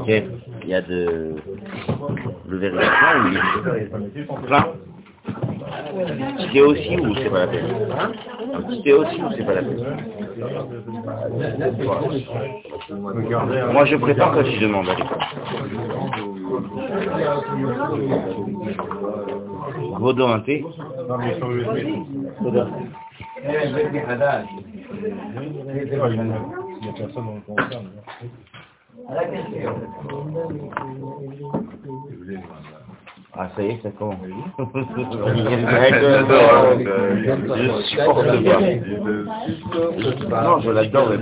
Okay. Il y a de l'ouverture ou plein petit aussi ou c'est pas la peine? Un petit thé aussi ou c'est pas la peine? Moi je prépare quand je demande à l'école. Vaudon un thé ah, ça y est, ça commence. je supporte pas. Non, je l'adore.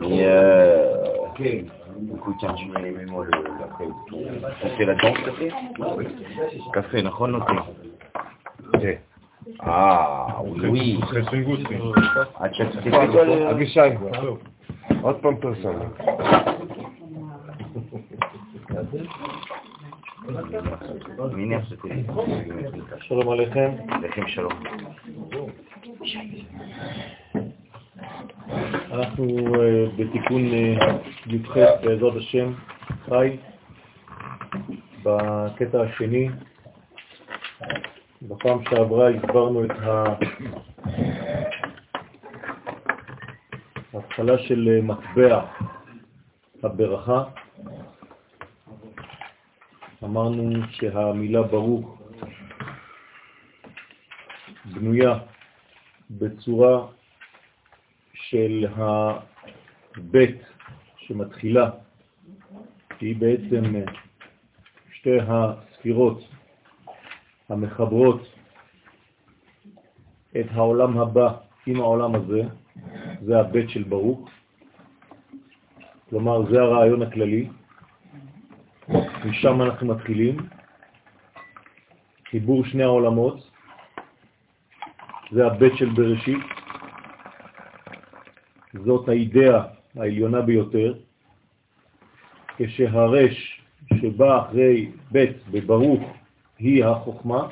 Mais euh... Écoute, tiens, tu mets moi le café. Tu fais la danse, café Café, non, Ok. Ah, oui. Ah, tu as fait quoi le... Abishai. עוד פעם פרסומת. שלום עליכם. עליכם שלום. אנחנו בתיקון י"ח בעזרת השם חי בקטע השני. בפעם שעברה הסברנו את ההתחלה של מטבע הברכה. אמרנו שהמילה ברוך בנויה בצורה של הבית שמתחילה, שהיא בעצם שתי הספירות המחברות את העולם הבא עם העולם הזה, זה הבית של ברוך, כלומר זה הרעיון הכללי, משם אנחנו מתחילים, חיבור שני העולמות, זה הבית של בראשית, זאת האידאה העליונה ביותר, כשהרש שבא אחרי בית בברוך היא החוכמה,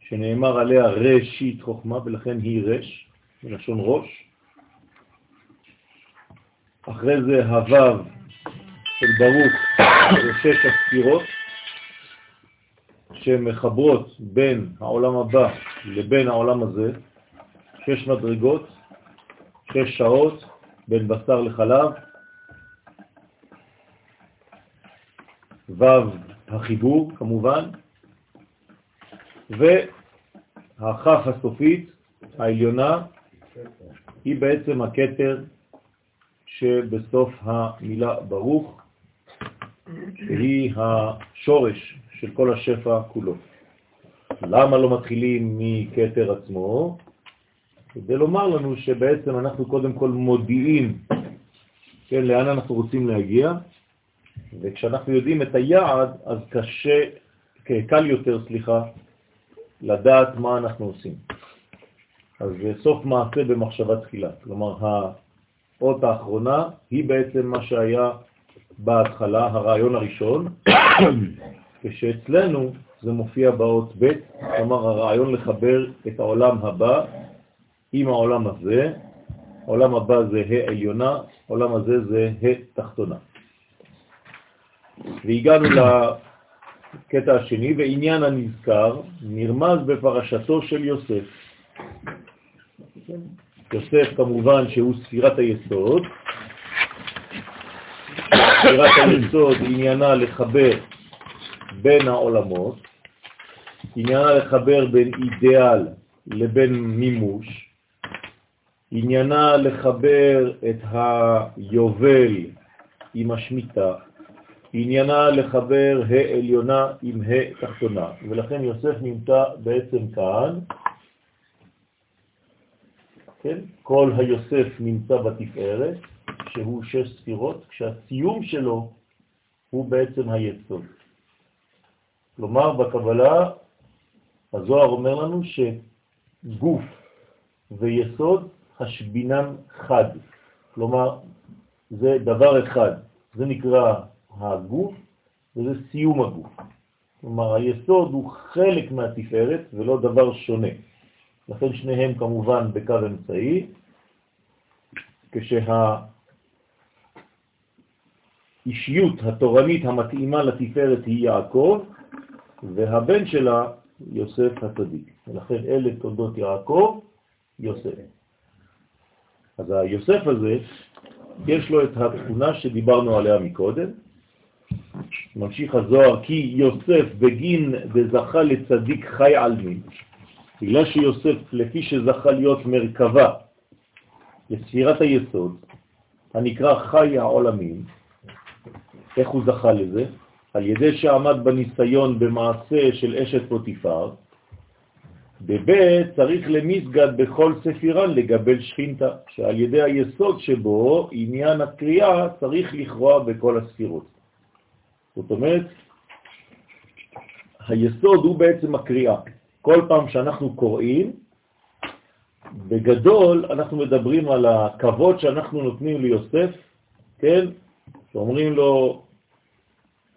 שנאמר עליה ראשית חוכמה ולכן היא רש, בלשון ראש. אחרי זה הוו של ברוך זה שש הספירות שמחברות בין העולם הבא לבין העולם הזה, שש מדרגות, שש שעות בין בשר לחלב, ו' החיבור כמובן, והכף הסופית העליונה היא בעצם הקטר שבסוף המילה ברוך, שהיא השורש של כל השפע כולו. למה לא מתחילים מקטר עצמו? כדי לומר לנו שבעצם אנחנו קודם כל מודיעים כן, לאן אנחנו רוצים להגיע, וכשאנחנו יודעים את היעד, אז קשה, קל יותר, סליחה, לדעת מה אנחנו עושים. אז סוף מעשה במחשבה תחילה. כלומר, האות האחרונה היא בעצם מה שהיה בהתחלה, הרעיון הראשון, כשאצלנו זה מופיע באות ב', כלומר הרעיון לחבר את העולם הבא עם העולם הזה, העולם הבא זה ה' עליונה, העולם הזה זה ה' תחתונה. והגענו לקטע השני, ועניין הנזכר נרמז בפרשתו של יוסף. יוסף כמובן שהוא ספירת היסוד, ספירת היסוד עניינה לחבר בין העולמות, עניינה לחבר בין אידיאל לבין מימוש, עניינה לחבר את היובל עם השמיטה, עניינה לחבר ה' עליונה עם ה' תחתונה, ולכן יוסף נמצא בעצם כאן, כן? כל היוסף נמצא בתפארת, שהוא שש ספירות, כשהסיום שלו הוא בעצם היסוד. כלומר, בקבלה הזוהר אומר לנו שגוף ויסוד השבינם חד, כלומר, זה דבר אחד, זה נקרא הגוף, וזה סיום הגוף. כלומר, היסוד הוא חלק מהתפארת ולא דבר שונה. לכן שניהם כמובן בקו אמצעי, כשהאישיות התורנית המתאימה לתפארת היא יעקב, והבן שלה יוסף הצדיק. ולכן אלה תולדות יעקב, יוסף. אז היוסף הזה, יש לו את התכונה שדיברנו עליה מקודם. ממשיך הזוהר, כי יוסף בגין דזכה לצדיק חי על מין. בגלל שיוסף, לפי שזכה להיות מרכבה לספירת היסוד, הנקרא חי העולמים, איך הוא זכה לזה? על ידי שעמד בניסיון במעשה של אשת פוטיפר, בבית צריך למסגד בכל ספירן לגבל שכינתה, שעל ידי היסוד שבו עניין הקריאה צריך לכרוע בכל הספירות. זאת אומרת, היסוד הוא בעצם הקריאה. כל פעם שאנחנו קוראים, בגדול אנחנו מדברים על הכבוד שאנחנו נותנים ליוסף, כן? שאומרים לו,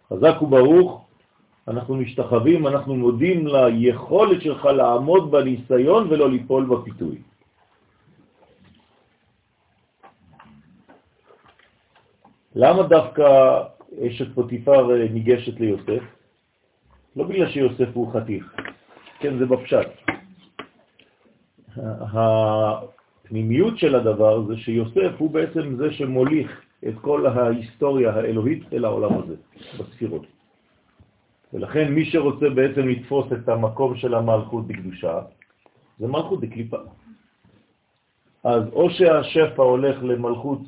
חזק וברוך, אנחנו משתחווים, אנחנו מודים ליכולת שלך לעמוד בניסיון ולא ליפול בפיתוי. למה דווקא אשת פוטיפר ניגשת ליוסף? לא בגלל שיוסף הוא חתיך, כן, זה בפשט. הפנימיות של הדבר זה שיוסף הוא בעצם זה שמוליך את כל ההיסטוריה האלוהית אל העולם הזה, בספירות. ולכן מי שרוצה בעצם לתפוס את המקום של המלכות בקדושה, זה מלכות בקליפה. אז או שהשפע הולך למלכות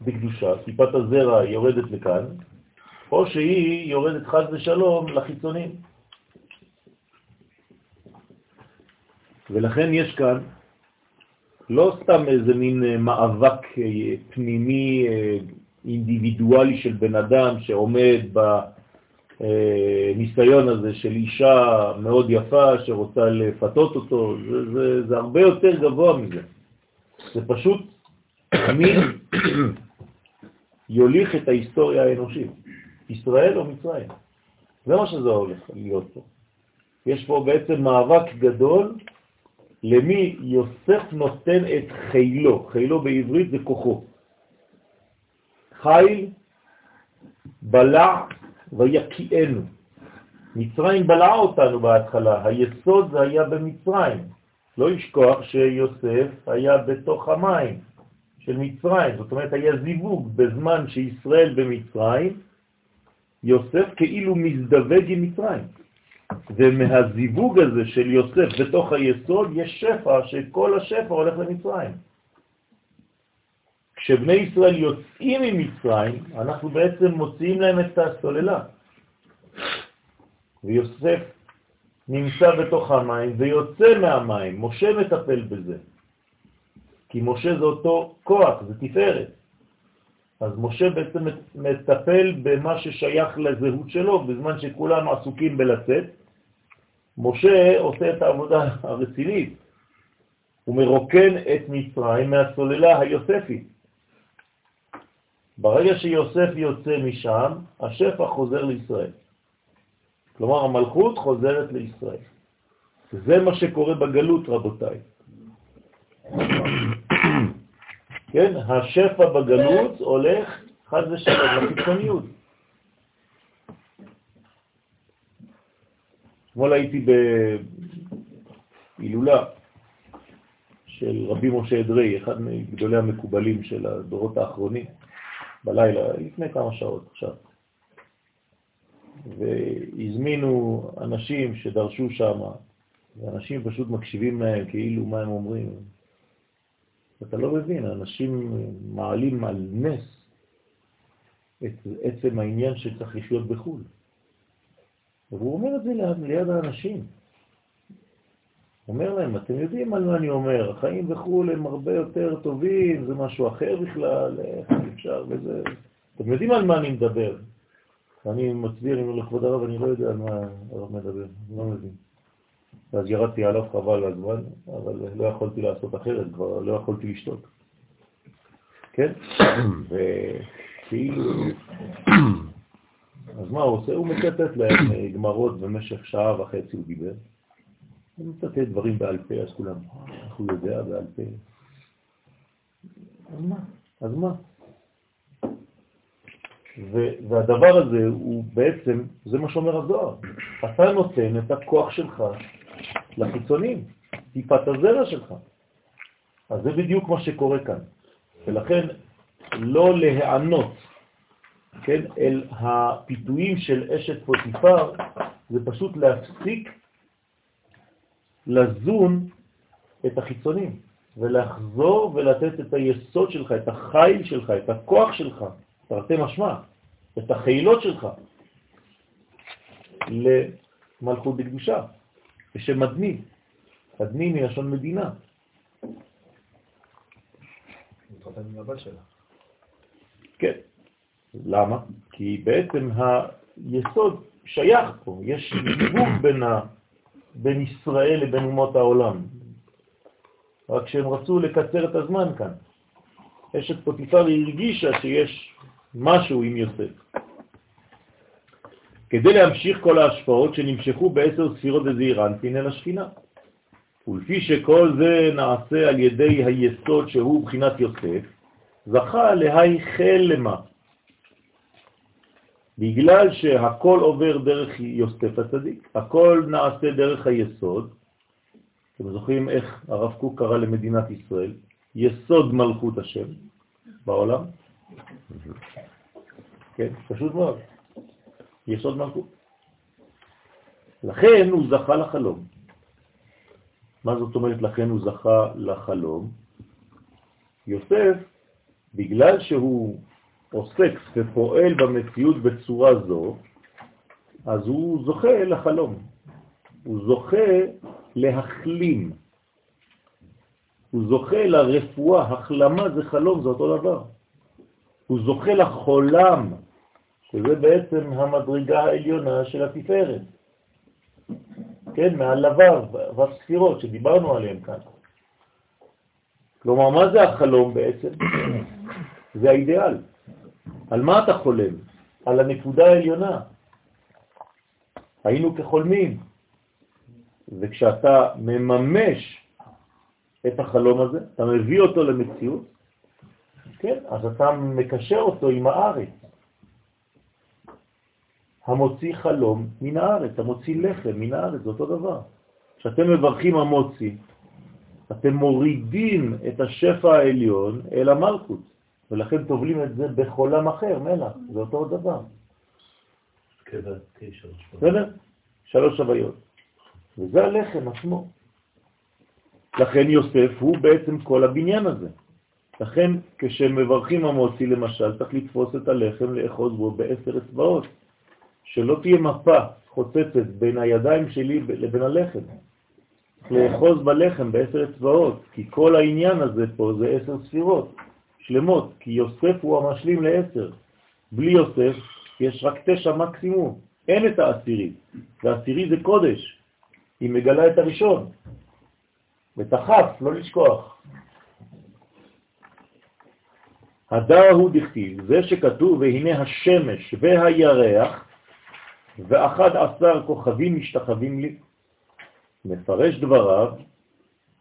בקדושה, טיפת הזרע יורדת לכאן, או שהיא יורדת חד ושלום לחיצונים. ולכן יש כאן לא סתם איזה מין אה, מאבק אה, פנימי אה, אינדיבידואלי של בן אדם שעומד בניסיון הזה של אישה מאוד יפה שרוצה לפתות אותו, זה, זה, זה הרבה יותר גבוה מזה. זה פשוט מי יוליך את ההיסטוריה האנושית, ישראל או מצרים. זה מה שזה הולך להיות פה. יש פה בעצם מאבק גדול למי יוסף נותן את חילו, חילו בעברית זה כוחו. חיל בלע ויקיענו. מצרים בלעה אותנו בהתחלה, היסוד זה היה במצרים. לא לשכוח שיוסף היה בתוך המים של מצרים, זאת אומרת היה זיווג בזמן שישראל במצרים, יוסף כאילו מזדווג עם מצרים. ומהזיווג הזה של יוסף בתוך היסוד יש שפע, שכל השפע הולך למצרים. כשבני ישראל יוצאים ממצרים, אנחנו בעצם מוציאים להם את הסוללה. ויוסף נמצא בתוך המים ויוצא מהמים, משה מטפל בזה. כי משה זה אותו כוח, זה תפארת. אז משה בעצם מטפל במה ששייך לזהות שלו, בזמן שכולם עסוקים בלצאת, משה עושה את העבודה הרצינית, הוא מרוקן את מצרים מהסוללה היוספית. ברגע שיוסף יוצא משם, השפע חוזר לישראל. כלומר, המלכות חוזרת לישראל. זה מה שקורה בגלות, רבותיי. כן, השפע בגלות הולך חד ושלום לחיצוניות. אתמול הייתי בהילולה של רבי משה אדרי, אחד מגדולי המקובלים של הדורות האחרונים, בלילה, לפני כמה שעות עכשיו. והזמינו אנשים שדרשו שם, ואנשים פשוט מקשיבים להם כאילו מה הם אומרים. אתה לא מבין, אנשים מעלים על נס את עצם העניין שצריך לחיות בחו"ל. והוא אומר את זה ליד האנשים. הוא אומר להם, אתם יודעים על מה אני אומר, החיים בחו"ל הם הרבה יותר טובים, זה משהו אחר בכלל, איך אפשר וזה. אתם יודעים על מה אני מדבר. אני מצביר עם לכבוד הרב, אני לא יודע על מה הרב מדבר, אני לא מבין. ואז ירדתי עליו חבל הזמן, אבל לא יכולתי לעשות אחרת, כבר לא יכולתי לשתות. כן? וכאילו אז מה הוא עושה? הוא מצטט להם אה, גמרות במשך שעה וחצי הוא דיבר. הוא מצטט דברים בעל פה, אז כולם, איך הוא יודע בעל פה? אז מה? אז מה? והדבר הזה הוא בעצם, זה מה שאומר הזוהר, אתה נותן את הכוח שלך לחיצונים, טיפת הזרע שלך. אז זה בדיוק מה שקורה כאן. ולכן לא להיענות, כן, אל הפיתויים של אשת פוטיפר, זה פשוט להפסיק לזון את החיצונים, ולחזור ולתת את היסוד שלך, את החיל שלך, את הכוח שלך, תרתי משמע, את החילות שלך, למלכות בקדושה, בשם מדני, מדני מלשון מדינה. כן. למה? כי בעצם היסוד שייך פה, יש דיבוק בין, ה... בין ישראל לבין אומות העולם. רק שהם רצו לקצר את הזמן כאן. אשת פוטיפר הרגישה שיש משהו עם יוסף. כדי להמשיך כל ההשפעות שנמשכו בעשר ספירות וזעיר אנפין אל השכינה. ולפי שכל זה נעשה על ידי היסוד שהוא בחינת יוסף, זכה להי חלמה. בגלל שהכל עובר דרך יוסף הצדיק, הכל נעשה דרך היסוד. אתם זוכרים איך הרב קוק קרא למדינת ישראל? יסוד מלכות השם בעולם. כן, פשוט מאוד. יסוד מלכות. לכן הוא זכה לחלום. מה זאת אומרת לכן הוא זכה לחלום? יוסף, בגלל שהוא עוסק ופועל במציאות בצורה זו, אז הוא זוכה לחלום. הוא זוכה להחלים. הוא זוכה לרפואה, החלמה זה חלום, זה אותו דבר. הוא זוכה לחולם, שזה בעצם המדרגה העליונה של התפארת. כן, מהלבר והספירות שדיברנו עליהם כאן. כלומר, מה זה החלום בעצם? זה האידיאל. על מה אתה חולם? על הנקודה העליונה. היינו כחולמים. וכשאתה מממש את החלום הזה, אתה מביא אותו למציאות, כן, אז אתה מקשר אותו עם הארץ. המוציא חלום מן הארץ, המוציא לחם מן הארץ, זה אותו דבר. כשאתם מברכים המוציא, אתם מורידים את השפע העליון אל המלכות, ולכן תובלים את זה בחולם אחר, מלח, זה אותו דבר. בסדר? שלוש הוויות. וזה הלחם עצמו. לכן יוסף הוא בעצם כל הבניין הזה. לכן כשמברכים המוציא למשל, צריך לתפוס את הלחם, לאחוז בו בעשר אצבעות. שלא תהיה מפה חוצצת בין הידיים שלי לבין הלחם. לאחוז בלחם בעשר אצבעות, כי כל העניין הזה פה זה עשר ספירות שלמות, כי יוסף הוא המשלים לעשר. בלי יוסף יש רק תשע מקסימום, אין את העשירי, והעשירי זה קודש, היא מגלה את הראשון. ותחף, לא לשכוח. הדר הוא דכתיב, זה שכתוב, והנה השמש והירח ואחד עשר כוכבים משתחווים לי. מפרש דבריו,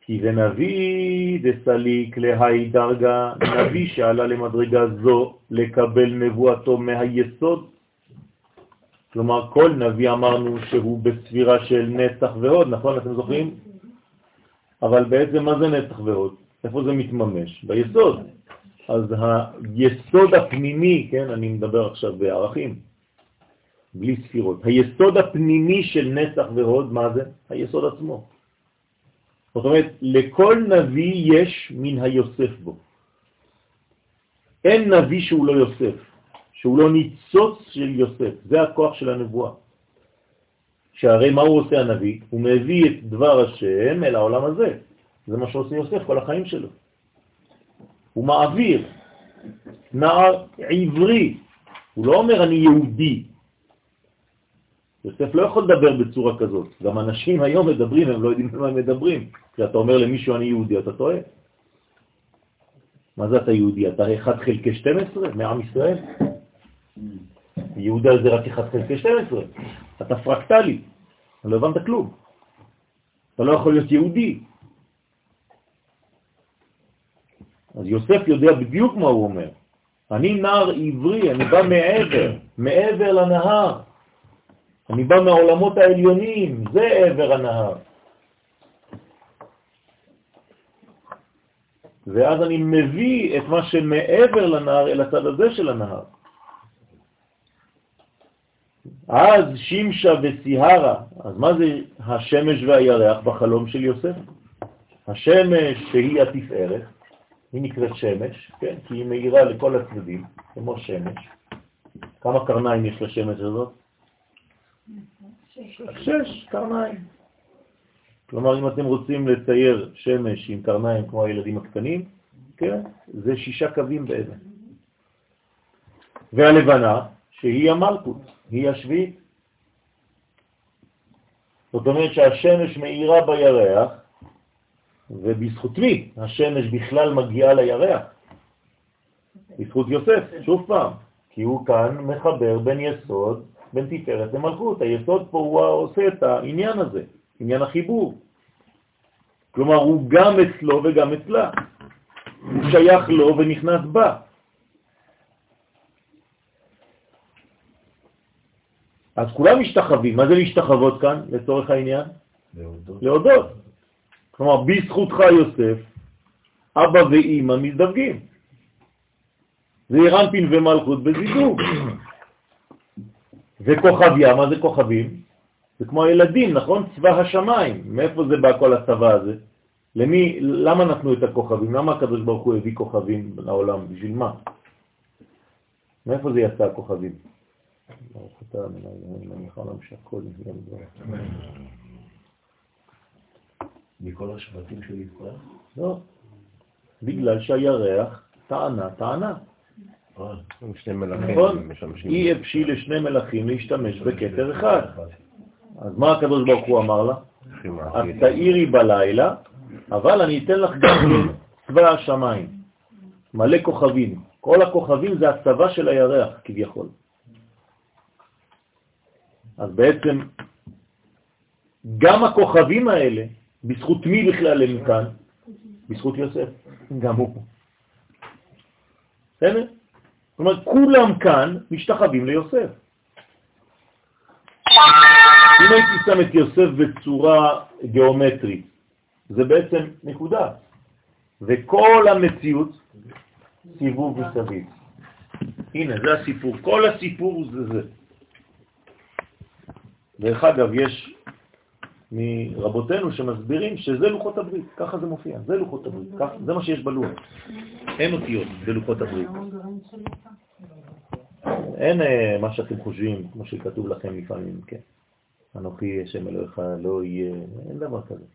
כי זה נביא דסליק להי דרגה, נביא שעלה למדרגה זו לקבל נבואתו מהיסוד. כלומר, כל נביא אמרנו שהוא בספירה של נצח והוד, נכון? אתם זוכרים? אבל בעצם מה זה נצח והוד? איפה זה מתממש? ביסוד. אז היסוד הפנימי, כן, אני מדבר עכשיו בערכים, בלי ספירות. היסוד הפנימי של נצח והוד, מה זה? היסוד עצמו. זאת אומרת, לכל נביא יש מן היוסף בו. אין נביא שהוא לא יוסף, שהוא לא ניצוץ של יוסף. זה הכוח של הנבואה. שהרי מה הוא עושה הנביא? הוא מביא את דבר השם אל העולם הזה. זה מה שעושה יוסף כל החיים שלו. הוא מעביר. נער עברי. הוא לא אומר אני יהודי, יוסף לא יכול לדבר בצורה כזאת. גם אנשים היום מדברים, הם לא יודעים מה הם מדברים. כשאתה אומר למישהו אני יהודי, אתה טועה. מה זה אתה יהודי? אתה 1 חלקי 12 מעם ישראל? יהודה זה רק 1 חלקי 12, אתה פרקטלי, לא הבנת כלום. אתה לא יכול להיות יהודי. אז יוסף יודע בדיוק מה הוא אומר. אני נער עברי, אני בא מעבר, מעבר לנהר. אני בא מהעולמות העליונים, זה עבר הנהר. ואז אני מביא את מה שמעבר לנהר אל הצד הזה של הנהר. אז שימשה וסיהרה, אז מה זה השמש והירח בחלום של יוסף? השמש שהיא התפארת, היא נקראת שמש, כן? כי היא מאירה לכל הצדדים, כמו שמש. כמה קרניים יש לשמש הזאת? שש, שש קרניים. כלומר, אם אתם רוצים לצייר שמש עם קרניים כמו הילדים הקטנים, כן, זה שישה קווים באבן. והלבנה, שהיא המלכות, היא השביעית. זאת אומרת שהשמש מאירה בירח, ובזכות מי השמש בכלל מגיעה לירח? בזכות יוסף, שוב פעם, כי הוא כאן מחבר בין יסוד, בין תפארת למלכות. היסוד פה הוא עושה את העניין הזה. עניין החיבור. כלומר, הוא גם אצלו וגם אצלה. הוא שייך לו ונכנס בה. אז כולם משתחווים. מה זה להשתחוות כאן, לצורך העניין? להודות. להודות. כלומר, בזכותך יוסף, אבא ואימא מזדווגים. זה ירנפין ומלכות בזידוג. וכוכביה, מה זה כוכבים? זה כמו הילדים, נכון? צבא השמיים. מאיפה זה בא כל הצבא הזה? למי, למה נתנו את הכוכבים? למה הקדוש ברוך הוא הביא כוכבים לעולם? בשביל מה? מאיפה זה יצא הכוכבים? ברוך אתה העולם שהכל נהיה בדבר. מכל השבטים של ישראל? לא. בגלל שהירח טענה, טענה. שני מלאכים נכון? אי אפשי לשני מלאכים להשתמש בכתר אחד. אז מה הקדוש ברוך הוא אמר לה? את תאירי בלילה, אבל אני אתן לך גם צבא השמיים, מלא כוכבים. כל הכוכבים זה הצבא של הירח כביכול. אז בעצם גם הכוכבים האלה, בזכות מי בכלל הם כאן? בזכות יוסף, גם הוא פה. בסדר? זאת אומרת, כולם כאן משתחווים ליוסף. אם הייתי שם את יוסף בצורה גיאומטרית, זה בעצם נקודה. וכל המציאות סיבוב מסביב. הנה, זה הסיפור. כל הסיפור זה זה. דרך אגב, יש מרבותינו שמסבירים שזה לוחות הברית, ככה זה מופיע, זה לוחות הברית, זה מה שיש בלוח. אין אותיות בלוחות הברית. אין אה, מה שאתם חושבים, כמו שכתוב לכם לפעמים, כן. אנוכי השם אלוהיך לא יהיה, אין דבר כזה.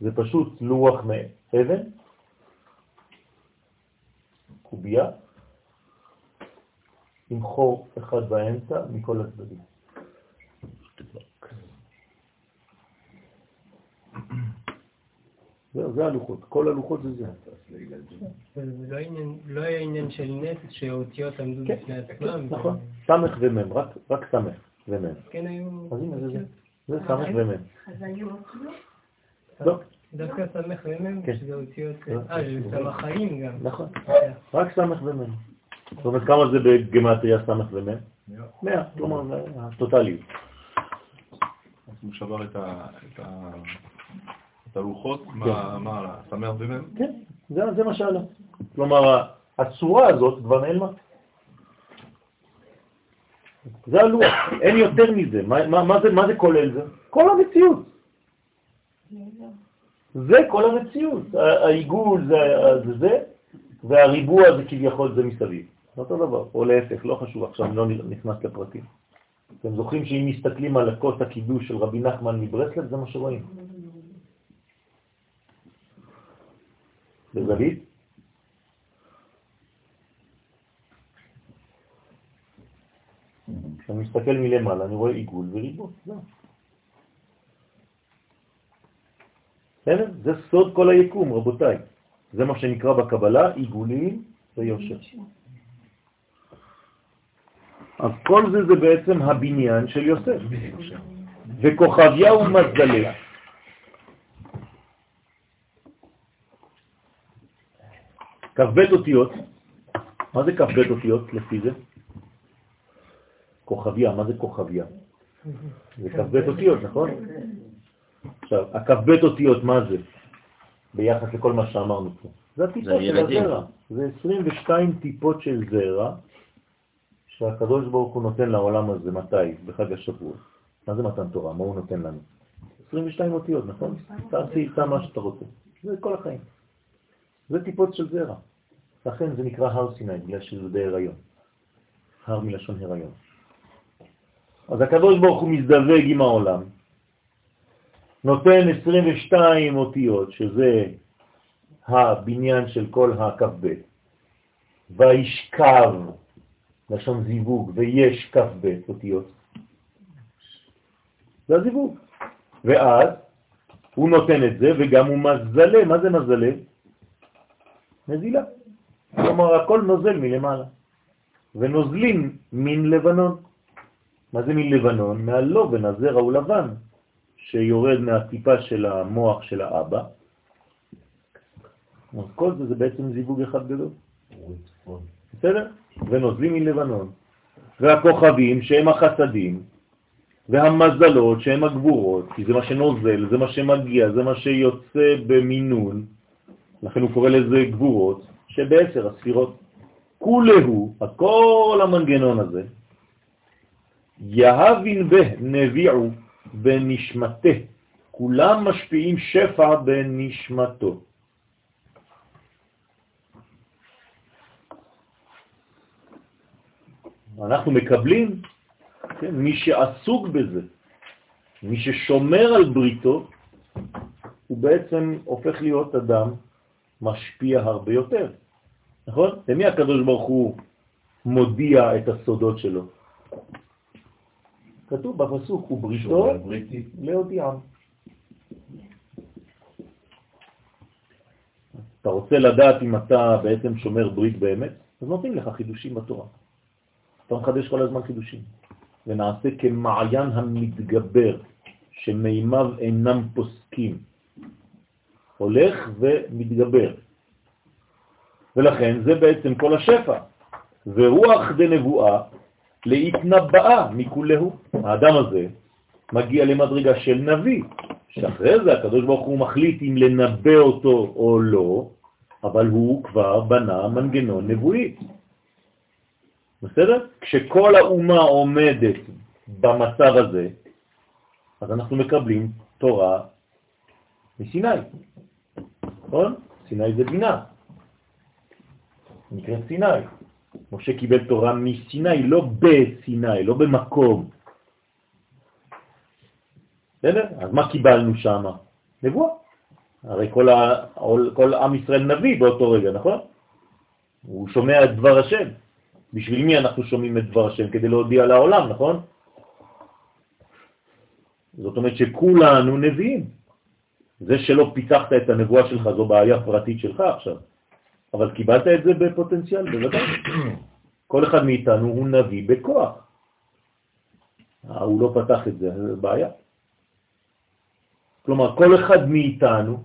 זה פשוט לוח מאבן, קובייה, עם חור אחד באמצע מכל הצדדים. זהו, זה הלוחות, כל הלוחות זה זה. לא, לא היה עניין של נס שהאותיות עמדו כן, בפני כן, עצמם. נכון, סמך ומם, רק סמך ומם. כן היו... אז הנה זה זה, זה סמך ומם. אז היו אותיות? לא, דווקא סמך ומם, כן. שזה אותיות... לא. אה, זה סמך חיים גם. נכון, רק סמך ומם. זאת אומרת, כמה זה בגמטריה סמך ומם? מאה, כלומר, הטוטליות. אז הוא שבר את ה- את ה- את הלוחות, מה- מה, שמח ומם? כן, זה, זה מה שעלה. כלומר, הצורה הזאת כבר נעלמה. זה הלוח, אין יותר מזה. מה, מה, מה, זה, מה זה כולל זה? כל המציאות. זה כל המציאות. העיגול זה זה, והריבוע זה כביכול זה מסביב. זה אותו דבר, או להפך, לא חשוב עכשיו, לא נכנס לפרטים. אתם זוכרים שאם מסתכלים על הכוס הקידוש של רבי נחמן מברסלב, זה מה שרואים. בזווית. כשאני מסתכל מלמעלה, אני רואה עיגול וריבוע. זהו. בסדר? זה סוד כל היקום, רבותיי. זה מה שנקרא בקבלה עיגולים ויושר. אז כל זה זה בעצם הבניין של יוסף. וכוכביה ומזלה. כ"ב אותיות, מה זה כ"ב אותיות לפי זה? כוכביה, מה זה כוכביה? זה כ"ב אותיות, נכון? עכשיו, הכ"ב אותיות, מה זה? ביחס לכל מה שאמרנו פה. זה הטיפות של הזרע. זה 22 טיפות של זרע שהקדוש ברוך הוא נותן לעולם הזה, מתי? בחג השבוע. מה זה מתן תורה? מה הוא נותן לנו? 22 אותיות, נכון? תעשי איתה מה שאתה רוצה. זה כל החיים. זה טיפות של זרע. לכן זה נקרא הר סיני, בגלל שזה בהיריון. הר מלשון הריון. אז הקדוש ברוך הוא מזדווג עם העולם, נותן 22 אותיות, שזה הבניין של כל הכ"ב, וישכב, לשון זיווג, ויש כ"ב אותיות. זה הזיווג. ואז הוא נותן את זה, וגם הוא מזלה. מה זה מזלה? נזילה. כלומר, הכל נוזל מלמעלה. ונוזלים מן לבנון. מה זה מן לבנון? מהלובן, הזרע הוא לבן, שיורד מהטיפה של המוח של האבא. כל זה זה בעצם זיווג אחד גדול. בסדר? ונוזלים מלבנון. והכוכבים שהם החסדים, והמזלות שהם הגבורות, כי זה מה שנוזל, זה מה שמגיע, זה מה שיוצא במינון, לכן הוא קורא לזה גבורות, שבעשר הספירות. כולהו, כל המנגנון הזה, יהבין בה נביעו בנשמתה, כולם משפיעים שפע בנשמתו. אנחנו מקבלים, כן, מי שעסוק בזה, מי ששומר על בריתו, הוא בעצם הופך להיות אדם משפיע הרבה יותר. נכון? למי הקדוש ברוך הוא מודיע את הסודות שלו? כתוב בפסוק, הוא בריתו להודיעם. אתה רוצה לדעת אם אתה בעצם שומר ברית באמת? אז נותנים לך חידושים בתורה. אתה מחדש כל הזמן חידושים. ונעשה כמעיין המתגבר, שמימיו אינם פוסקים. הולך ומתגבר. ולכן זה בעצם כל השפע. ורוח דנבואה להתנבאה מכולהו. האדם הזה מגיע למדרגה של נביא, שאחרי זה הקדוש ברוך הוא מחליט אם לנבא אותו או לא, אבל הוא כבר בנה מנגנון נבואי. בסדר? כשכל האומה עומדת במצב הזה, אז אנחנו מקבלים תורה מסיני. נכון? סיני זה בינה. נקראת סיני. משה קיבל תורה מסיני, לא בסיני, לא במקום. בסדר? אז מה קיבלנו שם? נבואה. הרי כל, ה... כל עם ישראל נביא באותו רגע, נכון? הוא שומע את דבר השם. בשביל מי אנחנו שומעים את דבר השם? כדי להודיע לעולם, נכון? זאת אומרת שכולנו נביאים. זה שלא פיתחת את הנבואה שלך זו בעיה פרטית שלך עכשיו. אבל קיבלת את זה בפוטנציאל, בוודאי. כל אחד מאיתנו הוא נביא בכוח. אה, הוא לא פתח את זה, זה בעיה. כלומר, כל אחד מאיתנו,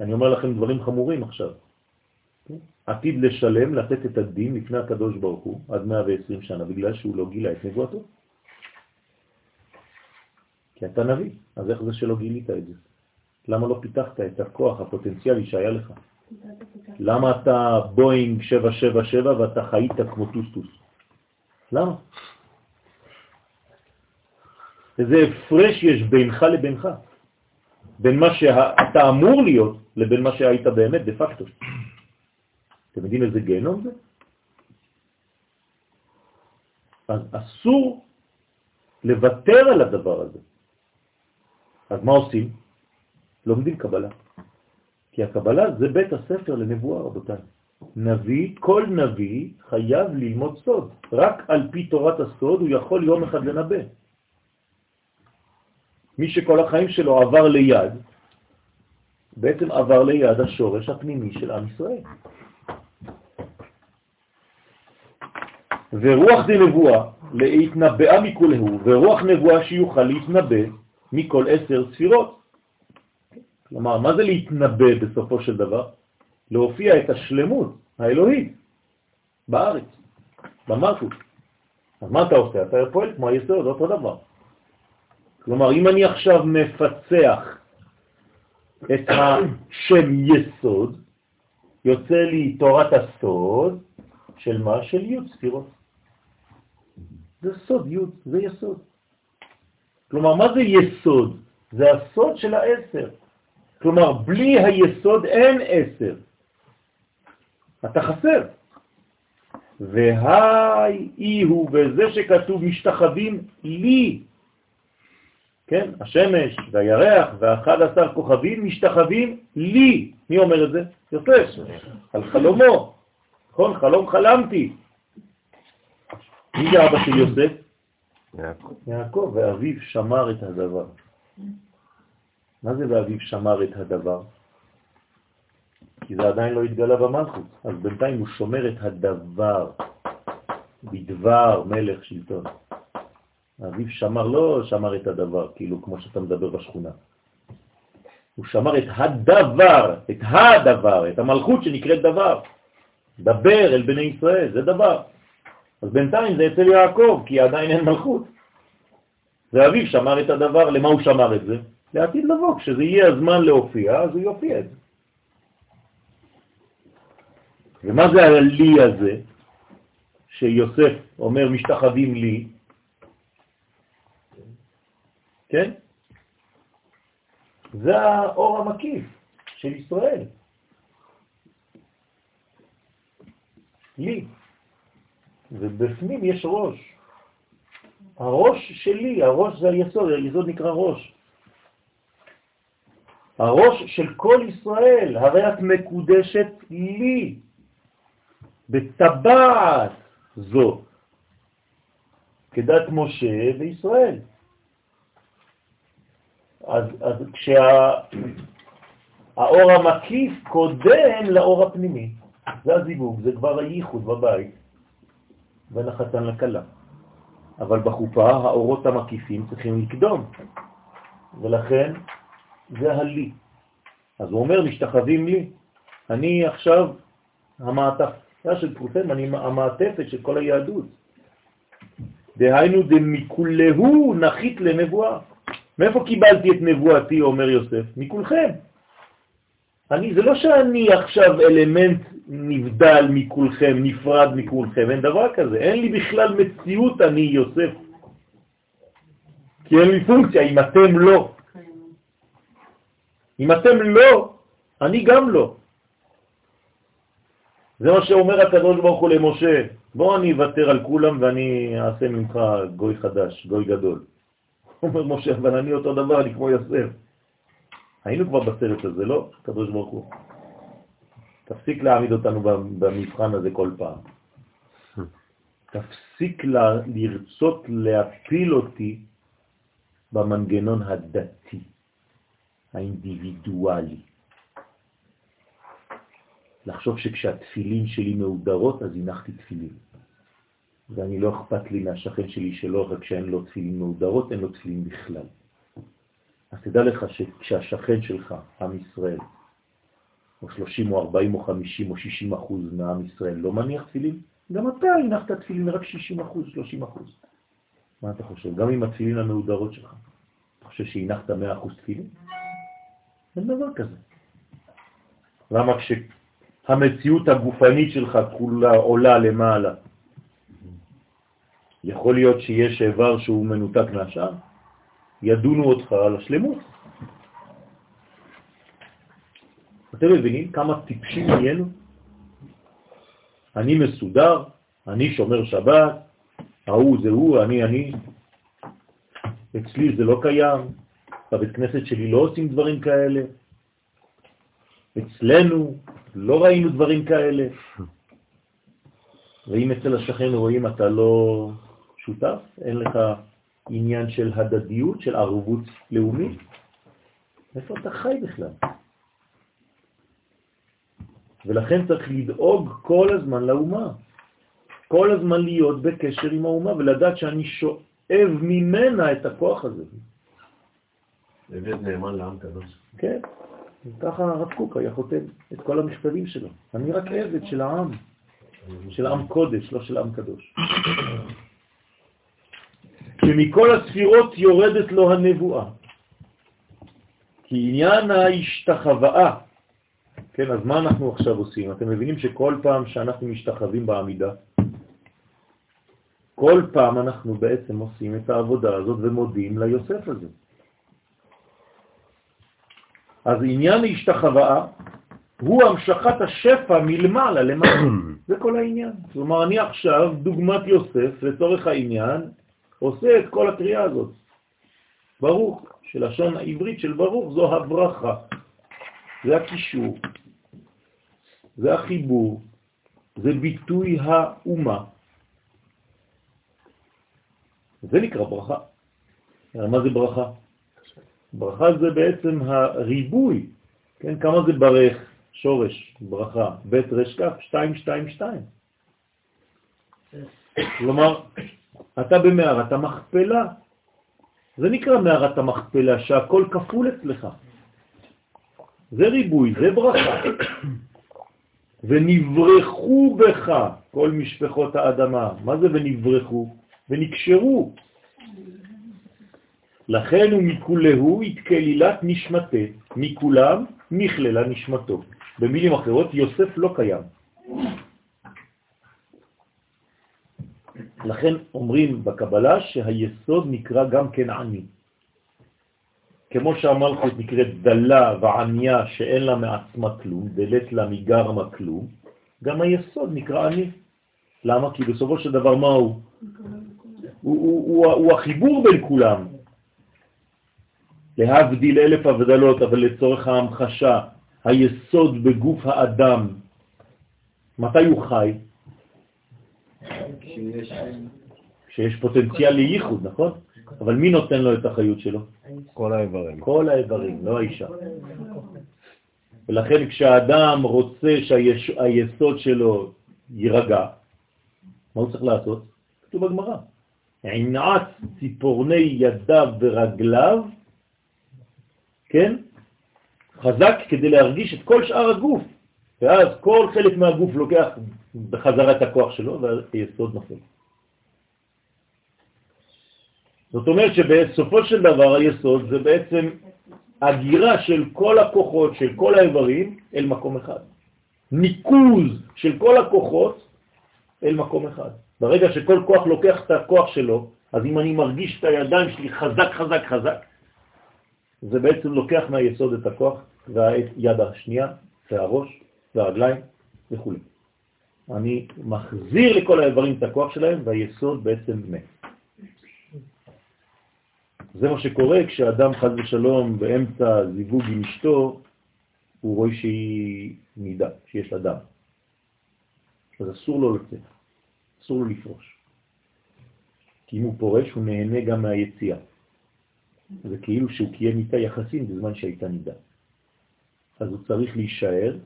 אני אומר לכם דברים חמורים עכשיו, עתיד לשלם, לתת את הדין לפני הקדוש ברוך הוא עד 120 שנה, בגלל שהוא לא גילה את נבואתו. כי אתה נביא, אז איך זה שלא גילית את זה? למה לא פיתחת את הכוח הפוטנציאלי שהיה לך? למה אתה בואינג 777 ואתה חיית כמו טוסטוס? למה? איזה הפרש יש בינך לבינך, בין מה שאתה אמור להיות לבין מה שהיית באמת דה פקטו. אתם יודעים איזה גיהנום זה? אז אסור לוותר על הדבר הזה. אז מה עושים? לומדים קבלה. כי הקבלה זה בית הספר לנבואה, רבותיי. נביא, כל נביא חייב ללמוד סוד. רק על פי תורת הסוד הוא יכול יום אחד לנבא. מי שכל החיים שלו עבר ליד, בעצם עבר ליד השורש הפנימי של עם ישראל. ורוח די נבואה להתנבאה מכולהו, ורוח נבואה שיוכל להתנבא מכל עשר ספירות. כלומר, מה זה להתנבא בסופו של דבר? להופיע את השלמות האלוהית בארץ, במלכות. אז מה אתה עושה? אתה פועל כמו היסוד, אותו דבר. כלומר, אם אני עכשיו מפצח את השם יסוד, יוצא לי תורת הסוד של מה? של י' ספירות. זה סוד י', זה יסוד. כלומר, מה זה יסוד? זה הסוד של העשר. כלומר, בלי היסוד אין עשר. אתה חסר. והי הוא, וזה שכתוב משתחווים לי, כן, השמש והירח והאחד עשר כוכבים משתחווים לי. מי אומר את זה? יוסף, על חלומו. נכון, חלום חלמתי. מי זה אבא של יוסף? יעקב. יעקב, ואביו שמר את הדבר. מה זה ואביו שמר את הדבר? כי זה עדיין לא התגלה במלכות, אז בינתיים הוא שומר את הדבר, בדבר מלך שלטון. אביו שמר, לא שמר את הדבר, כאילו כמו שאתה מדבר בשכונה. הוא שמר את הדבר, את הדבר, את המלכות שנקראת דבר. דבר אל בני ישראל, זה דבר. אז בינתיים זה אצל יעקב, כי עדיין אין מלכות. ואביו שמר את הדבר, למה הוא שמר את זה? לעתיד לבוא, כשזה יהיה הזמן להופיע, אז הוא יופיע את זה. ומה זה הלי הזה, שיוסף אומר משתחווים לי? כן? זה האור המקיף של ישראל. לי. ובפנים יש ראש. הראש שלי, הראש זה היסוד, היסוד נקרא ראש. הראש של כל ישראל, הרי את מקודשת לי, בטבעת זו, כדת משה וישראל. אז, אז כשהאור המקיף קודם לאור הפנימי, זה הזיווג, זה כבר הייחוד בבית, בין החתן לקלה. אבל בחופה האורות המקיפים צריכים לקדום, ולכן זה הלי. אז הוא אומר, משתחווים לי. אני עכשיו המעטפה של כולכם, אני המעטפת של כל היהדות. דהיינו דמיקולהו נחית לנבואה. מאיפה קיבלתי את נבואתי, אומר יוסף? מכולכם. אני, זה לא שאני עכשיו אלמנט נבדל מכולכם, נפרד מכולכם, אין דבר כזה. אין לי בכלל מציאות אני יוסף. כי אין לי פונקציה, אם אתם לא. אם אתם לא, אני גם לא. זה מה שאומר הקדוש ברוך הוא למשה, בוא אני אוותר על כולם ואני אעשה ממך גוי חדש, גוי גדול. אומר משה, אבל אני אותו דבר, אני כמו יוסף. היינו כבר בסרט הזה, לא? קדוש ברוך הוא. תפסיק להעמיד אותנו במבחן הזה כל פעם. תפסיק לה, לרצות להפיל אותי במנגנון הדתי, האינדיבידואלי. לחשוב שכשהתפילין שלי מאודרות, אז הנחתי תפילין. ואני לא אכפת לי מהשכן שלי שלא רק שאין לו תפילין מאודרות, אין לו תפילין בכלל. אז תדע לך שכשהשכן שלך, עם ישראל, או 30 או 40 או 50 או 60 אחוז מעם ישראל לא מניח תפילין, גם אתה הנחת תפילין רק 60 אחוז, 30 אחוז. מה אתה חושב? גם עם התפילין המאודרות שלך. אתה חושב שהנחת 100 אחוז תפילין? אין דבר כזה. למה כשהמציאות הגופנית שלך כולה עולה למעלה, יכול להיות שיש איבר שהוא מנותק מהשאר? ידונו אותך על השלמות. אתם מבינים כמה טיפשים נהיינו? אני מסודר, אני שומר שבת, ההוא זה הוא, אני אני. אצלי זה לא קיים, בבית כנסת שלי לא עושים דברים כאלה. אצלנו לא ראינו דברים כאלה. ואם אצל השכן רואים אתה לא שותף, אין לך עניין של הדדיות, של ערבות לאומית, איפה אתה חי בכלל? ולכן צריך לדאוג כל הזמן לאומה. כל הזמן להיות בקשר עם האומה ולדעת שאני שואב ממנה את הכוח הזה. עבד נאמן לעם קדוש. כן, ככה הרב קוק היה חותם את כל המכתבים שלו. אני רק עבד של העם, של עם קודש, לא של עם קדוש. שמכל הספירות יורדת לו הנבואה. כי עניין ההשתחוואה, כן, אז מה אנחנו עכשיו עושים? אתם מבינים שכל פעם שאנחנו משתחווים בעמידה, כל פעם אנחנו בעצם עושים את העבודה הזאת ומודים ליוסף הזה. אז עניין ההשתחוואה הוא המשכת השפע מלמעלה למעלה. זה כל העניין. כלומר, אני עכשיו, דוגמת יוסף, לצורך העניין, עושה את כל הקריאה הזאת. ברוך, שלשון העברית של ברוך זו הברכה. זה הקישור, זה החיבור, זה ביטוי האומה. זה נקרא ברכה. מה זה ברכה? ברכה זה בעצם הריבוי, כן? כמה זה ברך, שורש, ברכה, בית רש כף, שתיים, שתיים, שתיים. כלומר, אתה במערת המכפלה. זה נקרא מערת המכפלה, שהכל כפול אצלך. זה ריבוי, זה ברכה. ונברחו בך כל משפחות האדמה. מה זה ונברחו? ונקשרו. לכן ומכולהו התקלילת נשמתה, מכולם נכללה נשמתו. במילים אחרות, יוסף לא קיים. לכן אומרים בקבלה שהיסוד נקרא גם כן עני. כמו שהמלכות נקראת דלה ועניה שאין לה מעצמה כלום, דלת לה מגרמה כלום, גם היסוד נקרא עני. למה? כי בסופו של דבר מה הוא? הוא, הוא, הוא, הוא החיבור בין כולם. להבדיל אלף הבדלות, אבל לצורך ההמחשה, היסוד בגוף האדם, מתי הוא חי? כשיש פוטנציאל לייחוד, נכון? אבל מי נותן לו את החיות שלו? כל האיברים. כל האיברים, לא האישה. ולכן כשהאדם רוצה שהיסוד שלו יירגע, מה הוא צריך לעשות? כתוב בגמרא. עינעת ציפורני ידיו ורגליו, כן? חזק כדי להרגיש את כל שאר הגוף. ואז כל חלק מהגוף לוקח בחזרה את הכוח שלו והיסוד נופל. זאת אומרת שבסופו של דבר היסוד זה בעצם הגירה של כל הכוחות, של כל האיברים, אל מקום אחד. ניקוז של כל הכוחות אל מקום אחד. ברגע שכל כוח לוקח את הכוח שלו, אז אם אני מרגיש את הידיים שלי חזק, חזק, חזק, זה בעצם לוקח מהיסוד את הכוח, והיד השנייה, והראש, והרגליים וכו'. אני מחזיר לכל האיברים את הכוח שלהם, והיסוד בעצם מת. זה מה שקורה כשאדם חז ושלום באמצע זיווג עם אשתו, הוא רואה שהיא נידה, שיש לה דם. אז אסור לו לצאת, אסור לו לפרוש. כי אם הוא פורש, הוא נהנה גם מהיציאה. זה כאילו שהוא קיים איתה יחסים בזמן שהייתה נידה. אז הוא צריך להישאר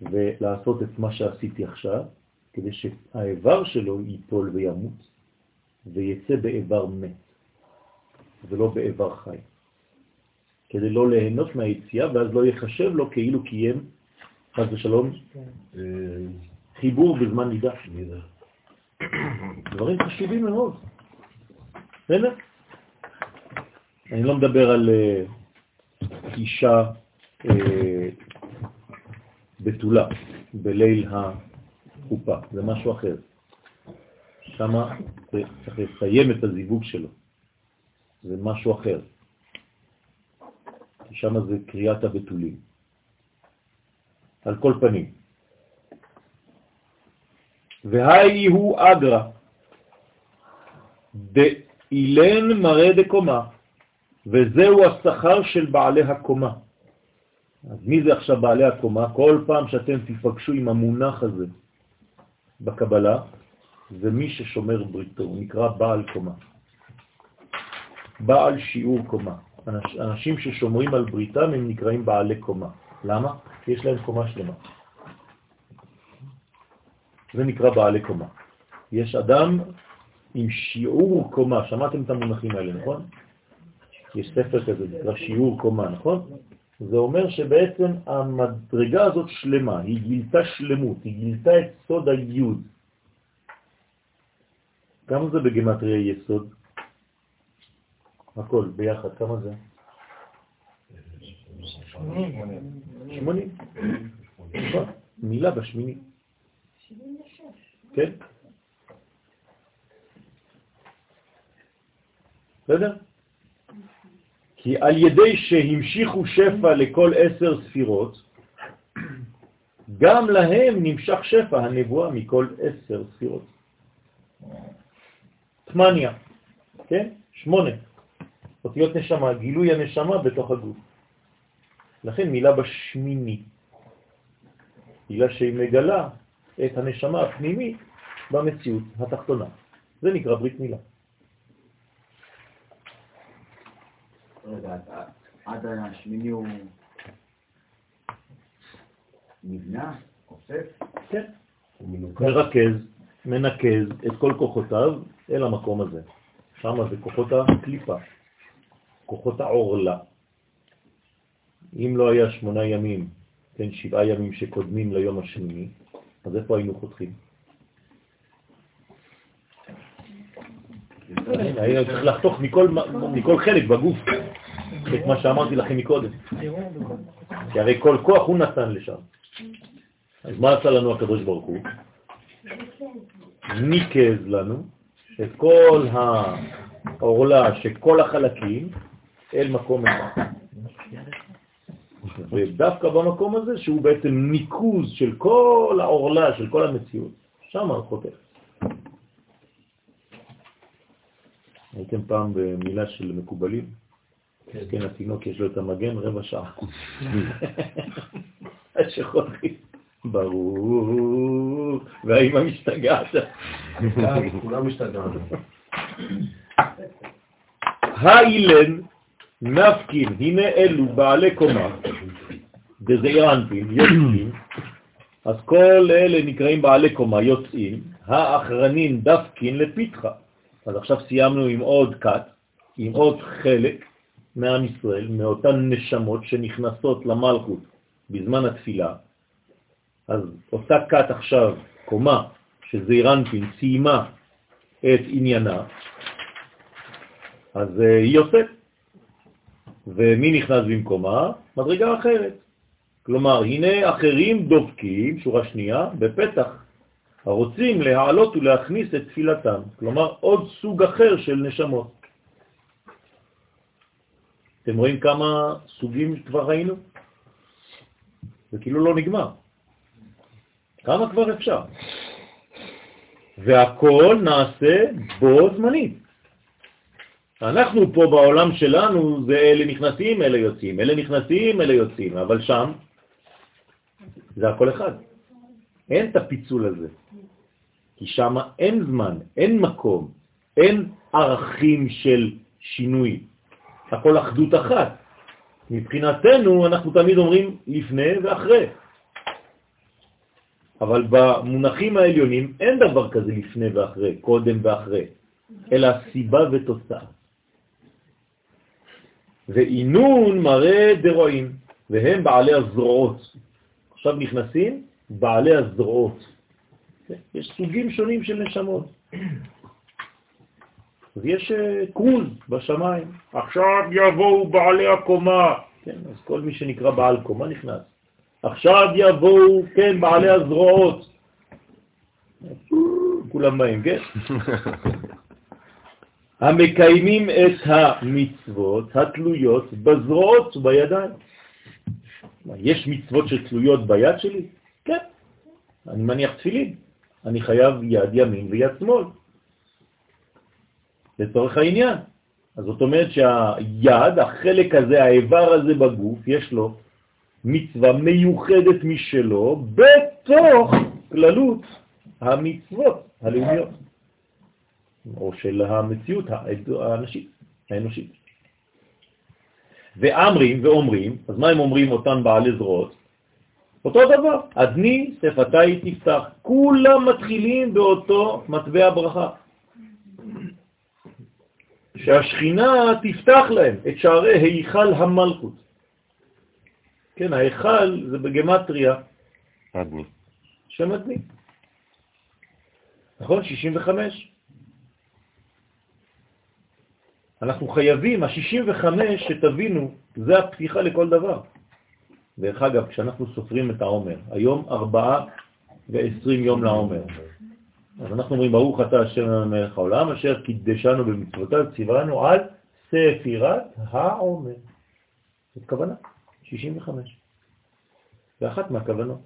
ולעשות את מה שעשיתי עכשיו, כדי שהאיבר שלו ייפול וימות, ויצא באיבר מת, ולא באיבר חי. כדי לא ליהנות מהיציאה, ואז לא יחשב לו כאילו קיים, חס ושלום, אה, חיבור בזמן נידה. דברים חשובים מאוד. בסדר? אני לא מדבר על אה, אישה אה, בתולה בליל החופה, זה משהו אחר. שם צריך לסיים את הזיווג שלו, זה משהו אחר. שם זה קריאת הבתולים. על כל פנים. והי הוא אגרה, דאילן מראה דקומה, וזהו השכר של בעלי הקומה. אז מי זה עכשיו בעלי הקומה? כל פעם שאתם תפגשו עם המונח הזה בקבלה, זה מי ששומר בריתו, הוא נקרא בעל קומה. בעל שיעור קומה. אנשים ששומרים על בריתם הם נקראים בעלי קומה. למה? כי יש להם קומה שלמה. זה נקרא בעלי קומה. יש אדם עם שיעור קומה, שמעתם את המונחים האלה, נכון? יש ספר כזה, נקרא שיעור קומה, נכון? זה אומר שבעצם המדרגה הזאת שלמה, היא גילתה שלמות, היא גילתה את סוד היוד. כמה זה בגמטריה יסוד? הכל ביחד, כמה זה? שמונים. נכון, מילה בשמיני. כן? בסדר? כי על ידי שהמשיכו שפע לכל עשר ספירות, גם להם נמשך שפע הנבואה מכל עשר ספירות. תמניה, כן? שמונה. אותיות נשמה, גילוי הנשמה בתוך הגוף. לכן מילה בשמיני, בגלל שהיא מגלה את הנשמה הפנימית במציאות התחתונה. זה נקרא ברית מילה. רגע, עד השמיני הוא נבנה, אוסף? כן. מרכז, מנקז את כל כוחותיו אל המקום הזה. שם זה כוחות הקליפה, כוחות העורלה. אם לא היה שמונה ימים, כן, שבעה ימים שקודמים ליום השמיני, אז איפה היינו חותכים? היה צריך לחתוך מכל חלק בגוף את מה שאמרתי לכם מקודם. כי הרי כל כוח הוא נתן לשם. אז מה עשה לנו הקדוש ברוך הוא? ניקז לנו את כל העורלה של כל החלקים אל מקום אחד. ודווקא במקום הזה, שהוא בעצם ניקוז של כל העורלה, של כל המציאות, שם חותך. הייתם פעם במילה של מקובלים? כן, כן התינוק יש לו את המגן רבע שעה. שחותכים. ברור, והאימא משתגעת. כולם משתגעת. האילן נפקין, הנה אלו בעלי קומה, דזעירנטים, יוצאים, אז כל אלה נקראים בעלי קומה, יוצאים, האחרנים דפקין לפתחה. אז עכשיו סיימנו עם עוד קט, עם עוד חלק מעם ישראל, מאותן נשמות שנכנסות למלכות בזמן התפילה. אז אותה קט עכשיו, קומה, שזעירנטין סיימה את עניינה, אז אה, היא יוצאת. ומי נכנס במקומה? מדרגה אחרת. כלומר, הנה אחרים דופקים, שורה שנייה, בפתח, הרוצים להעלות ולהכניס את תפילתם. כלומר, עוד סוג אחר של נשמות. אתם רואים כמה סוגים כבר ראינו? זה כאילו לא נגמר. כמה כבר אפשר? והכל נעשה בו זמנית. אנחנו פה בעולם שלנו, זה אלה נכנסים, אלה יוצאים, אלה נכנסים, אלה יוצאים, אבל שם זה הכל אחד. אין את הפיצול הזה. כי שם אין זמן, אין מקום, אין ערכים של שינוי. הכל אחדות אחת. מבחינתנו אנחנו תמיד אומרים לפני ואחרי. אבל במונחים העליונים אין דבר כזה לפני ואחרי, קודם ואחרי, אלא סיבה ותוצאה. ואינון מראה דרועים, והם בעלי הזרועות. עכשיו נכנסים בעלי הזרועות. יש סוגים שונים של נשמות. אז יש אה, קרוז בשמיים. עכשיו יבואו בעלי הקומה. כן, אז כל מי שנקרא בעל קומה נכנס. עכשיו יבואו, כן, בעלי הזרועות. כולם באים, כן? המקיימים את המצוות התלויות בזרועות ובידיים. יש מצוות שתלויות ביד שלי? כן. אני מניח תפילין. אני חייב יד ימין ויד שמאל. לצורך העניין. אז זאת אומרת שהיד, החלק הזה, האיבר הזה בגוף, יש לו מצווה מיוחדת משלו בתוך כללות המצוות הלאומיות. או של המציאות האנשית, האנושית. ואמרים ואומרים, אז מה הם אומרים אותן בעלי זרועות? אותו דבר, אדני שפתי תפתח. כולם מתחילים באותו מטבע ברכה. שהשכינה תפתח להם את שערי היכל המלכות. כן, ההיכל זה בגמטריה אדני. שם אדני. נכון? 65. אנחנו חייבים, ה-65 שתבינו, זה הפתיחה לכל דבר. דרך אגב, כשאנחנו סופרים את העומר, היום ארבעה ועשרים יום לעומר. אז אנחנו אומרים, ברוך אתה השם המלך העולם, אשר קידשנו במצוותיו, ציוונו על ספירת העומר. זאת כוונה, 65. ואחת מהכוונות.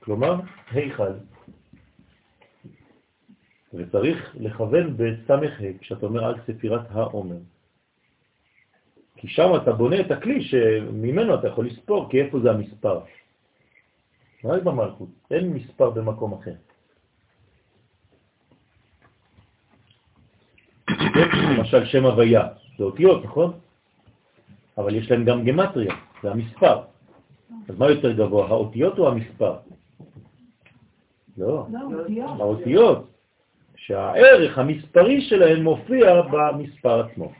כלומר, היכל. וצריך לכוון בסמך כשאתה אומר על ספירת העומר. כי שם אתה בונה את הכלי שממנו אתה יכול לספור, כי איפה זה המספר? רק במלכות, אין מספר במקום אחר. למשל שם הוויה, זה אותיות, נכון? אבל יש להם גם גמטריה, זה המספר. אז מה יותר גבוה, האותיות או המספר? לא, האותיות, שהערך המספרי שלהם מופיע במספר עצמו.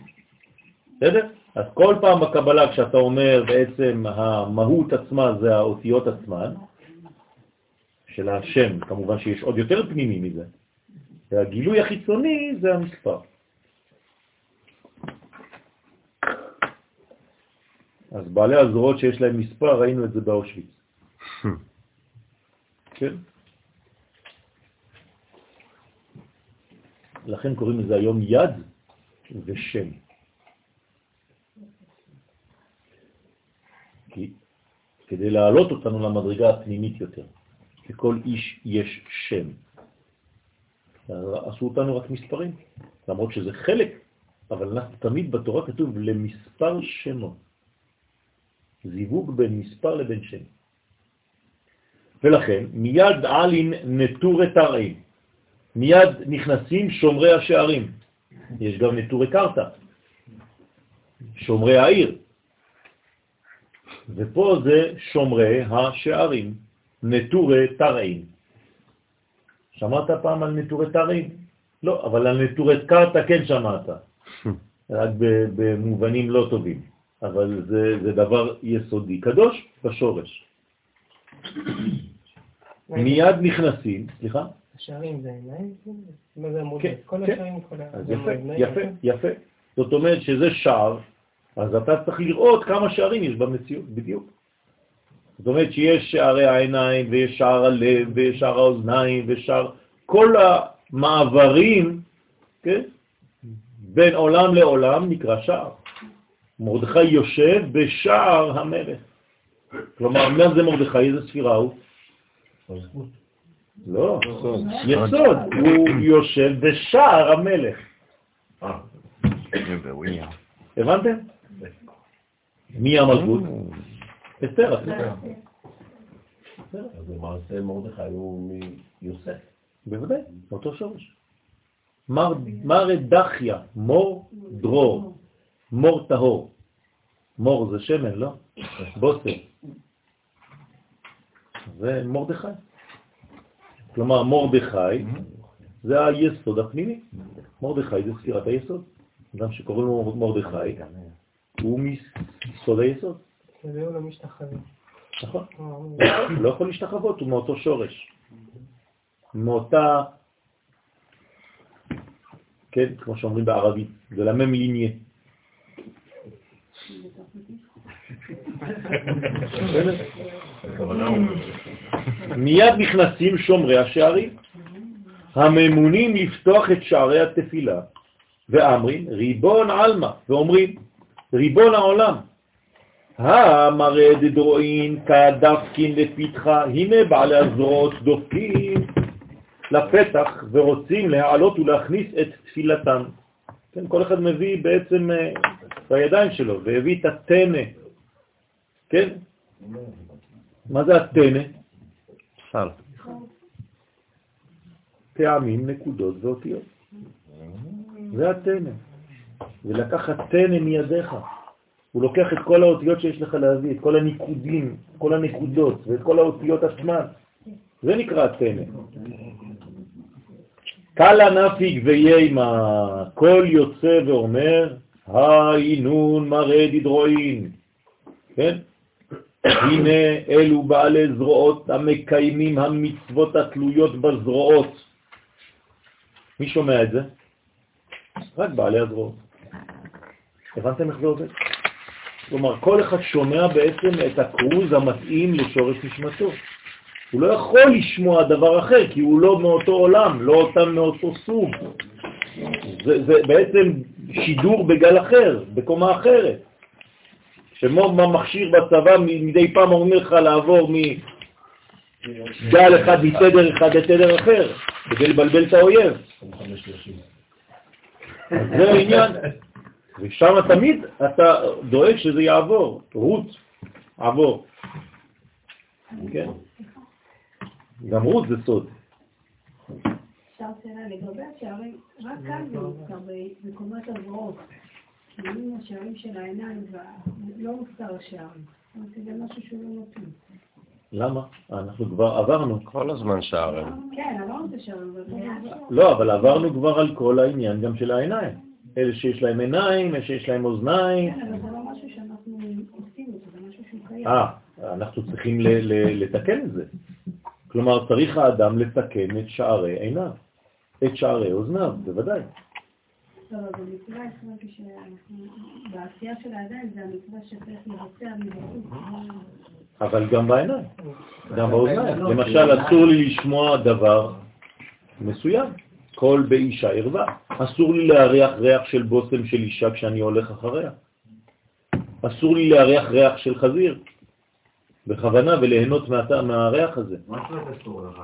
בסדר? אז כל פעם בקבלה כשאתה אומר בעצם המהות עצמה זה האותיות עצמן, של השם, כמובן שיש עוד יותר פנימי מזה, והגילוי החיצוני זה המספר. אז בעלי הזרועות שיש להם מספר, ראינו את זה באושוויץ. כן? לכן קוראים לזה היום יד ושם. כי כדי להעלות אותנו למדרגה הפנימית יותר, לכל איש יש שם. עשו אותנו רק מספרים, למרות שזה חלק, אבל אנחנו תמיד בתורה כתוב למספר שמות. זיווג בין מספר לבין שם. ולכן מיד עלין נטורי תרעים, מיד נכנסים שומרי השערים. יש גם נטורי קרתא, שומרי העיר. ופה זה שומרי השערים, נטורי תרעים. שמעת פעם על נטורי תרעים? לא, אבל על נטורי קרתא כן שמעת, רק במובנים לא טובים. אבל זה, זה דבר יסודי, קדוש בשורש. מיד נכנסים, סליחה? השערים זה עיניים? מה זה? כן, כל כן. השערים, כל העיניים, יפה? יפה. זאת אומרת שזה שער, אז אתה צריך לראות כמה שערים יש במציאות, בדיוק. זאת אומרת שיש שערי העיניים, ויש שער הלב, ויש שער האוזניים, ושער... כל המעברים, כן? בין עולם לעולם נקרא שער. מרדכי יושב בשער המלך. כלומר, מה זה מרדכי? איזה ספירה הוא? לא, יסוד. הוא יושב בשער המלך. הבנתם? מי המלכות? אסתר. אסתר. אז למעשה מרדכי הוא מיוסף. בוודאי, אותו שורש. מר- מר דחיה, מור דרור, מור טהור. מור זה שמן, לא? בוסר. זה מרדכי. כלומר, מרדכי זה היסוד הפנימי. מרדכי זה ספירת היסוד. אדם שקוראים לו מרדכי, הוא מסוד היסוד. זהו לא משתחווה. נכון. אה, לא יכול להשתחוות, הוא מאותו שורש. מאותה, כן, כמו שאומרים בערבית, זה למם ליניה. בסדר? מיד נכנסים שומרי השערים, הממונים לפתוח את שערי התפילה, ואמרים, ריבון עלמא, ואומרים, ריבון העולם, המרד דרועין כדפקין לפתחה, הנה בעלי הזרועות דופקים לפתח ורוצים להעלות ולהכניס את תפילתם. כן, כל אחד מביא בעצם אה, בידיים שלו, והביא את הטנא, כן? מה זה הטנא? סל. טעמים, נקודות ואותיות. זה הטנא. ולקחת טנא מידיך. הוא לוקח את כל האותיות שיש לך להביא, את כל הניקודים, כל הנקודות ואת כל האותיות עצמן. זה נקרא תנא. קלה נפיק ויימה, כל יוצא ואומר, היי נון מראה דדרואין. כן? הנה אלו בעלי זרועות המקיימים המצוות התלויות בזרועות. מי שומע את זה? רק בעלי הזרועות. הבנתם איך זה עובד? כלומר, כל אחד שומע בעצם את הקרוז המתאים לשורש נשמתו. הוא לא יכול לשמוע דבר אחר, כי הוא לא מאותו עולם, לא אותם מאותו סוג. זה, זה בעצם שידור בגל אחר, בקומה אחרת. שמוב מכשיר בצבא מדי פעם אומר לך לעבור מגל אחד מתדר אחד לתדר אחר, כדי לבלבל את האויב. זה העניין. ושם תמיד אתה דואג שזה יעבור, רות, עבור. כן? גם רות זה סוד. אפשר שאלה לגבי השערים, רק כאן זה מוזכר בקומת כאילו השערים של העיניים, לא מוזכר השערים. זה משהו שהוא לא מתאים. למה? אנחנו כבר עברנו. כל הזמן שערים. כן, עברנו את השערים. לא, אבל עברנו כבר על כל העניין גם של העיניים. אלה שיש להם עיניים, אלה שיש להם אוזניים. כן, אבל זה לא משהו שאנחנו עושים אותו, זה משהו שהוא קיים. אה, אנחנו צריכים לתקן את זה. כלומר, צריך האדם לתקן את שערי עיניו, את שערי אוזניו, בוודאי. לא, במצווה החלטתי שבעשייה של הידיים זה המצווה שצריך לבצע מבחוץ. אבל גם בעיניים, גם באוזניים. למשל, אסור לי לשמוע דבר מסוים, קול באישה ערווה. אסור לי להריח ריח של בושם של אישה כשאני הולך אחריה. אסור לי להריח ריח של חזיר. בכוונה וליהנות מהריח הזה. מה זאת אומרת אסור לך?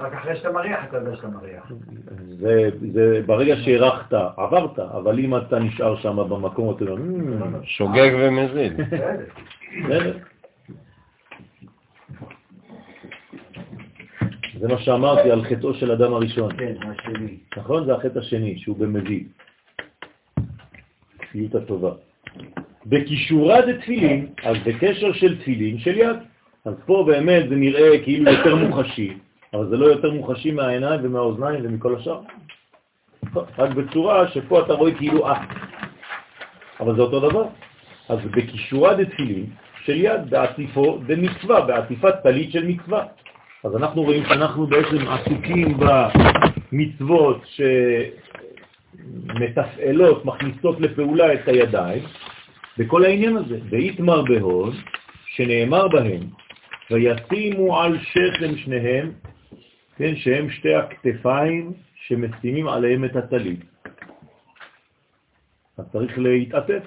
רק אחרי שאתה מריח אתה יודע שאתה מריח. זה ברגע שהרחת, עברת, אבל אם אתה נשאר שם במקום, אתה אומר, אה, שוגג ומזיד. זה מה שאמרתי על חטאו של אדם הראשון. כן, השני. נכון? זה החטא השני, שהוא במזיד. כפיות הטובה. בקישורה זה תפילין, אז בקשר של תפילין של יד. אז פה באמת זה נראה כאילו יותר מוחשי, אבל זה לא יותר מוחשי מהעיניים ומהאוזניים ומכל השאר. רק בצורה שפה אתה רואה כאילו אה, אבל זה אותו דבר. אז בקישורה דתפילין של יד, בעטיפו דמצווה, בעטיפת טלית של מצווה. אז אנחנו רואים שאנחנו בעצם עסוקים במצוות שמתפעלות, מכניסות לפעולה את הידיים, בכל העניין הזה. ויתמר בהוד, שנאמר בהם, וישימו על שכם שניהם, כן, שהם שתי הכתפיים שמשימים עליהם את הטלית. אז צריך להתעטף.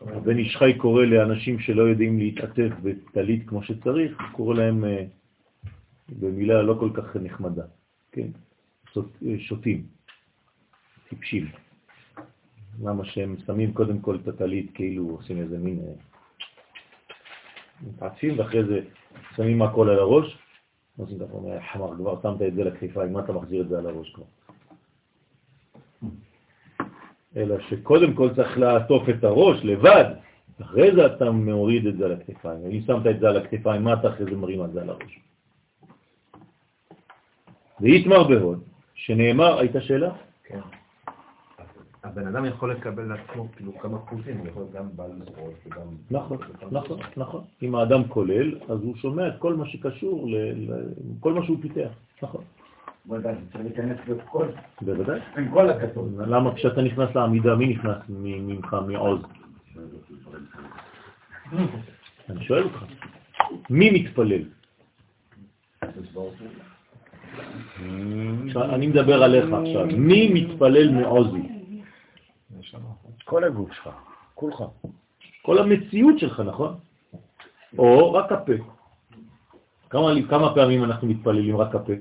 הבן ישחי קורא לאנשים שלא יודעים להתעטף בטלית כמו שצריך, קורא להם אה, במילה לא כל כך נחמדה, כן? שוטים, טיפשים. למה שהם שמים קודם כל את הטלית, כאילו עושים איזה מין... אה, מתעצים, ואחרי זה שמים הכל על הראש, עושים ככה, אומר, חמר, כבר שמת את זה לכתפיים, מה אתה מחזיר את זה על הראש כבר? אלא שקודם כל צריך לעטוף את הראש לבד, אחרי זה אתה מוריד את זה על הכתפיים. אם שמת את זה על הכתפיים, מה אתה אחרי זה מרים את זה על הראש? ויתמר בהוד, שנאמר, הייתה שאלה? כן. הבן אדם יכול לקבל לעצמו כאילו כמה חוזים, הוא יכול גם בעל זרועות וגם... נכון, נכון, נכון. אם האדם כולל, אז הוא שומע את כל מה שקשור, כל מה שהוא פיתח, נכון. בוודאי, צריך להיכנס בכל... בוודאי. עם כל הכתוב. למה כשאתה נכנס לעמידה, מי נכנס ממך, מעוז? אני שואל אותך, מי מתפלל? אני מדבר עליך עכשיו, מי מתפלל מעוזי? כל הגוף שלך, כולך. כל המציאות שלך, נכון? או רק הפה. כמה, כמה פעמים אנחנו מתפללים רק הפה?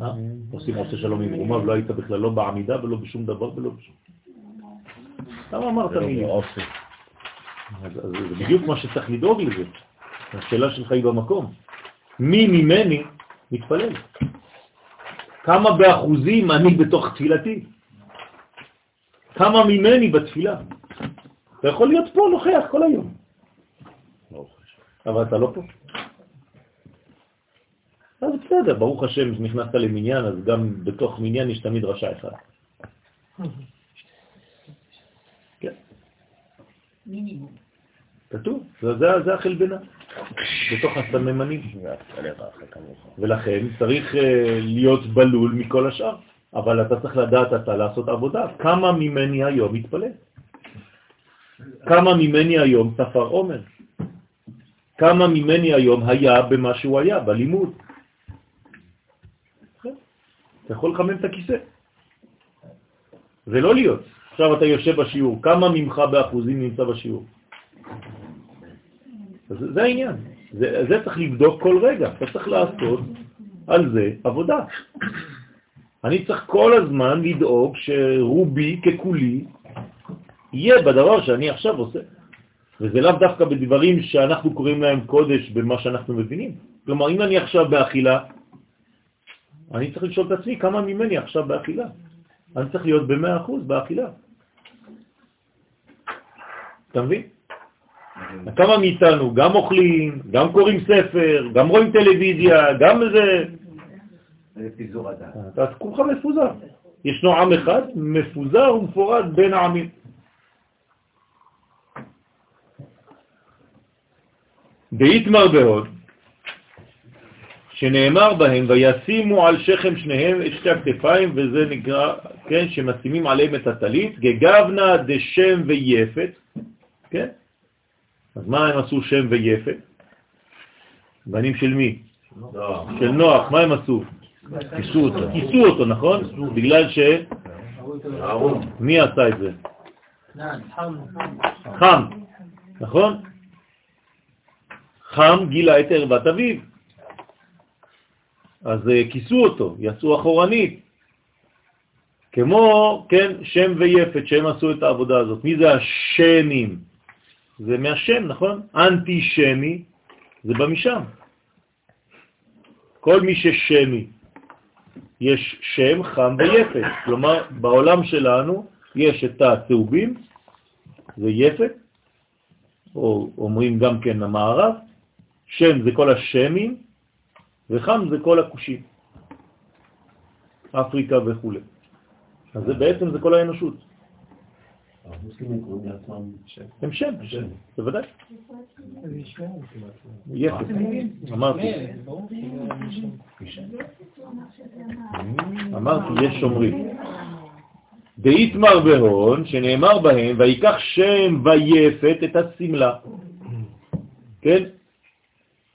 אה? עושים עושה שלום עם רומה, ולא היית בכלל לא בעמידה ולא בשום דבר ולא בשום... למה אמרת מילים? זה בדיוק מה שצריך לדאוג לזה. השאלה שלך היא במקום. מי ממני מתפלל? כמה באחוזים אני בתוך תפילתי? כמה ממני בתפילה. אתה יכול להיות פה נוכח כל היום. אבל אתה לא פה. אז בסדר, ברוך השם, נכנסת למניין, אז גם בתוך מניין יש תמיד רשע אחד. כן. מינימום. כתוב, זה, זה, זה החלבנה, בתוך הסממנים. ולכן צריך אה, להיות בלול מכל השאר, אבל אתה צריך לדעת אתה לעשות עבודה. כמה ממני היום מתפלל? כמה ממני היום ספר עומר? כמה ממני היום היה במה שהוא היה, בלימוד? אתה יכול לחמם את הכיסא. ולא להיות. עכשיו אתה יושב בשיעור, כמה ממך באחוזים נמצא בשיעור? זה, זה העניין. זה, זה צריך לבדוק כל רגע. אתה צריך לעשות על זה עבודה. אני צריך כל הזמן לדאוג שרובי ככולי יהיה בדבר שאני עכשיו עושה. וזה לאו דווקא בדברים שאנחנו קוראים להם קודש במה שאנחנו מבינים. כלומר, אם אני עכשיו באכילה, אני צריך לשאול את עצמי כמה ממני עכשיו באכילה. אני צריך להיות ב-100% באכילה. אתה מבין? כמה מאיתנו גם אוכלים, גם קוראים ספר, גם רואים טלוויזיה, גם איזה... אתה כולך מפוזר. ישנו עם אחד מפוזר ומפורד בין העמים. באיתמר בהוד, שנאמר בהם, וישימו על שכם שניהם את שתי הכתפיים, וזה נקרא, כן, שמשימים עליהם את הטלית, גגבנה דשם ויפת, כן? אז מה הם עשו שם ויפת? בנים של מי? של נוח, מה הם עשו? כיסו אותו. כיסו אותו, נכון? בגלל ש... מי עשה את זה? חם, נכון? חם גילה את ערוות אביו. אז אה, כיסו אותו, יצאו אחורנית. כמו, כן, שם ויפת, שהם עשו את העבודה הזאת. מי זה השמים? זה מהשם, נכון? אנטי שמי, זה בא משם. כל מי ששמי, יש שם, חם ויפת. כלומר, בעולם שלנו יש את הצהובים, זה יפת, או אומרים גם כן המערב, שם זה כל השמים, וחם זה כל הכושים, אפריקה וכו'. אז זה בעצם זה כל האנושות. הם שם, בוודאי. יפת, אמרתי. אמרתי, יש שומרים. דאיתמר בהון, שנאמר בהם, ויקח שם ויפת את הסמלה. כן?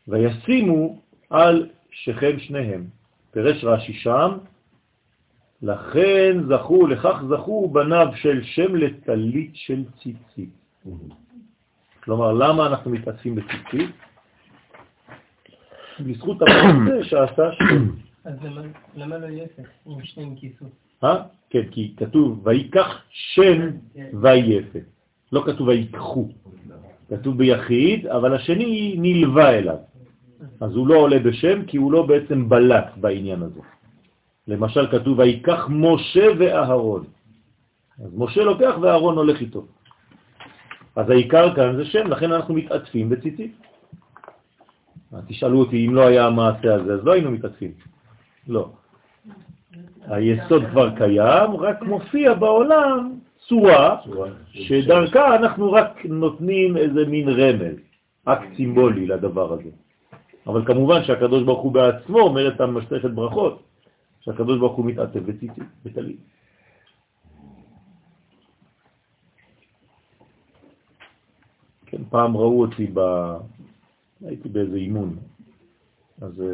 וישימו על שכם שניהם. פרש רש"י שם, לכן זכו, לכך זכו בניו של שם לטלית של ציצית. כלומר, למה אנחנו מתעסקים בציצית? בזכות המעשה שעשה שם. אז למה לא יפת עם שניהם כיסות? אה? כן, כי כתוב ויקח שם ויפת. לא כתוב ויקחו. כתוב ביחיד, אבל השני נלווה אליו. אז הוא לא עולה בשם כי הוא לא בעצם בלט בעניין הזה. למשל כתוב, ויקח משה ואהרון. אז משה לוקח ואהרון הולך איתו. אז העיקר כאן זה שם, לכן אנחנו מתעטפים בציצית. תשאלו אותי, אם לא היה המעשה הזה, אז לא היינו מתעטפים. לא. היסוד כבר קיים, רק מופיע בעולם צורה שדרכה אנחנו רק נותנים איזה מין רמז, אקט סימבולי לדבר הזה. אבל כמובן שהקדוש ברוך הוא בעצמו אומר את המשתכת ברכות, שהקדוש ברוך הוא מתעטף בציצית, בטלית. כן, פעם ראו אותי, ב... הייתי באיזה אימון, אז אה,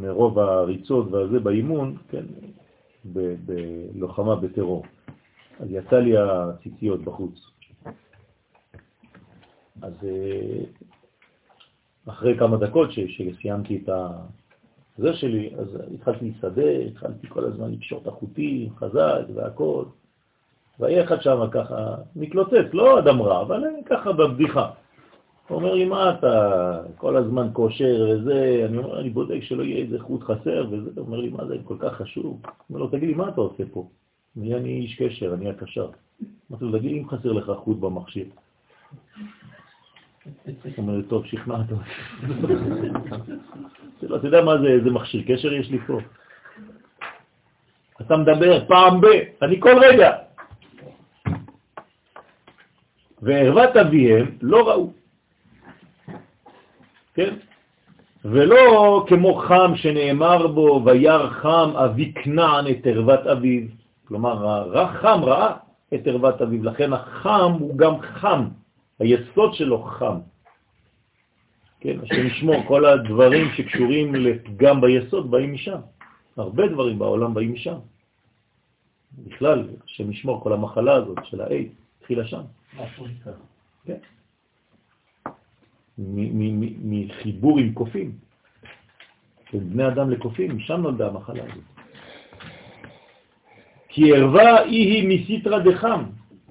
מרוב הריצות והזה באימון, כן, בלוחמה בטרור. אז יצא לי הציציות בחוץ. אז אה, אחרי כמה דקות שסיימתי את זה שלי, אז התחלתי להסתדר, התחלתי כל הזמן לקשור את החוטים, חזק והכל. והיה אחד שם ככה מתלוצץ, לא אדם רע, אבל ככה בבדיחה. הוא אומר לי, מה אתה כל הזמן כושר וזה, אני אומר, אני בודק שלא יהיה איזה חוט חסר וזה, הוא אומר לי, מה זה כל כך חשוב? הוא אומר לו, תגיד לי, מה אתה עושה פה? אני איש קשר, אני הקשר. אמרתי לו, תגיד, אם חסר לך חוט במכשיר. זאת אומרת, טוב, שכנעת אותי. לא, אתה יודע מה זה, איזה מכשיר קשר יש לי פה? אתה מדבר פעם ב... אני כל רגע. וערוות אביהם לא ראו. כן? ולא כמו חם שנאמר בו, וירא חם אבי כנען את ערוות אביו. כלומר, החם ראה את ערוות אביו, לכן החם הוא גם חם, היסוד שלו חם. כן, השם ישמור, כל הדברים שקשורים לפגם ביסוד באים משם. הרבה דברים בעולם באים משם. בכלל, השם ישמור, כל המחלה הזאת של האייד התחילה שם. כן. מחיבור עם קופים, בין בני אדם לקופים, משם נולדה המחלה הזאת. כי ערווה היא מסיטרא דחם.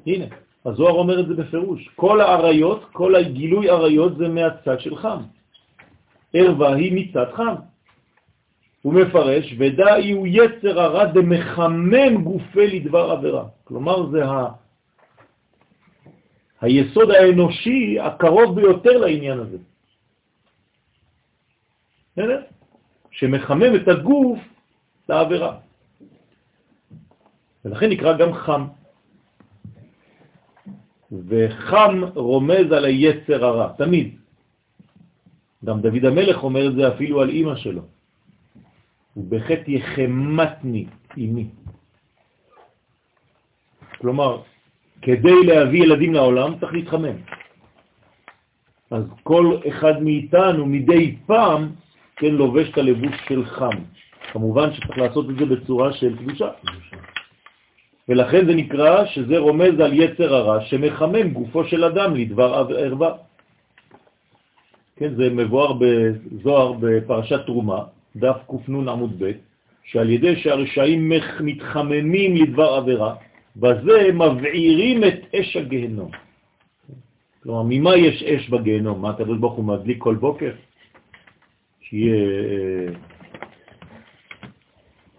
הנה, הזוהר אומר את זה בפירוש. כל העריות, כל הגילוי עריות זה מהצד של חם. ערווה היא מצד חם. הוא מפרש, ודאי הוא יצר הרע דמחמם גופה לדבר עבירה. כלומר, זה ה... היסוד האנושי הקרוב ביותר לעניין הזה. בסדר? שמחמם את הגוף לעבירה. ולכן נקרא גם חם. וחם רומז על היצר הרע, תמיד. גם דוד המלך אומר את זה אפילו על אימא שלו. ובחטא יחמתני אימי. כלומר, כדי להביא ילדים לעולם צריך להתחמם. אז כל אחד מאיתנו מדי פעם כן לובש את הלבוש של חם. כמובן שצריך לעשות את זה בצורה של קדושה. ולכן זה נקרא שזה רומז על יצר הרע שמחמם גופו של אדם לדבר ערווה. כן, זה מבואר בזוהר בפרשת תרומה, דף קנ עמוד ב', שעל ידי שהרשעים מתחממים לדבר עבירה, בזה מבעירים את אש הגהנום. כלומר, ממה יש אש בגהנום? מה הקדוש ברוך הוא מדליק כל בוקר? שיהיה, אה,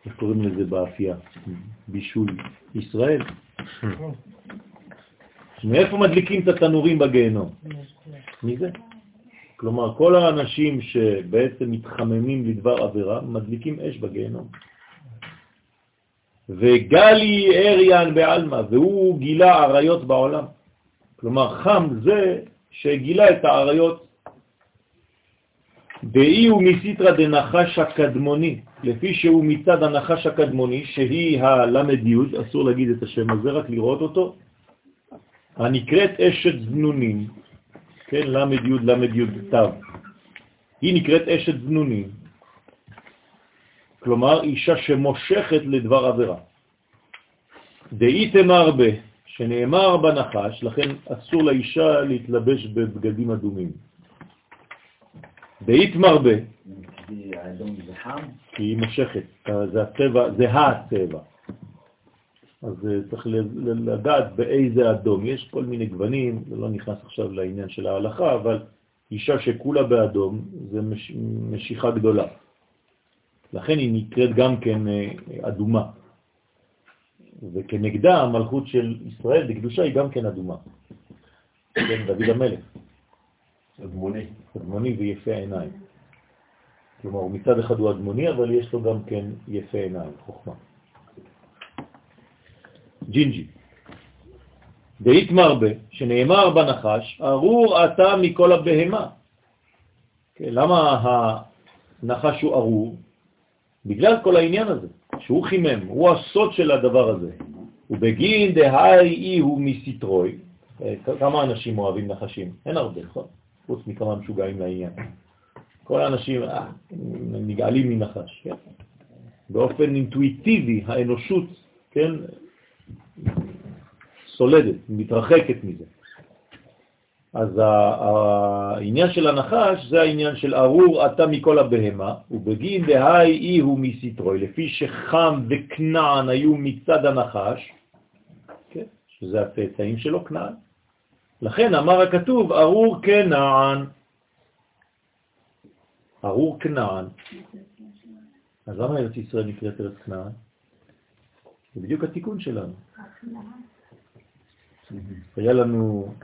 איך קוראים לזה באפייה? בישול ישראל. מאיפה מדליקים את התנורים בגיהנום? מזה. כלומר, כל האנשים שבעצם מתחממים לדבר עבירה, מדליקים אש בגיהנום. וגלי אריאן בעלמא, והוא גילה עריות בעולם. כלומר, חם זה שגילה את העריות. דאי הוא מסיטרא דנחש הקדמוני, לפי שהוא מצד הנחש הקדמוני, שהיא הלמד י', אסור להגיד את השם הזה, רק לראות אותו, הנקראת אשת זנונים, כן, למד י' למד י' תו. היא נקראת אשת זנונים, כלומר אישה שמושכת לדבר עבירה. דאיתם הרבה, שנאמר בנחש, לכן אסור לאישה להתלבש בבגדים אדומים. דאית מרבה, כי היא מושכת, זה הצבע, זה הצבע. אז אה, צריך לדעת באיזה אדום. יש כל מיני גוונים, זה לא נכנס עכשיו לעניין של ההלכה, אבל אישה שכולה באדום זה מש, משיכה גדולה. לכן היא נקראת גם כן אה, אדומה. וכנגדה המלכות של ישראל בקדושה היא גם כן אדומה. כן, דוד המלך. אדמוני. אדמוני ויפה עיניים. כלומר, מצד אחד הוא אדמוני, אבל יש לו גם כן יפה עיניים, חוכמה. ג'ינג'י. דאית מרבה, שנאמר בנחש, ארור אתה מכל הבהמה. כן, למה הנחש הוא ארור? בגלל כל העניין הזה, שהוא חימם, הוא הסוד של הדבר הזה. ובגין דהי אי הוא מסיטרוי, אה, כמה אנשים אוהבים נחשים? אין הרבה, נכון? חוץ מכמה משוגעים לעניין. כל האנשים אה, נגעלים מנחש, כן? באופן אינטואיטיבי האנושות, כן, סולדת, מתרחקת מזה. אז העניין של הנחש זה העניין של ארור אתה מכל הבהמה, ובגין דהי אי הוא מסיטרוי, לפי שחם וכנען היו מצד הנחש, כן, שזה הצאצאים שלו, כנען. לכן אמר הכתוב, ארור כנען. ארור כנען. אז למה ארץ ישראל נקראת ארץ כנען? זה בדיוק התיקון שלנו. היה לנו,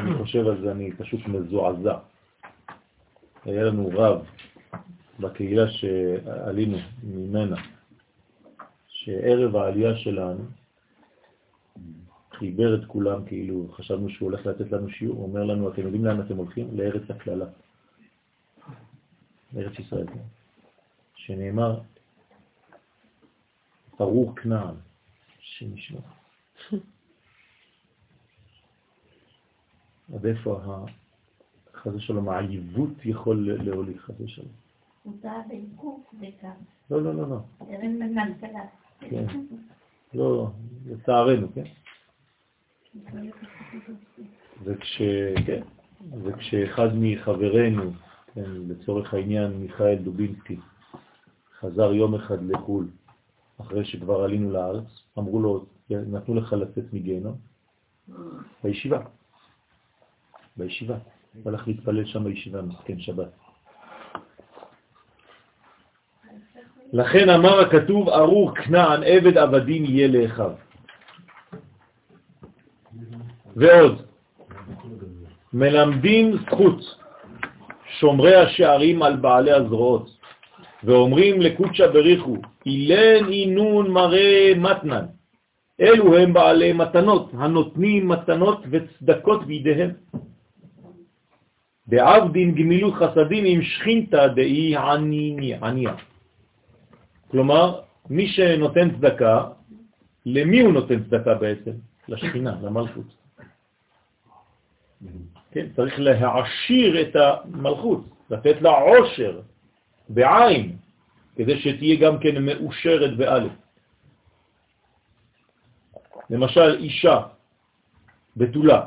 אני חושב על זה, אני פשוט מזועזע. היה לנו רב בקהילה שעלינו ממנה, שערב העלייה שלנו חיבר את כולם, כאילו חשבנו שהוא הולך לתת לנו שיעור, הוא אומר לנו, אתם יודעים לאן אתם הולכים? לארץ הכללה, לארץ ישראל, כן. שנאמר, ארור כנען, שנשמע. עד איפה חזה שלום, העיוות יכול להוליך חזה שלום. מותר בעיכוב וכך. לא, לא, לא, לא. הכלכלה. כן. לא, לצערנו, כן? וכש, כן, וכשאחד מחברינו, כן, לצורך העניין מיכאל דובינסקי, חזר יום אחד לחו"ל, אחרי שכבר עלינו לארץ, אמרו לו, נתנו לך לצאת מגיהנום, בישיבה, בישיבה, הלך להתפלל שם בישיבה, מסכן שבת. לכן אמר הכתוב, ארור כנען עבד עבדים יהיה לאחיו. ועוד, מלמדים זכות שומרי השערים על בעלי הזרועות, ואומרים לקודשא בריחו, אילן אינון מראה מתנן. אלו הם בעלי מתנות, הנותנים מתנות וצדקות בידיהם. דעבדין גמילות חסדים עם שכינתא דאי עניה. כלומר, מי שנותן צדקה, למי הוא נותן צדקה בעצם? לשכינה, למלכות. כן, צריך להעשיר את המלכות, לתת לה עושר בעין, כדי שתהיה גם כן מאושרת באלף. למשל, אישה בתולה,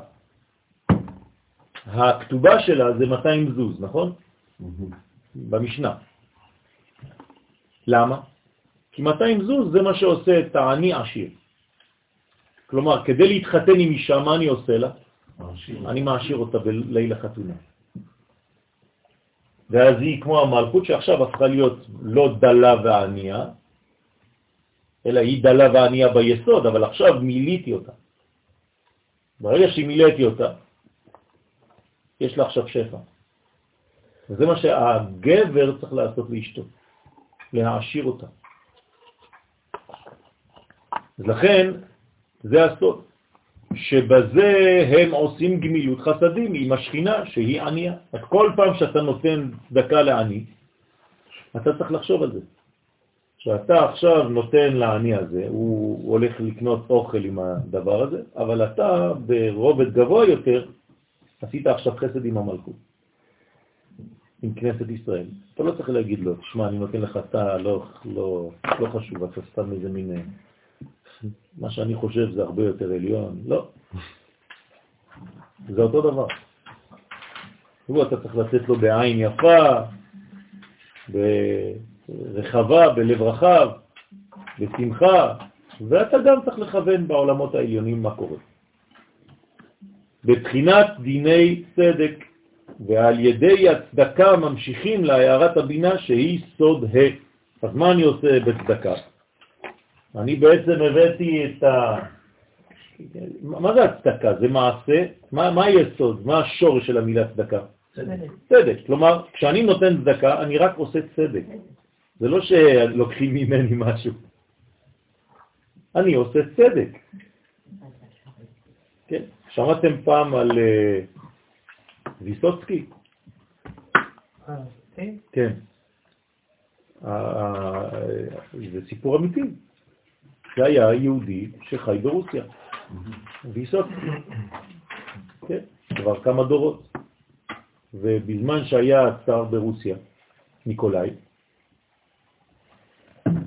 הכתובה שלה זה 200 זוז, נכון? במשנה. למה? כי 200 זוז זה מה שעושה את העני עשיר. כלומר, כדי להתחתן עם אישה, מה אני עושה לה? אני מעשיר אותה בליל החתונה. ואז היא כמו המלכות שעכשיו הפכה להיות לא דלה וענייה, אלא היא דלה וענייה ביסוד, אבל עכשיו מיליתי אותה. ברגע שמילאתי אותה, יש לה עכשיו שפע. וזה מה שהגבר צריך לעשות לאשתו, להעשיר אותה. אז לכן, זה הסוד. שבזה הם עושים גמילות חסדים עם השכינה שהיא ענייה. אז כל פעם שאתה נותן צדקה לעני, אתה צריך לחשוב על זה. שאתה עכשיו נותן לעני הזה, הוא הולך לקנות אוכל עם הדבר הזה, אבל אתה ברובד גבוה יותר עשית עכשיו חסד עם המלכות, עם כנסת ישראל. אתה לא צריך להגיד לו, תשמע, אני נותן לך אתה, לא, לא, לא חשוב, אתה סתם איזה מין מה שאני חושב זה הרבה יותר עליון. לא. זה אותו דבר. תראו, אתה צריך לתת לו בעין יפה, ברחבה, בלב רחב, בשמחה, ואתה גם צריך לכוון בעולמות העליונים מה קורה. בבחינת דיני צדק, ועל ידי הצדקה ממשיכים להערת הבינה שהיא סוד ה'. אז מה אני עושה בצדקה? אני בעצם הבאתי את ה... מה זה הצדקה? זה מעשה? מה, מה היסוד? מה השורש של המילה צדקה? צדק. צדק. כלומר, כשאני נותן צדקה, אני רק עושה צדק. זה לא שלוקחים ממני משהו. אני עושה צדק. כן? שמעתם פעם על אה, ויסוצקי? אה, כן. כן. זה סיפור אמיתי. זה היה יהודי שחי ברוסיה. ויסוצקי. כן, כבר כמה דורות. ובזמן שהיה הצאר ברוסיה, ניקולאי,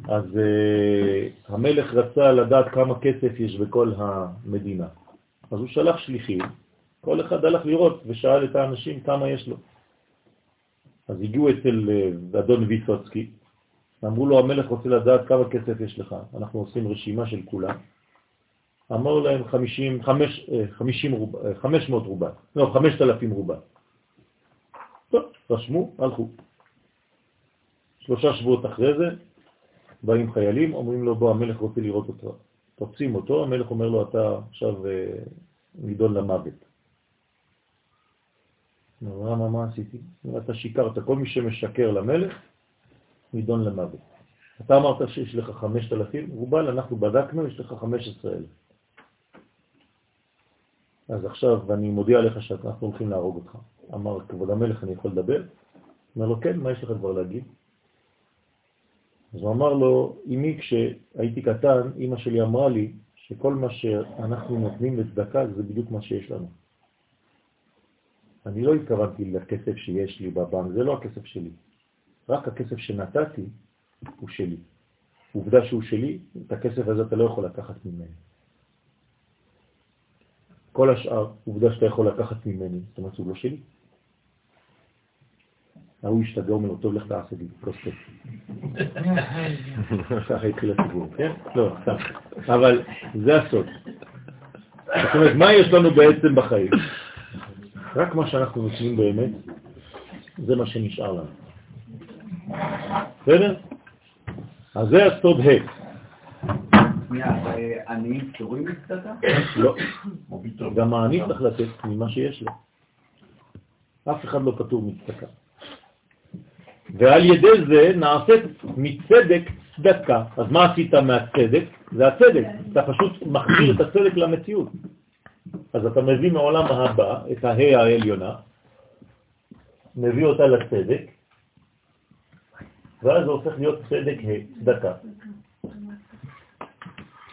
אז uh, המלך רצה לדעת כמה כסף יש בכל המדינה. אז הוא שלח שליחים, כל אחד הלך לראות ושאל את האנשים כמה יש לו. אז הגיעו אצל uh, אדון ויסוצקי, אמרו לו, המלך רוצה לדעת כמה כסף יש לך. אנחנו עושים רשימה של כולם. אמר להם 50, 5, 50 רוב, 500 רובה, לא, 5,000 רובה. טוב, רשמו, הלכו. שלושה שבועות אחרי זה, באים חיילים, אומרים לו, בוא, המלך רוצה לראות אותו. תופסים אותו, המלך אומר לו, אתה עכשיו אה, נידון למוות. אומר, מה, מה עשיתי? אתה שיקרת, כל מי שמשקר למלך, נידון למוות. אתה אמרת שיש לך 5,000, רובל, אנחנו בדקנו, יש לך 15,000. אז עכשיו אני מודיע לך שאנחנו הולכים להרוג אותך. אמר, כבוד המלך, אני יכול לדבר? אומר לו, כן, מה יש לך כבר להגיד? אז הוא אמר לו, אמי, כשהייתי קטן, אמא שלי אמרה לי שכל מה שאנחנו נותנים לצדקה זה בדיוק מה שיש לנו. אני לא התכוונתי לכסף שיש לי בבנק, זה לא הכסף שלי. רק הכסף שנתתי הוא שלי. עובדה שהוא שלי, את הכסף הזה אתה לא יכול לקחת ממני. כל השאר, עובדה שאתה יכול לקחת ממני, זאת אומרת, הוא לא שלי. ההוא השתגע, אומר לו, טוב, לך תעשה לי כוס תה. ככה התחיל הסיפור, כן? לא, סתם. אבל זה הסוד. זאת אומרת, מה יש לנו בעצם בחיים? רק מה שאנחנו נותנים באמת, זה מה שנשאר לנו. בסדר? אז זה הסוד ה'. עניים פטורים מצדקה? לא. גם העני צריך לתת ממה שיש לו. אף אחד לא פטור מצדקה. ועל ידי זה נעשית מצדק צדקה. אז מה עשית מהצדק? זה הצדק. אתה פשוט מחזיר את הצדק למציאות. אז אתה מביא מעולם הבא את ההא העליונה, מביא אותה לצדק, ואז זה הופך להיות צדק ה', צדקה.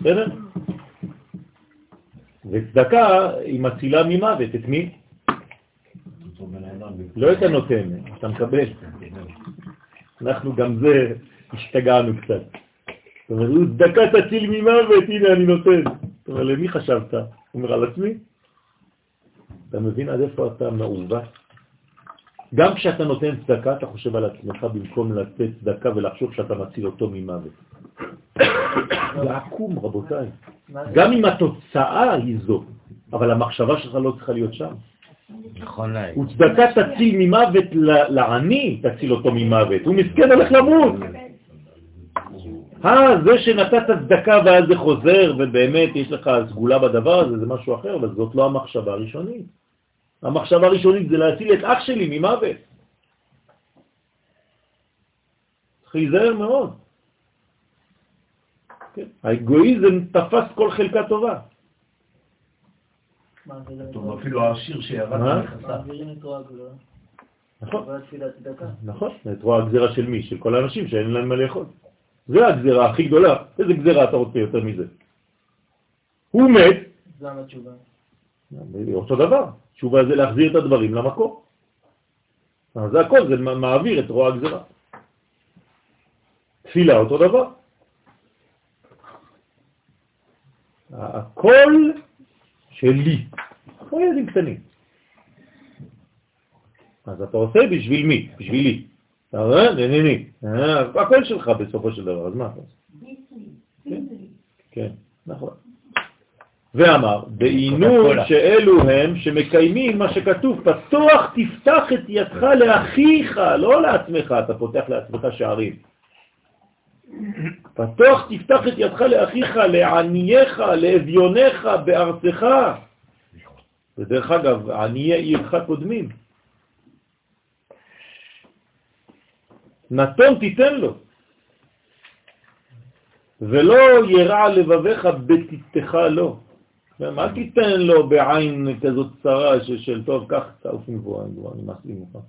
בסדר? וצדקה היא מצילה ממוות, את מי? לא את הנותן, אתה מקבל. אנחנו גם זה השתגענו קצת. זאת אומרת, צדקה תציל ממוות, הנה אני נותן. זאת אומרת, למי חשבת? הוא אומר, על עצמי? אתה מבין עד איפה אתה מעוות? גם כשאתה נותן צדקה, אתה חושב על עצמך במקום לתת צדקה ולחשוב שאתה מציל אותו ממוות. זה עקום, רבותיי. גם אם התוצאה היא זו, אבל המחשבה שלך לא צריכה להיות שם. נכון להיום. וצדקה תציל ממוות לעני, תציל אותו ממוות. הוא מסכן הולך למות. אה, זה שנתת צדקה ואז זה חוזר, ובאמת יש לך סגולה בדבר הזה, זה משהו אחר, אבל זאת לא המחשבה הראשונית. המחשבה הראשונית זה להציל את אח שלי ממוות. צריך להיזהר מאוד. כן? האגואיזם תפס כל חלקה טובה. טוב, אפילו העשיר שירד נכנסה. נכון, נכון, את רואה הגזירה של מי? של כל האנשים שאין להם מה לאכול. זה הגזירה הכי גדולה. איזה גזירה אתה רוצה יותר מזה? הוא מת. אותו דבר. תשובה זה להחזיר את הדברים למקור. אז זה הכל, זה מעביר את רוע הגזירה. תפילה אותו דבר. הכל שלי, כמו ילדים קטנים. אז אתה עושה בשביל מי? בשבילי. אתה רואה? נהנה, אה, הכל שלך בסופו של דבר, אז מה אתה עושה? כן, כן, נכון. ואמר, בעינות שאלו הם שמקיימים מה שכתוב, פתוח תפתח את ידך לאחיך, לא לעצמך, אתה פותח לעצמך שערים. פתוח תפתח את ידך לאחיך, לענייך, לאביונך בארצך. ודרך אגב, עניי עירך קודמים. נתון תיתן לו. ולא ירע לבביך בתיתך לו. אל תיתן לו בעין כזאת צרה של טוב, קח, תעוף מבואה, כבר נמאס לי ממך.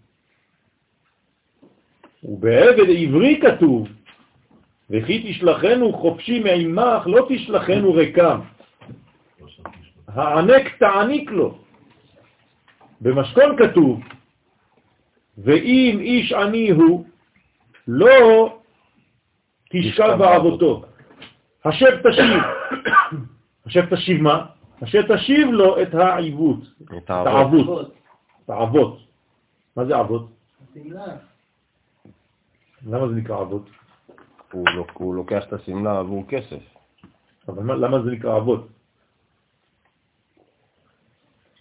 ובעבד עברי כתוב, וכי תשלחנו חופשי מעמך, לא תשלחנו ריקם. הענק תעניק לו. במשכון כתוב, ואם איש עני הוא, לא תשכב בעבותו. השב תשיב. השב תשיב מה? השב תשיב לו את העיוות. את העבות. את העבות. מה זה עבות? למה זה נקרא עבות? הוא לוקח את הסמלה עבור כסף. אבל למה זה נקרא עבות?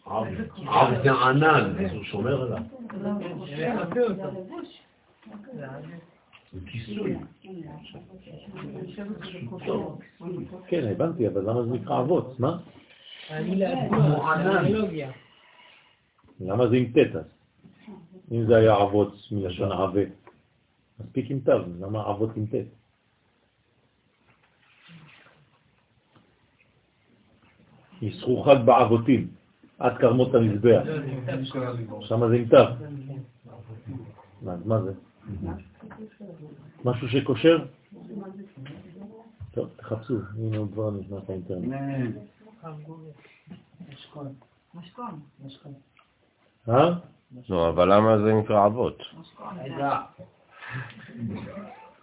עב זה ענן, אז הוא שומר עליו. כן, הבנתי, אבל למה זה נקרא אבות? מה? האנלוגיה. למה זה עם ט' אז? אם זה היה אבות מלשון עבה, מספיק עם תו, למה אבות עם ט'? יסחו חג באבותים, עד קרמות המזבח. שם זה עם תו. אז מה זה? משהו שקושר? טוב, תחפשו, הנה הוא כבר נכנס לאינטרנט. אה? נו, אבל למה זה נקרא אבות?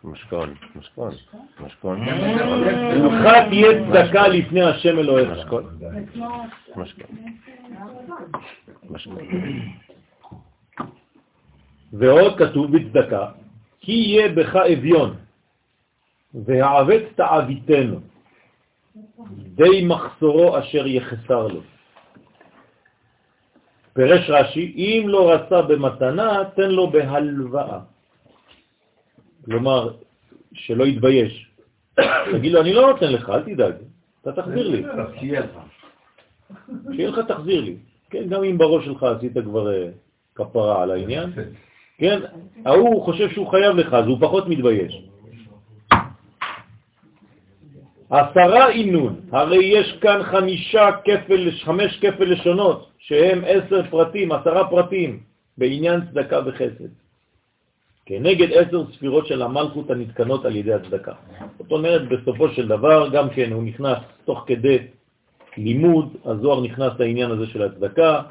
משכון, משכון, משכון. לך תהיה צדקה לפני השם אלוהיך. משכון, משכון, משכון. ועוד כתוב בצדקה, כי יהיה בך אביון, והעבד תעביתנו, די מחסורו אשר יחסר לו. פרש רש"י, אם לא רצה במתנה, תן לו בהלוואה. כלומר, שלא יתבייש. תגיד לו, אני לא נותן לך, אל תדאג, אתה תחזיר לי. שיהיה לך תחזיר לי. כן, גם אם בראש שלך עשית כבר אה, כפרה על העניין, כן, ההוא חושב שהוא חייב לך, אז הוא פחות מתבייש. עשרה אינון, הרי יש כאן חמישה כפל, חמש כפל לשונות, שהם עשר פרטים, עשרה פרטים, בעניין צדקה וחסד. כנגד עשר ספירות של המלכות הנתקנות על ידי הצדקה. זאת אומרת, בסופו של דבר, גם כן הוא נכנס תוך כדי לימוד, הזוהר נכנס לעניין הזה של הצדקה,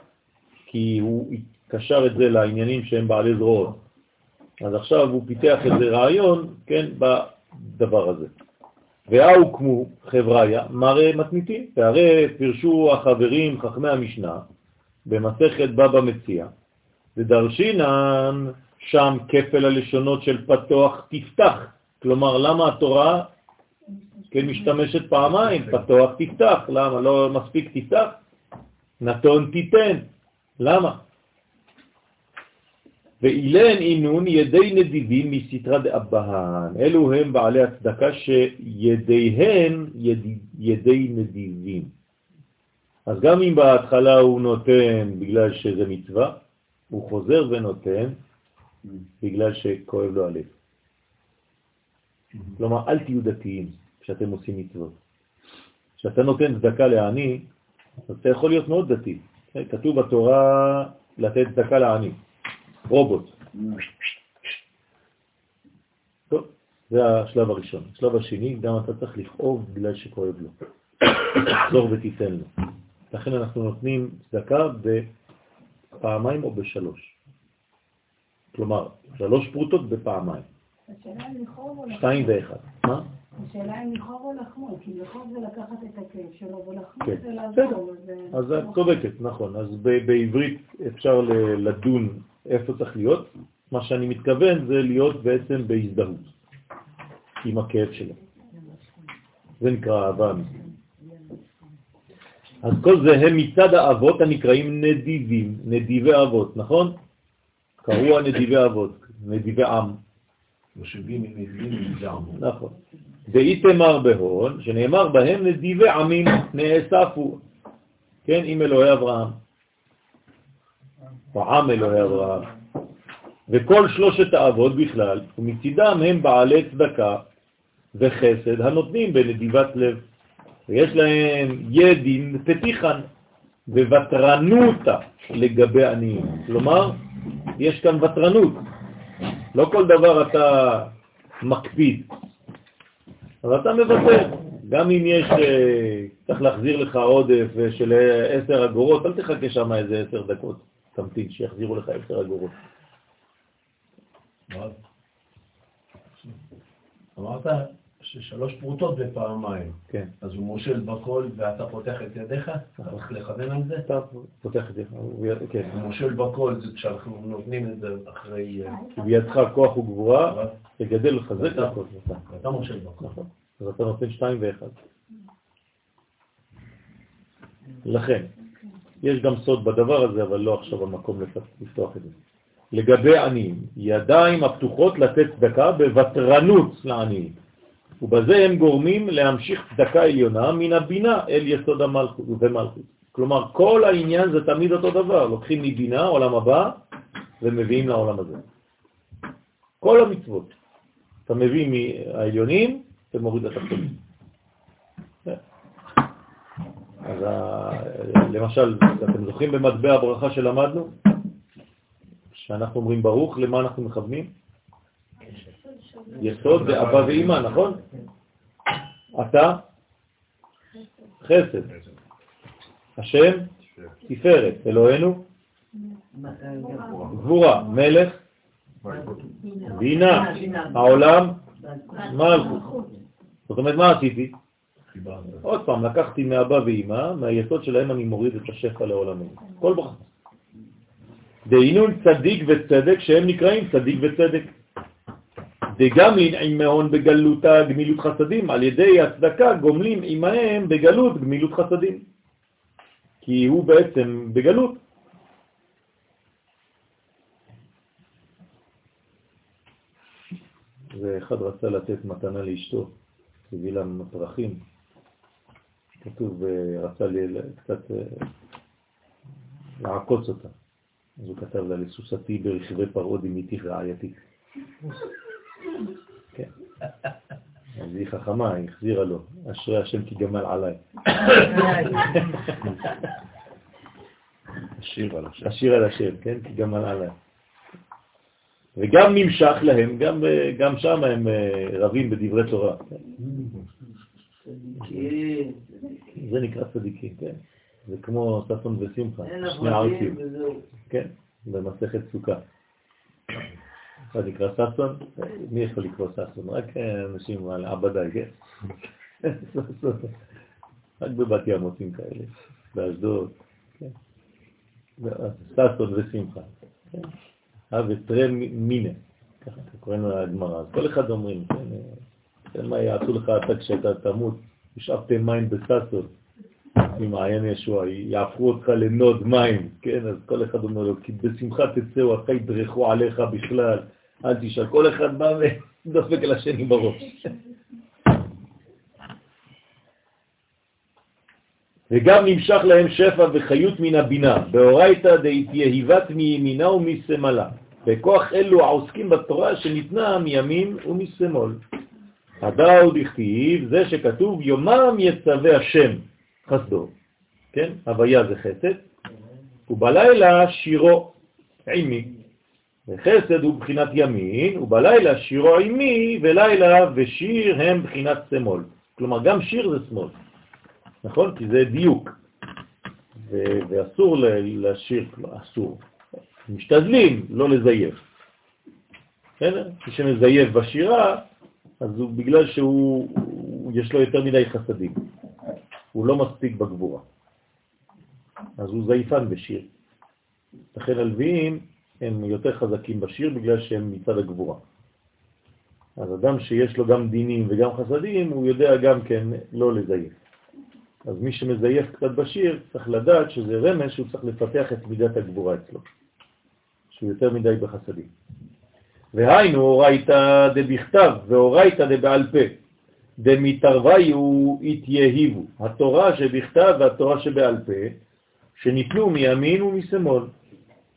כי הוא קשר את זה לעניינים שהם בעלי זרועות. אז עכשיו הוא פיתח איזה רעיון, כן, בדבר הזה. והאו כמו חבריה מראה מתניתים, והרי פרשו החברים חכמי המשנה במסכת בבא מציע, ודרשינן שם כפל הלשונות של פתוח תפתח, כלומר למה התורה כן משתמשת פעמיים, פתוח תפתח, למה? לא מספיק תפתח? נתון תיתן, למה? ואילן אינון ידי נדיבים מסתרה דאבהן. אלו הם בעלי הצדקה שידיהן ידי, ידי נדיבים. אז גם אם בהתחלה הוא נותן בגלל שזה מצווה, הוא חוזר ונותן בגלל שכואב לו הלב. כלומר, אל תהיו דתיים כשאתם עושים מצוות. כשאתה נותן צדקה לעני, אז אתה יכול להיות מאוד דתי. כתוב בתורה לתת צדקה לעני. רובוט. טוב, זה השלב הראשון. השלב השני, גם אתה צריך לכאוב בגלל שכואב לו. תחזור ותיתן לו. לכן אנחנו נותנים צדקה בפעמיים או בשלוש. כלומר, שלוש פרוטות בפעמיים. שתיים ואחד. מה? השאלה אם לכאוב או לחמוד, כי לכאוב זה לקחת את הכאב שלו, ולחמוד כן, זה. לעזור. זה- אז את צודקת, נכון. אז בעברית אפשר לדון איפה צריך להיות. מה שאני מתכוון זה להיות בעצם בהזדהות עם הכאב שלו. זה נקרא אהבה אמיתית. אז כל זה הם מצד האבות הנקראים נדיבים, נדיבי אבות, נכון? קראו הנדיבי אבות, נדיבי עם. יושבים עם מזעמו. נכון. ואיתמר בהון, שנאמר בהם נדיבי עמים נאספו, כן, עם אלוהי אברהם. או עם אלוהי אברהם. וכל שלושת האבות בכלל, ומצידם הם בעלי צדקה וחסד הנותנים בנדיבת לב. ויש להם ידין פתיחן וותרנותה לגבי עניים. כלומר, יש כאן ותרנות. לא כל דבר אתה מקפיד, אבל אתה מוותר. גם אם יש, אה, צריך להחזיר לך עודף של עשר אגורות, אל תחכה שם איזה עשר דקות. תמתין שיחזירו לך עשר אגורות. אמרת ששלוש פרוטות בפעמיים. כן. אז הוא מושל בכל ואתה פותח את ידיך? נכון. צריך לכוון על זה? אתה פותח את הוא- כן. מושל בכל זה כשאנחנו נותנים את זה אחרי... אה, כי בידך כוח וגבורה, לגדל ולחזק אתה- הכל. אתה. אתה מושל בכל. נכון. אז אתה נותן שתיים ואחד. לכן, יש גם סוד בדבר הזה, אבל לא עכשיו המקום לפ- לפתוח את זה. לגבי עניים, ידיים הפתוחות לתת צדקה בוותרנות לעניים, ובזה הם גורמים להמשיך צדקה עליונה מן הבינה אל יסוד המלכות ומלכות. כלומר, כל העניין זה תמיד אותו דבר, לוקחים מבינה, עולם הבא, ומביאים לעולם הזה. כל המצוות. אתה מביא מהעליונים ומוריד לתחתונים. אז למשל, אתם זוכרים במטבע הברכה שלמדנו? שאנחנו אומרים ברוך, למה אנחנו מכוונים? יסוד זה אבא ואמא, נכון? אתה? חסד. השם? תפארת. אלוהינו? גבורה. מלך? בינה. העולם? מלכות. זאת אומרת, מה עשיתי? עוד פעם, לקחתי מאבא ואמא, מהיסוד שלהם אני מוריד את השפע לעולמנו. כל ברכה. דהינון צדיק וצדק, שהם נקראים צדיק וצדק. דגם עמהון בגלותה גמילות חסדים, על ידי הצדקה גומלים עמהם בגלות גמילות חסדים. כי הוא בעצם בגלות. ואחד רצה לתת מתנה לאשתו, הביא לה פרחים. כתוב, אה, רצה לי קצת אה, לעקוץ אותה. אז הוא כתב לה, לסוסתי ברכבי פרעה דמיתי רעייתי. כן. אז היא חכמה, היא החזירה לו, אשרי השם כי גמל עליי. השיר על השם. השיר על השם, כן? כי גמל עליי. וגם נמשך להם, גם, גם שם הם אה, רבים בדברי תורה. זה נקרא צדיקים, כן? זה כמו ששון ושמחה, שני ערכים, כן? במסכת סוכה. אחד נקרא ששון, מי יכול לקרוא ששון? רק אנשים על עבדי, כן? רק בבת ים עושים כאלה, באשדוד, כן? ששון ושמחה, כן? ותראה מינה, ככה קוראים הגמרא, אז כל אחד אומרים, כן, מה יעשו לך אתה כשאתה תמות, ישאבתם מים בששון, ממעיין ישוע, יעפרו אותך לנוד מים, כן, אז כל אחד אומר לו, כי בשמחה תצאו, אחי ידרכו עליך בכלל, אל תשאל, כל אחד בא ודופק על השני בראש. וגם נמשך להם שפע וחיות מן הבינה, באורייתא דהתייהיבת מימינה ומשמאלה, בכוח אלו העוסקים בתורה שניתנה מימין ומשמאל. הדאו דכתיב, זה שכתוב יומם יצווה השם חסדו, כן? הוויה זה חסד, ובלילה שירו עימי. וחסד הוא בחינת ימין, ובלילה שירו עימי, ולילה ושיר הם בחינת שמאל. כלומר, גם שיר זה שמאל, נכון? כי זה דיוק. ואסור לשיר, אסור. משתדלים לא לזייף. בסדר? מי בשירה, אז הוא בגלל שהוא, יש לו יותר מדי חסדים. הוא לא מספיק בגבורה. אז הוא זייפן בשיר. לכן הלוויים הם יותר חזקים בשיר בגלל שהם מצד הגבורה. אז אדם שיש לו גם דינים וגם חסדים, הוא יודע גם כן לא לזייף. אז מי שמזייף קצת בשיר צריך לדעת שזה רמז שהוא צריך לפתח את מידת הגבורה אצלו, שהוא יותר מדי בחסדים. והיינו אורייתא דבכתב ואורייתא דבעל פה. דמיתרוויו יתייהיבו, התורה שבכתב והתורה שבעל פה, שניתנו מימין ומשמאל.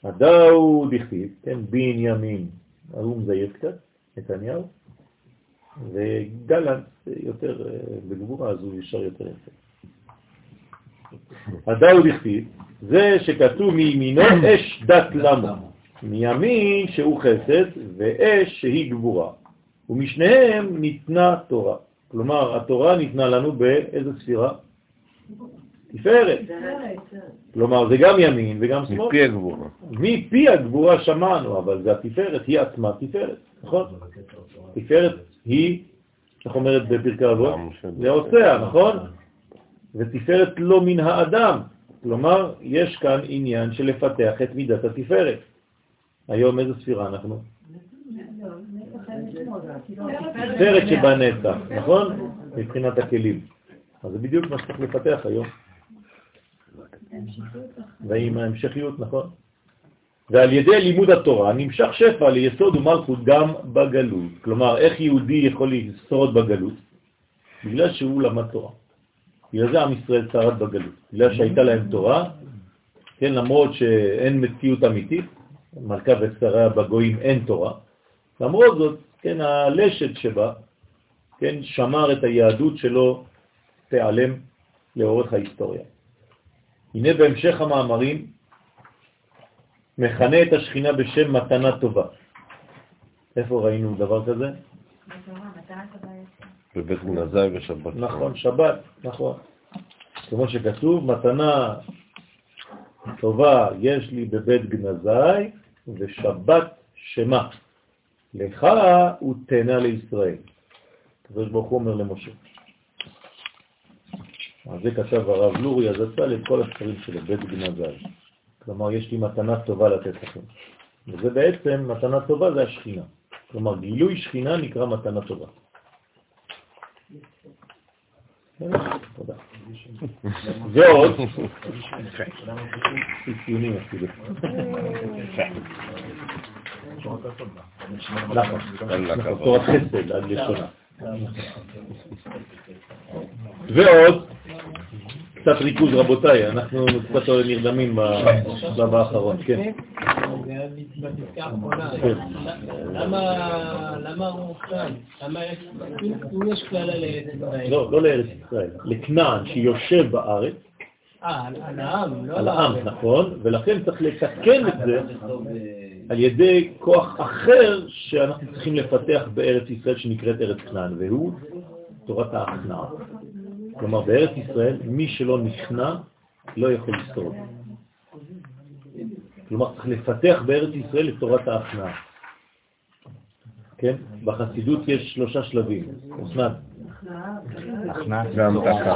הדאו דכתיב, כן, בין ימין, הוא מזייף קצת, נתניהו, וגלנט יותר אה, בגבורה, אז הוא ישר יותר יפה. הדאו דכתיב, זה שכתוב מימינו אש דת למה, מימין שהוא חסד ואש שהיא גבורה, ומשניהם ניתנה תורה. כלומר, התורה ניתנה לנו באיזה ספירה? תפארת. כלומר, זה גם ימין וגם שמאל. מפי הגבורה. מפי הגבורה שמענו, אבל זה התפארת, היא עצמה תפארת, נכון? תפארת היא, איך אומרת בפרקי אבות? זה עושה, נכון? ותפארת לא מן האדם. כלומר, יש כאן עניין של לפתח את מידת התפארת. היום איזה ספירה אנחנו? סרט שבנצח, נכון? מבחינת הכלים. אז זה בדיוק מה שצריך לפתח היום. ועם ההמשכיות, נכון? ועל ידי לימוד התורה נמשך שפע ליסוד ומלכות גם בגלות. כלומר, איך יהודי יכול לשרוד בגלות? בגלל שהוא למד תורה. בגלל זה עם ישראל שרד בגלות. בגלל שהייתה להם תורה, כן, למרות שאין מציאות אמיתית, מלכה ושרה בגויים אין תורה, למרות זאת, כן, הלשת שבה, כן, שמר את היהדות שלו תיעלם לאורך ההיסטוריה. הנה בהמשך המאמרים מכנה את השכינה בשם מתנה טובה. איפה ראינו דבר כזה? בבית גנזי ושבת. נכון, שבת, נכון. כמו שכתוב, מתנה טובה יש לי בבית גנזי ושבת שמה. לך הוא תנה לישראל. הקדוש ברוך הוא אומר למשה. אז זה כתב הרב לורי הזצ"ל את כל הספרים שלו, בית גנזי. כלומר, יש לי מתנה טובה לתת לכם. וזה בעצם, מתנה טובה זה השכינה. כלומר, גילוי שכינה נקרא מתנה טובה. תודה. ועוד. ועוד, קצת ריכוז רבותיי, אנחנו קצת נרדמים בשלב האחרון, כן. למה הוא כאן? למה יש כלל על ארץ ישראל? לא, לא לארץ ישראל, לכנען שיושב בארץ. אה, על העם, לא על העם, נכון, ולכן צריך לתקן את זה על ידי כוח אחר שאנחנו צריכים לפתח בארץ ישראל שנקראת ארץ כנען, והוא תורת ההכנעה. כלומר, בארץ ישראל, מי שלא נכנע לא יכול לשרוד. כלומר, צריך לפתח בארץ ישראל את תורת ההכנעה. כן? בחסידות יש שלושה שלבים. אסנת. הכנעה והמתקה.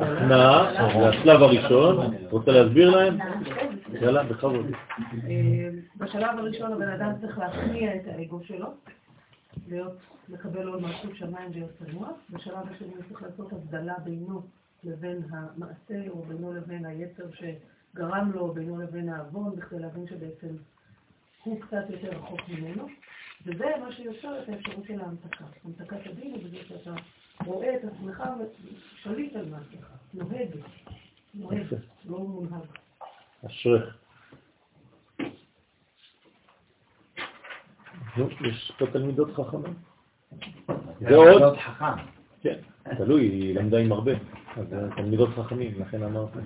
הכנעה זה השלב הראשון. רוצה להסביר להם? יאללה, בכבוד. בשלב הראשון הבן אדם צריך להכניע את האגו שלו, להיות, לקבל עוד משהו שמיים להיות צנוע. בשלב השני הוא צריך לעשות הבדלה בינו לבין המעשה או בינו לבין היצר שגרם לו, בינו לבין העוון, בכדי להבין שבעצם הוא קצת יותר רחוק ממנו. וזה מה שיוצר את האפשרות של ההמתקה. המתקת הדין היא בזה שאתה רואה את עצמך ושליט על מעשיך, נוהג, נוהג, לא מונהג. אשריך. יש פה תלמידות חכמים. ועוד, כן, תלוי, היא למדה עם הרבה, אז תלמידות חכמים, לכן אמרתי.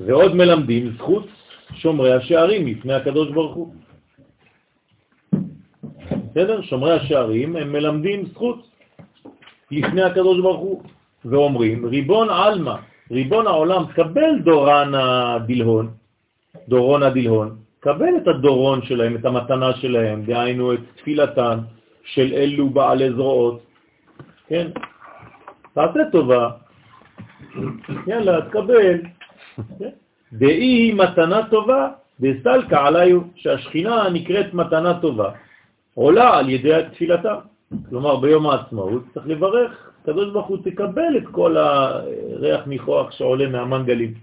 ועוד מלמדים זכות שומרי השערים לפני הקדוש ברוך הוא. בסדר? שומרי השערים הם מלמדים זכות לפני הקדוש ברוך הוא, ואומרים, ריבון עלמא, ריבון העולם, קבל דורן הדלהון, דורון הדלהון, קבל את הדורון שלהם, את המתנה שלהם, דהיינו את תפילתם של אלו בעלי זרועות, כן? תעשה טובה, יאללה, תקבל. כן? דאי מתנה טובה, דסלקה עליו, שהשכינה נקראת מתנה טובה, עולה על ידי תפילתה. כלומר, ביום העצמאות צריך לברך, הקדוש ברוך הוא תקבל את כל הריח ניחוח שעולה מהמנגלים.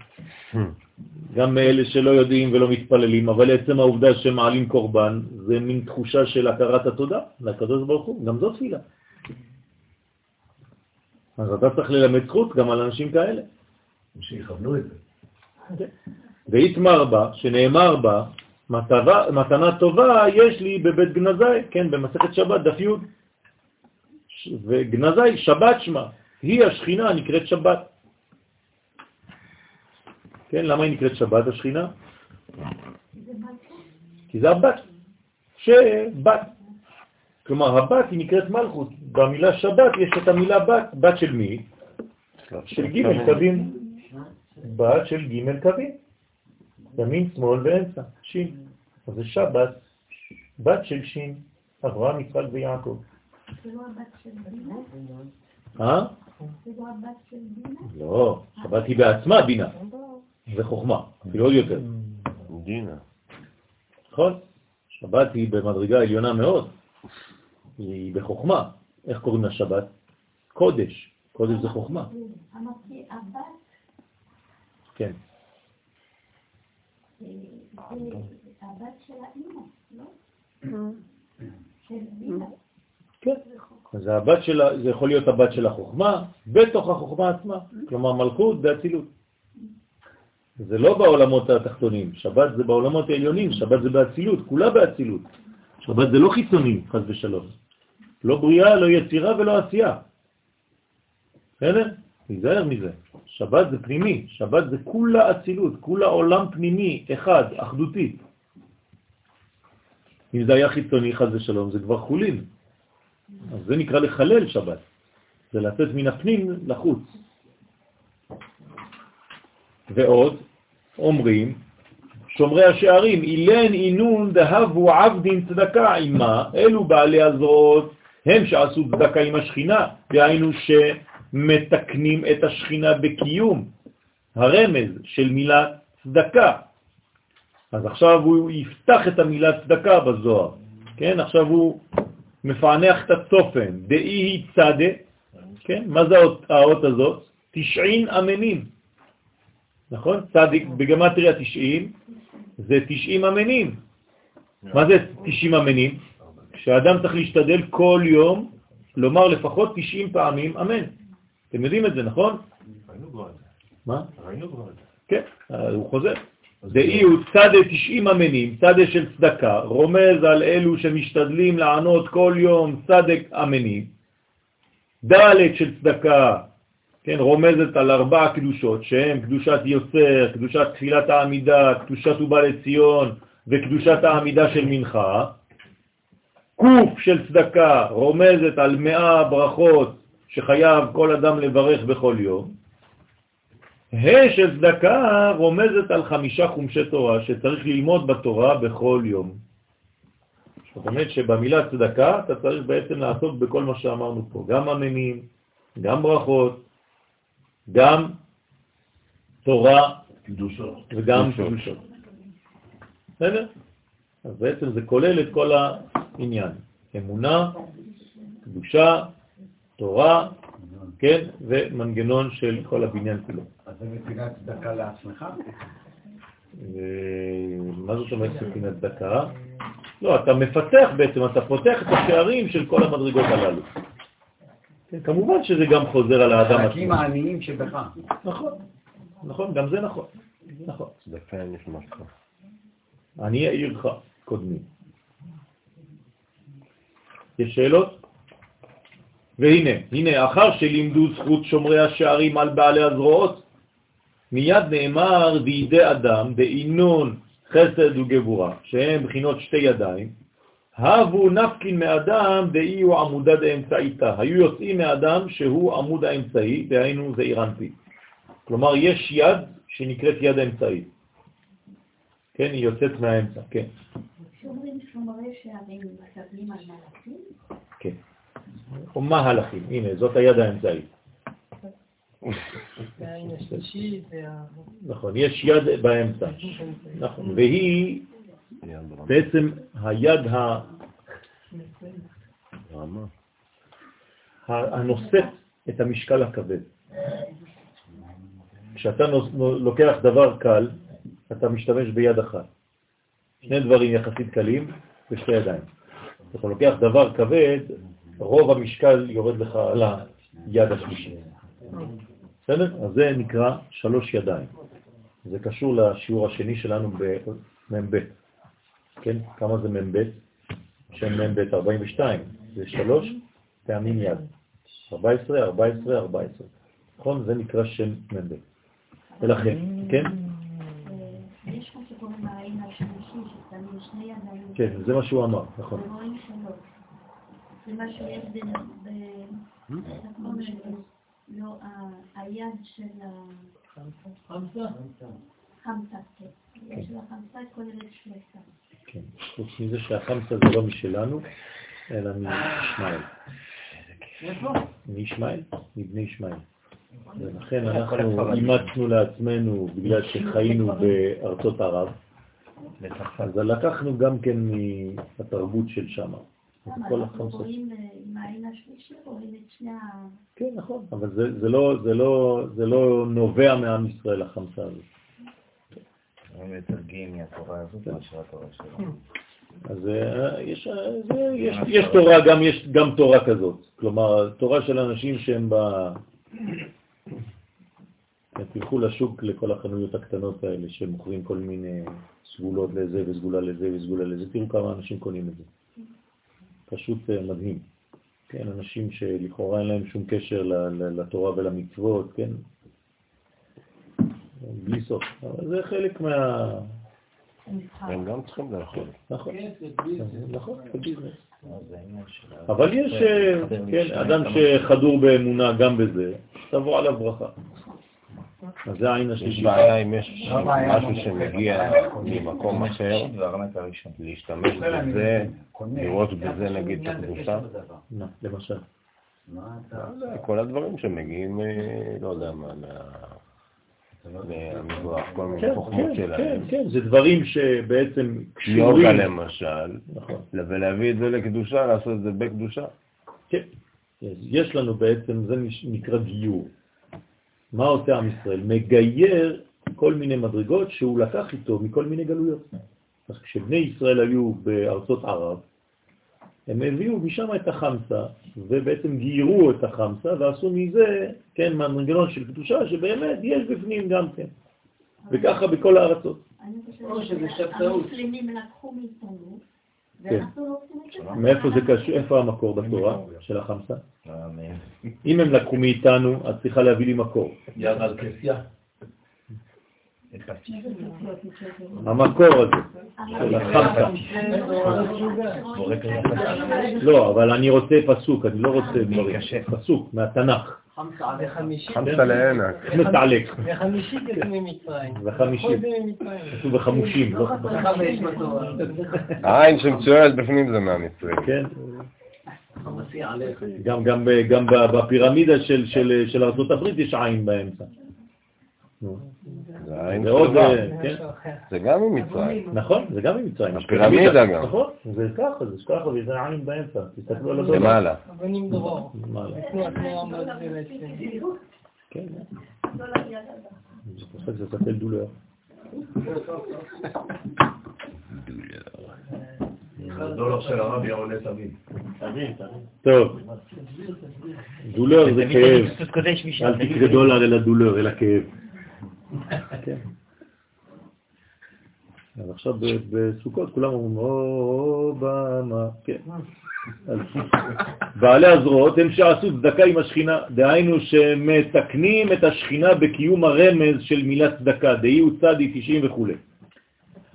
גם מאלה שלא יודעים ולא מתפללים, אבל עצם העובדה שמעלים קורבן, זה מין תחושה של הכרת התודה לקדוש ברוך הוא, גם זו תפילה. אז אתה צריך ללמד זכות גם על אנשים כאלה. שיכוונו את זה. והתמר בה, שנאמר בה, מתנה, מתנה טובה יש לי בבית גנזי, כן, במסכת שבת, דף י', וגנזי, שבת שמה, היא השכינה נקראת שבת. כן, למה היא נקראת שבת השכינה? כי זה הבת, שבת. כלומר, הבת היא נקראת מלכות. במילה שבת יש את המילה בת, בת של מי? של ג' קווים. בת של ג' קווים. ימין, שמאל ואמצע, שין. אז זה שבת, בת של שין, אברהם, יצחק ויעקב. זה לא הבת של בינה? אה? זה לא הבת של בינה? לא, שבת היא בעצמה בינה, זה חוכמה, אפילו עוד יותר. דינה. נכון? שבת היא במדרגה עליונה מאוד, היא בחוכמה. איך קוראים לה שבת? קודש, קודש זה חוכמה. אמרתי הבת? כן. אה, זה הבת של האימא, לא? של דינה. כן. אז הבת שלה, זה יכול להיות הבת של החוכמה, בתוך החוכמה עצמה. כלומר, מלכות ואצילות. זה לא בעולמות התחתונים, שבת זה בעולמות העליונים, שבת זה באצילות, כולה באצילות. שבת זה לא חיצוני, חז ושלום. לא בריאה, לא יצירה ולא עשייה. בסדר? תיזהר מזה. שבת זה פנימי, שבת זה כולה אצילות, כולה עולם פנימי, אחד, אחדותי. אם זה היה חיצוני, חז ושלום, זה כבר חולין. אז זה נקרא לחלל שבת. זה לצאת מן הפנים לחוץ. ועוד, אומרים, שומרי השערים, אילן אינון דהבו עבדין צדקה עמה, אלו בעלי הזרועות הם שעשו צדקה עם השכינה, דהיינו שמתקנים את השכינה בקיום, הרמז של מילה צדקה. אז עכשיו הוא יפתח את המילה צדקה בזוהר, כן? עכשיו הוא מפענח את הצופן, דאי צדה, כן? מה זה האות הזאת? תשעין אמנים. נכון? צדיק בגמטריה 90 זה 90 אמנים. מה זה 90 אמנים? כשאדם צריך להשתדל כל יום לומר לפחות 90 פעמים אמן. אתם יודעים את זה, נכון? ראינו כבר את זה. מה? ראינו כבר את זה. כן, הוא חוזר. דאי הוא צדה 90 אמנים, צדה של צדקה, רומז על אלו שמשתדלים לענות כל יום צדק אמנים. ד' של צדקה, כן, רומזת על ארבע קדושות, שהן קדושת יוצר, קדושת תפילת העמידה, קדושת ובא לציון וקדושת העמידה של מנחה. קוף של צדקה רומזת על מאה ברכות שחייב כל אדם לברך בכל יום. ה' של צדקה רומזת על חמישה חומשי תורה שצריך ללמוד בתורה בכל יום. זאת אומרת שבמילה צדקה אתה צריך בעצם לעסוק בכל מה שאמרנו פה, גם אמנים, גם ברכות, גם תורה קדושות. וגם קדושות. בסדר? אז בעצם זה כולל את כל העניין. אמונה, קדושה, תורה, כן, ומנגנון של כל הבניין כולו. אז זה נתינת צדקה לעצמך? מה זאת אומרת נתינת צדקה? לא, אתה מפתח בעצם, אתה פותח את השערים של כל המדרגות הללו. כמובן שזה גם חוזר על האדם החלקים עצמו. העניים שבך. נכון, נכון, גם זה נכון. נכון. צדקה נשמתך. אני אעירך קודמי. יש שאלות? והנה, הנה, אחר שלימדו זכות שומרי השערים על בעלי הזרועות, מיד נאמר בידי אדם, דאינון חסד וגבורה, שהם בחינות שתי ידיים, הבו נפקין מאדם דאי הוא עמודה דאמצעיתה. היו יוצאים מאדם שהוא עמוד האמצעי, דהיינו זה אירנטי. כלומר, יש יד שנקראת יד האמצעית. כן, היא יוצאת מהאמצע, כן. כשאומרים שומרי שערים מסתכלים על מלאכים, כן. או מה הלכים? הנה, זאת היד האמצעית. נכון, יש יד באמצע. נכון, והיא בעצם היד ה- הנושאת את המשקל הכבד. כשאתה לוקח דבר קל, אתה משתמש ביד אחת. שני דברים יחסית קלים בשתי ידיים. אתה לוקח דבר כבד, רוב המשקל יורד לך על היד השלישית. בסדר? אז זה נקרא שלוש ידיים. זה קשור לשיעור השני שלנו במ"ב. כן? כמה זה מ"ב? שם מ"ב 42. זה שלוש פעמים יד. 14, 14, 14. נכון? זה נקרא שם מ"ב. ולכן, כן? ויש מה שקוראים העין השלישי, ששמים שני ידיים. כן, זה מה שהוא אמר, נכון. ורואים. זה מה שיש קוראים לזה? לא, ה- היד של החמסה, כן. היד של החמסה כוללת שלושה. כן. מזה שהחמסה זה לא משלנו, אלא מישמעאל. מישמעאל? מבני ישמעאל. ולכן אנחנו אימצנו לעצמנו, בגלל שחיינו בארצות ערב, אז לקחנו גם כן מהתרבות של שם. כל. רואים אה, עם העין השלישי, רואים את שני ה... כן, נכון, אבל זה, זה, לא, זה, לא, זה לא נובע מעם ישראל, החמסה הזאת. גאים מהתורה הזאת מאשר התורה שלנו. אז אה, יש, אה, זה, יש, יש תורה, גם יש גם תורה כזאת. כלומר, תורה של אנשים שהם ב... תלכו לשוק לכל החנויות הקטנות האלה שמוכרים כל מיני סגולות לזה וסגולה לזה וסגולה לזה, תראו כמה אנשים קונים את זה. פשוט אה, מדהים. כן, אנשים שלכאורה אין להם שום קשר לתורה ולמצוות, כן, בלי סוף. אבל זה חלק מה... הם גם צריכים לאכול. נכון, נכון, זה ביזנס. אבל יש, אה, כן, אדם שחדור באמונה גם בזה, תבוא עליו ברכה. אז זה העין יש השלישית. בעיה אם יש משהו שמגיע ממקום אחר, להשתמש בזה, לראות בזה נגיד את הקדושה. מה, למשל. כל הדברים שמגיעים, אה, לא יודע מה, מהמזרח, כל מיני כן, חוכמות כן, כן, שלהם. כן, זה דברים שבעצם יוגה קשורים. למשל, נכון. ולהביא את זה לקדושה, לעשות את זה בקדושה. כן. יש לנו בעצם, זה נקרא גיור. מה עושה עם ישראל? מגייר כל מיני מדרגות שהוא לקח איתו מכל מיני גלויות. אז כשבני ישראל היו בארצות ערב, הם הביאו משם את החמסה, ובעצם גיירו את החמסה, ועשו מזה, כן, מנגנון של קדושה, שבאמת יש בפנים גם כן. וככה בכל הארצות. אני חושבת או שזה שבתאות. שהמוסלמים לקחו מאיתנו, כן. לא. מאיפה זה קשור? איפה המקור בתורה של החמסה? אם הם לקחו מאיתנו, את צריכה להביא לי מקור. יד על כסייה. המקור הזה של החמסה. לא, אבל אני רוצה פסוק, אני לא רוצה דברים. פסוק מהתנ"ך. חמסה לענק. מתעלק. וחמישית יצאו ממצרים. ממצרים. כתוב בחמושים, לא. העין שמצוירת בפנים זה מהמצרים. כן? גם, בפירמידה של, של, של ארצות הברית יש עין באמצע. זה שלמה. אה, כן? אחר. זה גם ממצרים. נכון, זה גם ממצרים. הפירמידה גם. נכון, זה ככה, זה ככה, וזה עין באמצע. תסתכלו על הדבר. למעלה. כן. דולר. הדולר של הרבי עולה תמיד. טוב, דולר זה כאב. אל תקרא דולר אלא דולר, אלא כאב. כן. אז עכשיו בסוכות כולם אומרים, אובמה, כן. אז בעלי הזרועות הם שעשו צדקה עם השכינה, דהיינו שמתקנים את השכינה בקיום הרמז של מילת צדקה, דהי הוא צדי 90 וכו'.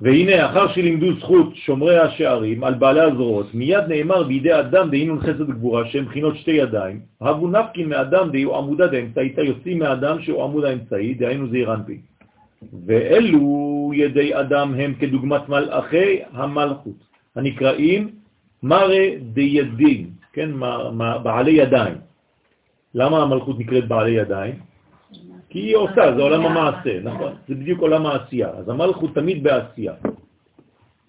והנה, אחר שלימדו זכות שומרי השערים על בעלי הזרועות, מיד נאמר בידי אדם דהינון חסד גבורה, שהם בחינות שתי ידיים, הבו נפקין מאדם דהיו עמודה דאמצעיתא, יוצאים מאדם שהוא עמוד האמצעי, דהיינו זעיר אנפין. ואלו ידי אדם הם כדוגמת מלאכי המלכות, הנקראים מראה דידין, כן, בעלי ידיים. למה המלכות נקראת בעלי ידיים? כי היא עושה, זה עולם המעשה, נכון? זה בדיוק עולם העשייה. אז המלכות תמיד בעשייה,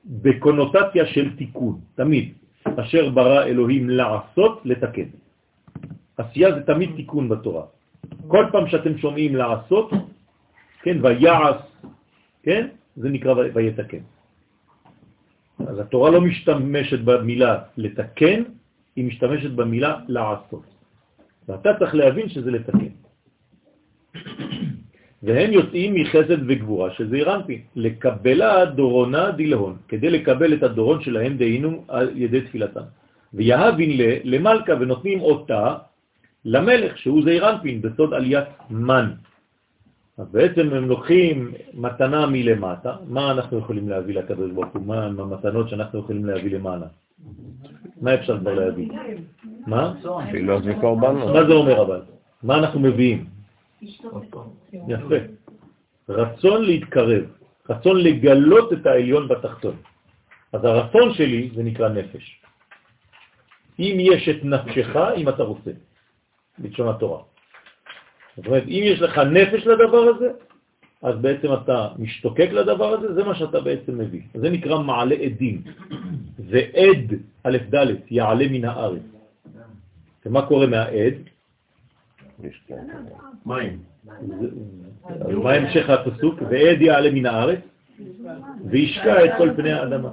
בקונוטציה של תיקון, תמיד. אשר ברא אלוהים לעשות, לתקן. עשייה זה תמיד תיקון בתורה. כל פעם שאתם שומעים לעשות, כן, ויעש, כן, זה נקרא ויתקן. אז התורה לא משתמשת במילה לתקן, היא משתמשת במילה לעשות. ואתה צריך להבין שזה לתקן. והם יוצאים מחסד וגבורה, שזה אירנפי, לקבלה דורונה דילהון, כדי לקבל את הדורון שלהם דהינו על ידי תפילתם. ויהבין ל, למלכה ונותנים אותה למלך, שהוא זעירנפין, בסוד עליית מן. אז בעצם הם לוקחים מתנה מלמטה, מה אנחנו יכולים להביא לקדוש ברוך הוא? מה המתנות שאנחנו יכולים להביא למעלה? מה אפשר כבר להביא? מה? מה זה אומר אבל? מה אנחנו מביאים? יפה. רצון להתקרב, רצון לגלות את העליון בתחתון. אז הרצון שלי זה נקרא נפש. אם יש את נפשך, אם אתה רוצה, בלשון התורה. זאת אומרת, אם יש לך נפש לדבר הזה, אז בעצם אתה משתוקק לדבר הזה, זה מה שאתה בעצם מביא. זה נקרא מעלה עדים. ועד, א' ד', יעלה מן הארץ. ומה קורה מהעד? מים. אז מה המשך הפסוק? ועד יעלה מן הארץ? וישקע את כל פני האדמה.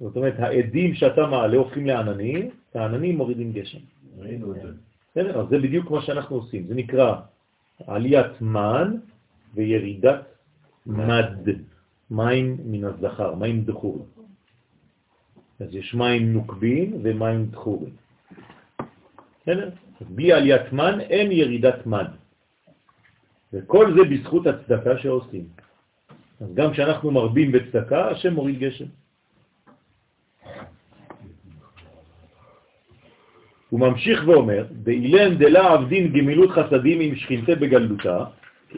זאת אומרת, העדים שאתה מעלה הופכים לעננים, העננים מורידים גשם. בסדר? אז זה בדיוק מה שאנחנו עושים. זה נקרא עליית מן וירידת מד, מים מן הזכר, מים דחורים. אז יש מים נוקבים ומים דחורים. בסדר? בלי עליית מן אין ירידת מד. וכל זה בזכות הצדקה שעושים. אז גם כשאנחנו מרבים בצדקה, השם מוריד גשם. הוא ממשיך ואומר, באילן דלה עבדין גמילות חסדים עם שכינתה בגלותה,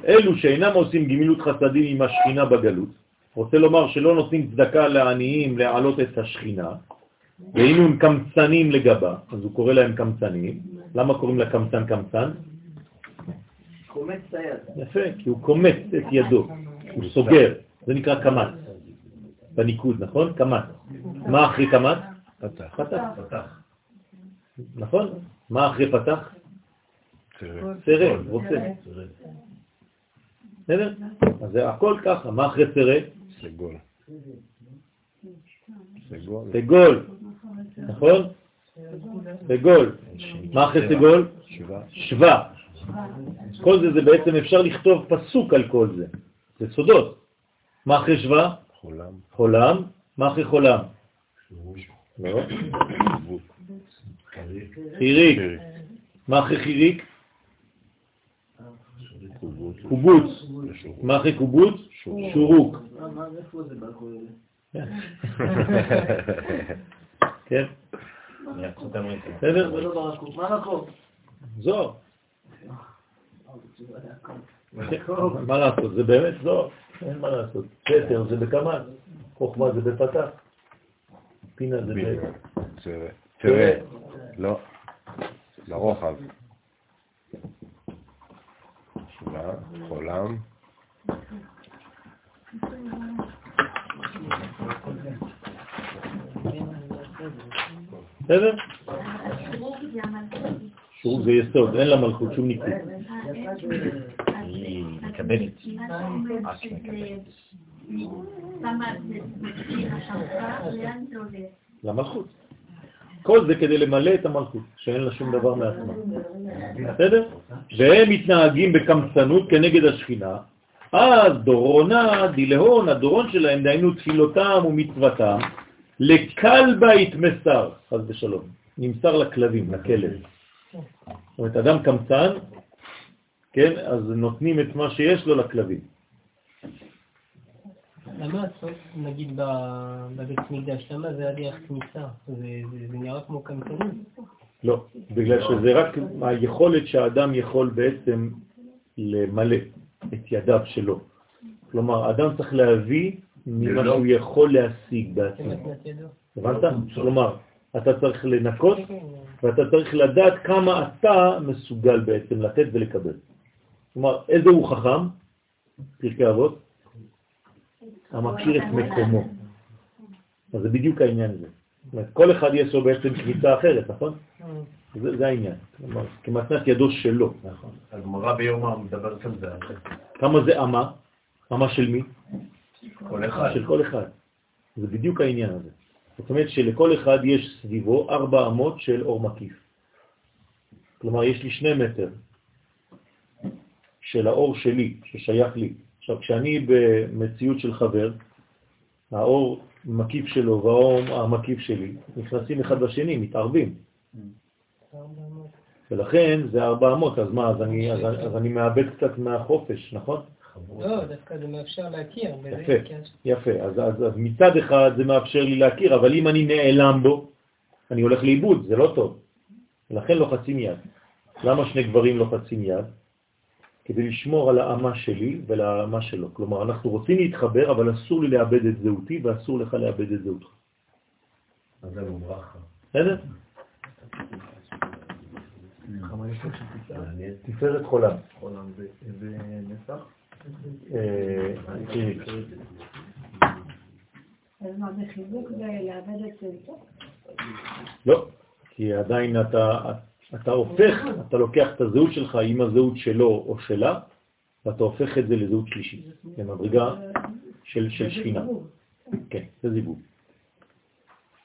אלו שאינם עושים גמילות חסדים עם השכינה בגלות, רוצה לומר שלא נותנים צדקה לעניים להעלות את השכינה, והיינו הם קמצנים לגבה, אז הוא קורא להם קמצנים. למה קוראים לה קמצן קמצן? קומץ את היד. יפה, כי הוא קומץ את ידו, הוא סוגר, זה נקרא קמץ, בניקוד, נכון? קמץ. מה אחרי קמץ? פתח. פתח. נכון? מה אחרי פתח? סרט, רוצה. בסדר? אז זה הכל ככה, מה אחרי סרט? סגול. סגול. סגול, נכון? סגול. מה אחרי סגול? שווה. כל זה, זה בעצם אפשר לכתוב פסוק על כל זה. זה סודות. מה אחרי שווה? חולם. חולם. מה אחרי חולם? לא. חיריק. מה אחרי חיריק? קובוץ. מה אחרי קובוץ? שורוק. מה זה איפה זה בכולל? כן? בסדר? זה לא. מה רקוב? זו. מה לעשות? זה באמת זו. אין מה לעשות. פטר זה בקמ"ן, חוכמה זה בפתח, פינה זה ב... תראה, לא, לרוחב. שווה, חולם. בסדר? שורוק זה יסוד, אין לה מלכות, שום ניקוד. היא מקבלת. את זה הולך? למלכות. כל זה כדי למלא את המלכות, שאין לה שום דבר מעצמה. בסדר? והם מתנהגים בקמצנות כנגד השכינה, אז דורונה דילהון, הדורון שלהם, דהיינו תפילותם ומצוותם, לכלבה יתמסר, חס ושלום, נמסר לכלבים, לכלב. זאת אומרת, אדם קמצן, כן, אז נותנים את מה שיש לו לכלבים. למה הסוף, נגיד בבית מקדש, למה זה היה דרך כניסה? זה נראה כמו קמצנות. לא, בגלל שזה רק היכולת שהאדם יכול בעצם למלא את ידיו שלו. כלומר, אדם צריך להביא ממה שהוא יכול להשיג בעצמו. הבנת? כלומר, אתה צריך לנקות ואתה צריך לדעת כמה אתה מסוגל בעצם לתת ולקבל. כלומר, איזה הוא חכם? פרקי אבות? המכיר את מקומו. אז זה בדיוק העניין הזה. זאת אומרת, כל אחד יש לו בעצם כניסה אחרת, נכון? זה, זה העניין. כלומר, כמתנת ידו שלו. נכון. הגמרא ביומא מדברת על זה. כמה זה אמה? אמה של מי? של כל אחד. זה בדיוק העניין הזה. זאת אומרת שלכל אחד יש סביבו ארבע אמות של אור מקיף. כלומר, יש לי שני מטר של האור שלי, ששייך לי. עכשיו, כשאני במציאות של חבר, האור מקיף שלו והאור המקיף שלי נכנסים אחד בשני, מתערבים. ולכן זה ארבע אמות, אז מה, אז אני, אז, אז אני מאבד קצת מהחופש, נכון? לא, דווקא זה מאפשר להכיר. וזה יפה, כן. יפה. אז, אז, אז מצד אחד זה מאפשר לי להכיר, אבל אם אני נעלם בו, אני הולך לאיבוד, זה לא טוב. ולכן לוחצים יד. למה שני גברים לוחצים יד? כדי לשמור על האמה שלי ולאמה שלו. כלומר, אנחנו רוצים להתחבר, אבל אסור לי לאבד את זהותי ואסור לך לאבד את זהותך. אז זה לא ברכה. בסדר? תפארת חולם. חולם זה אה, זה? לא, כי עדיין אתה, אתה הופך, אתה לוקח את הזהות שלך עם הזהות שלו או שלה, ואתה הופך את זה לזהות שלישית, למדרגה של, שכינה. כן, זה זיווג.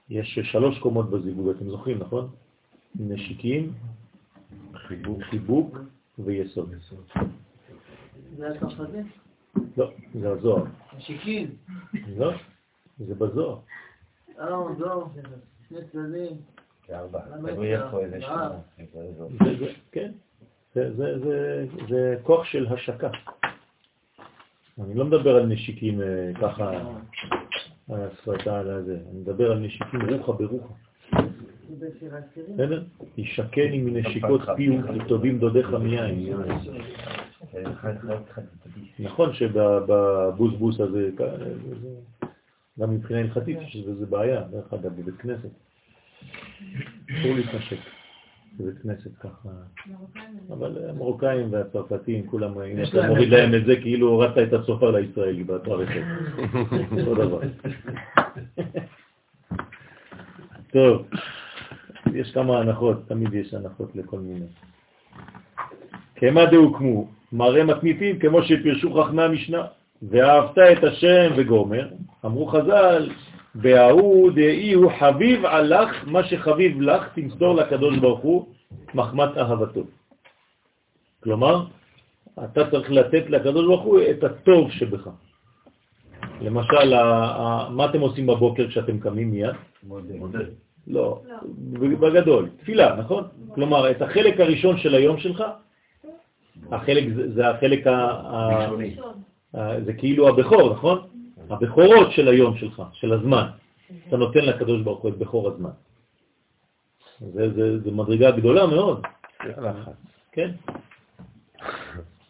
יש שלוש קומות בזיווג, אתם זוכרים, נכון? נשיקים, חיבוק ויסוד. זה הצרפתי? לא, זה הזוהר. נשיקים. לא, זה בזוהר. אה, זוהר. שני צדדים. כארבע. תלוי איפה איזה שנה. זה- זה- כן, זה- זה- זה- זה כוח של השקה. אני לא מדבר על נשיקים אה, ככה, על השפתה, על הזה, אני מדבר על נשיקים רוחה ברוחה. בסדר? ישקני מנשיקות פיו וטובים דודיך מיין. נכון שבבוסבוס הזה, זה- גם מבחינה הלכתית יש בזה בעיה, דרך אגב, בבית כנסת. אסור להתנשק בבית כנסת ככה. אבל המרוקאים והצרפתים, כולם, אם אתה מוריד. להם את זה, כאילו הורדת את הסופר לישראלי במערכת. אותו דבר. טוב, יש כמה הנחות, תמיד יש הנחות לכל מיני. כמה דהוקמו, מראה מתניתים כמו שפרשו חכמי המשנה, ואהבת את השם וגומר, אמרו חז"ל, בההוא דאי הוא חביב עלך, מה שחביב לך תמסור לקדוש ברוך הוא מחמת אהבתו. כלומר, אתה צריך לתת לקדוש ברוך הוא את הטוב שבך. למשל, מה אתם עושים בבוקר כשאתם קמים מיד? מודה. לא, בגדול, תפילה, נכון? כלומר, את החלק הראשון של היום שלך, החלק, זה, זה החלק ה... זה כאילו הבכור, נכון? הבכורות של היום שלך, של הזמן. אתה נותן לקדוש ברוך הוא את בכור הזמן. זה, זה, זה מדרגה גדולה מאוד. כן?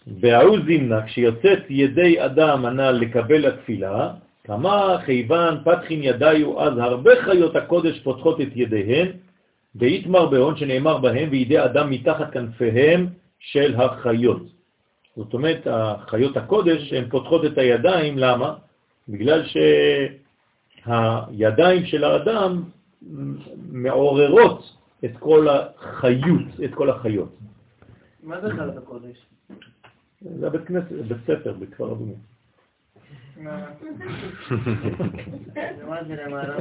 בהאו זימנה, כשיוצאת ידי אדם הנ"ל לקבל התפילה, כמה חייבן פתחין ידיו, אז הרבה חיות הקודש פותחות את ידיהן, באיתמר בהון שנאמר בהם, וידי אדם מתחת כנפיהם של החיות. זאת אומרת, החיות הקודש, הן פותחות את הידיים, למה? בגלל שהידיים של האדם מעוררות את כל החיות, את כל החיות. מה זה חלק הקודש? זה בית כנסת, בית ספר בכפר אדומים. למעלה?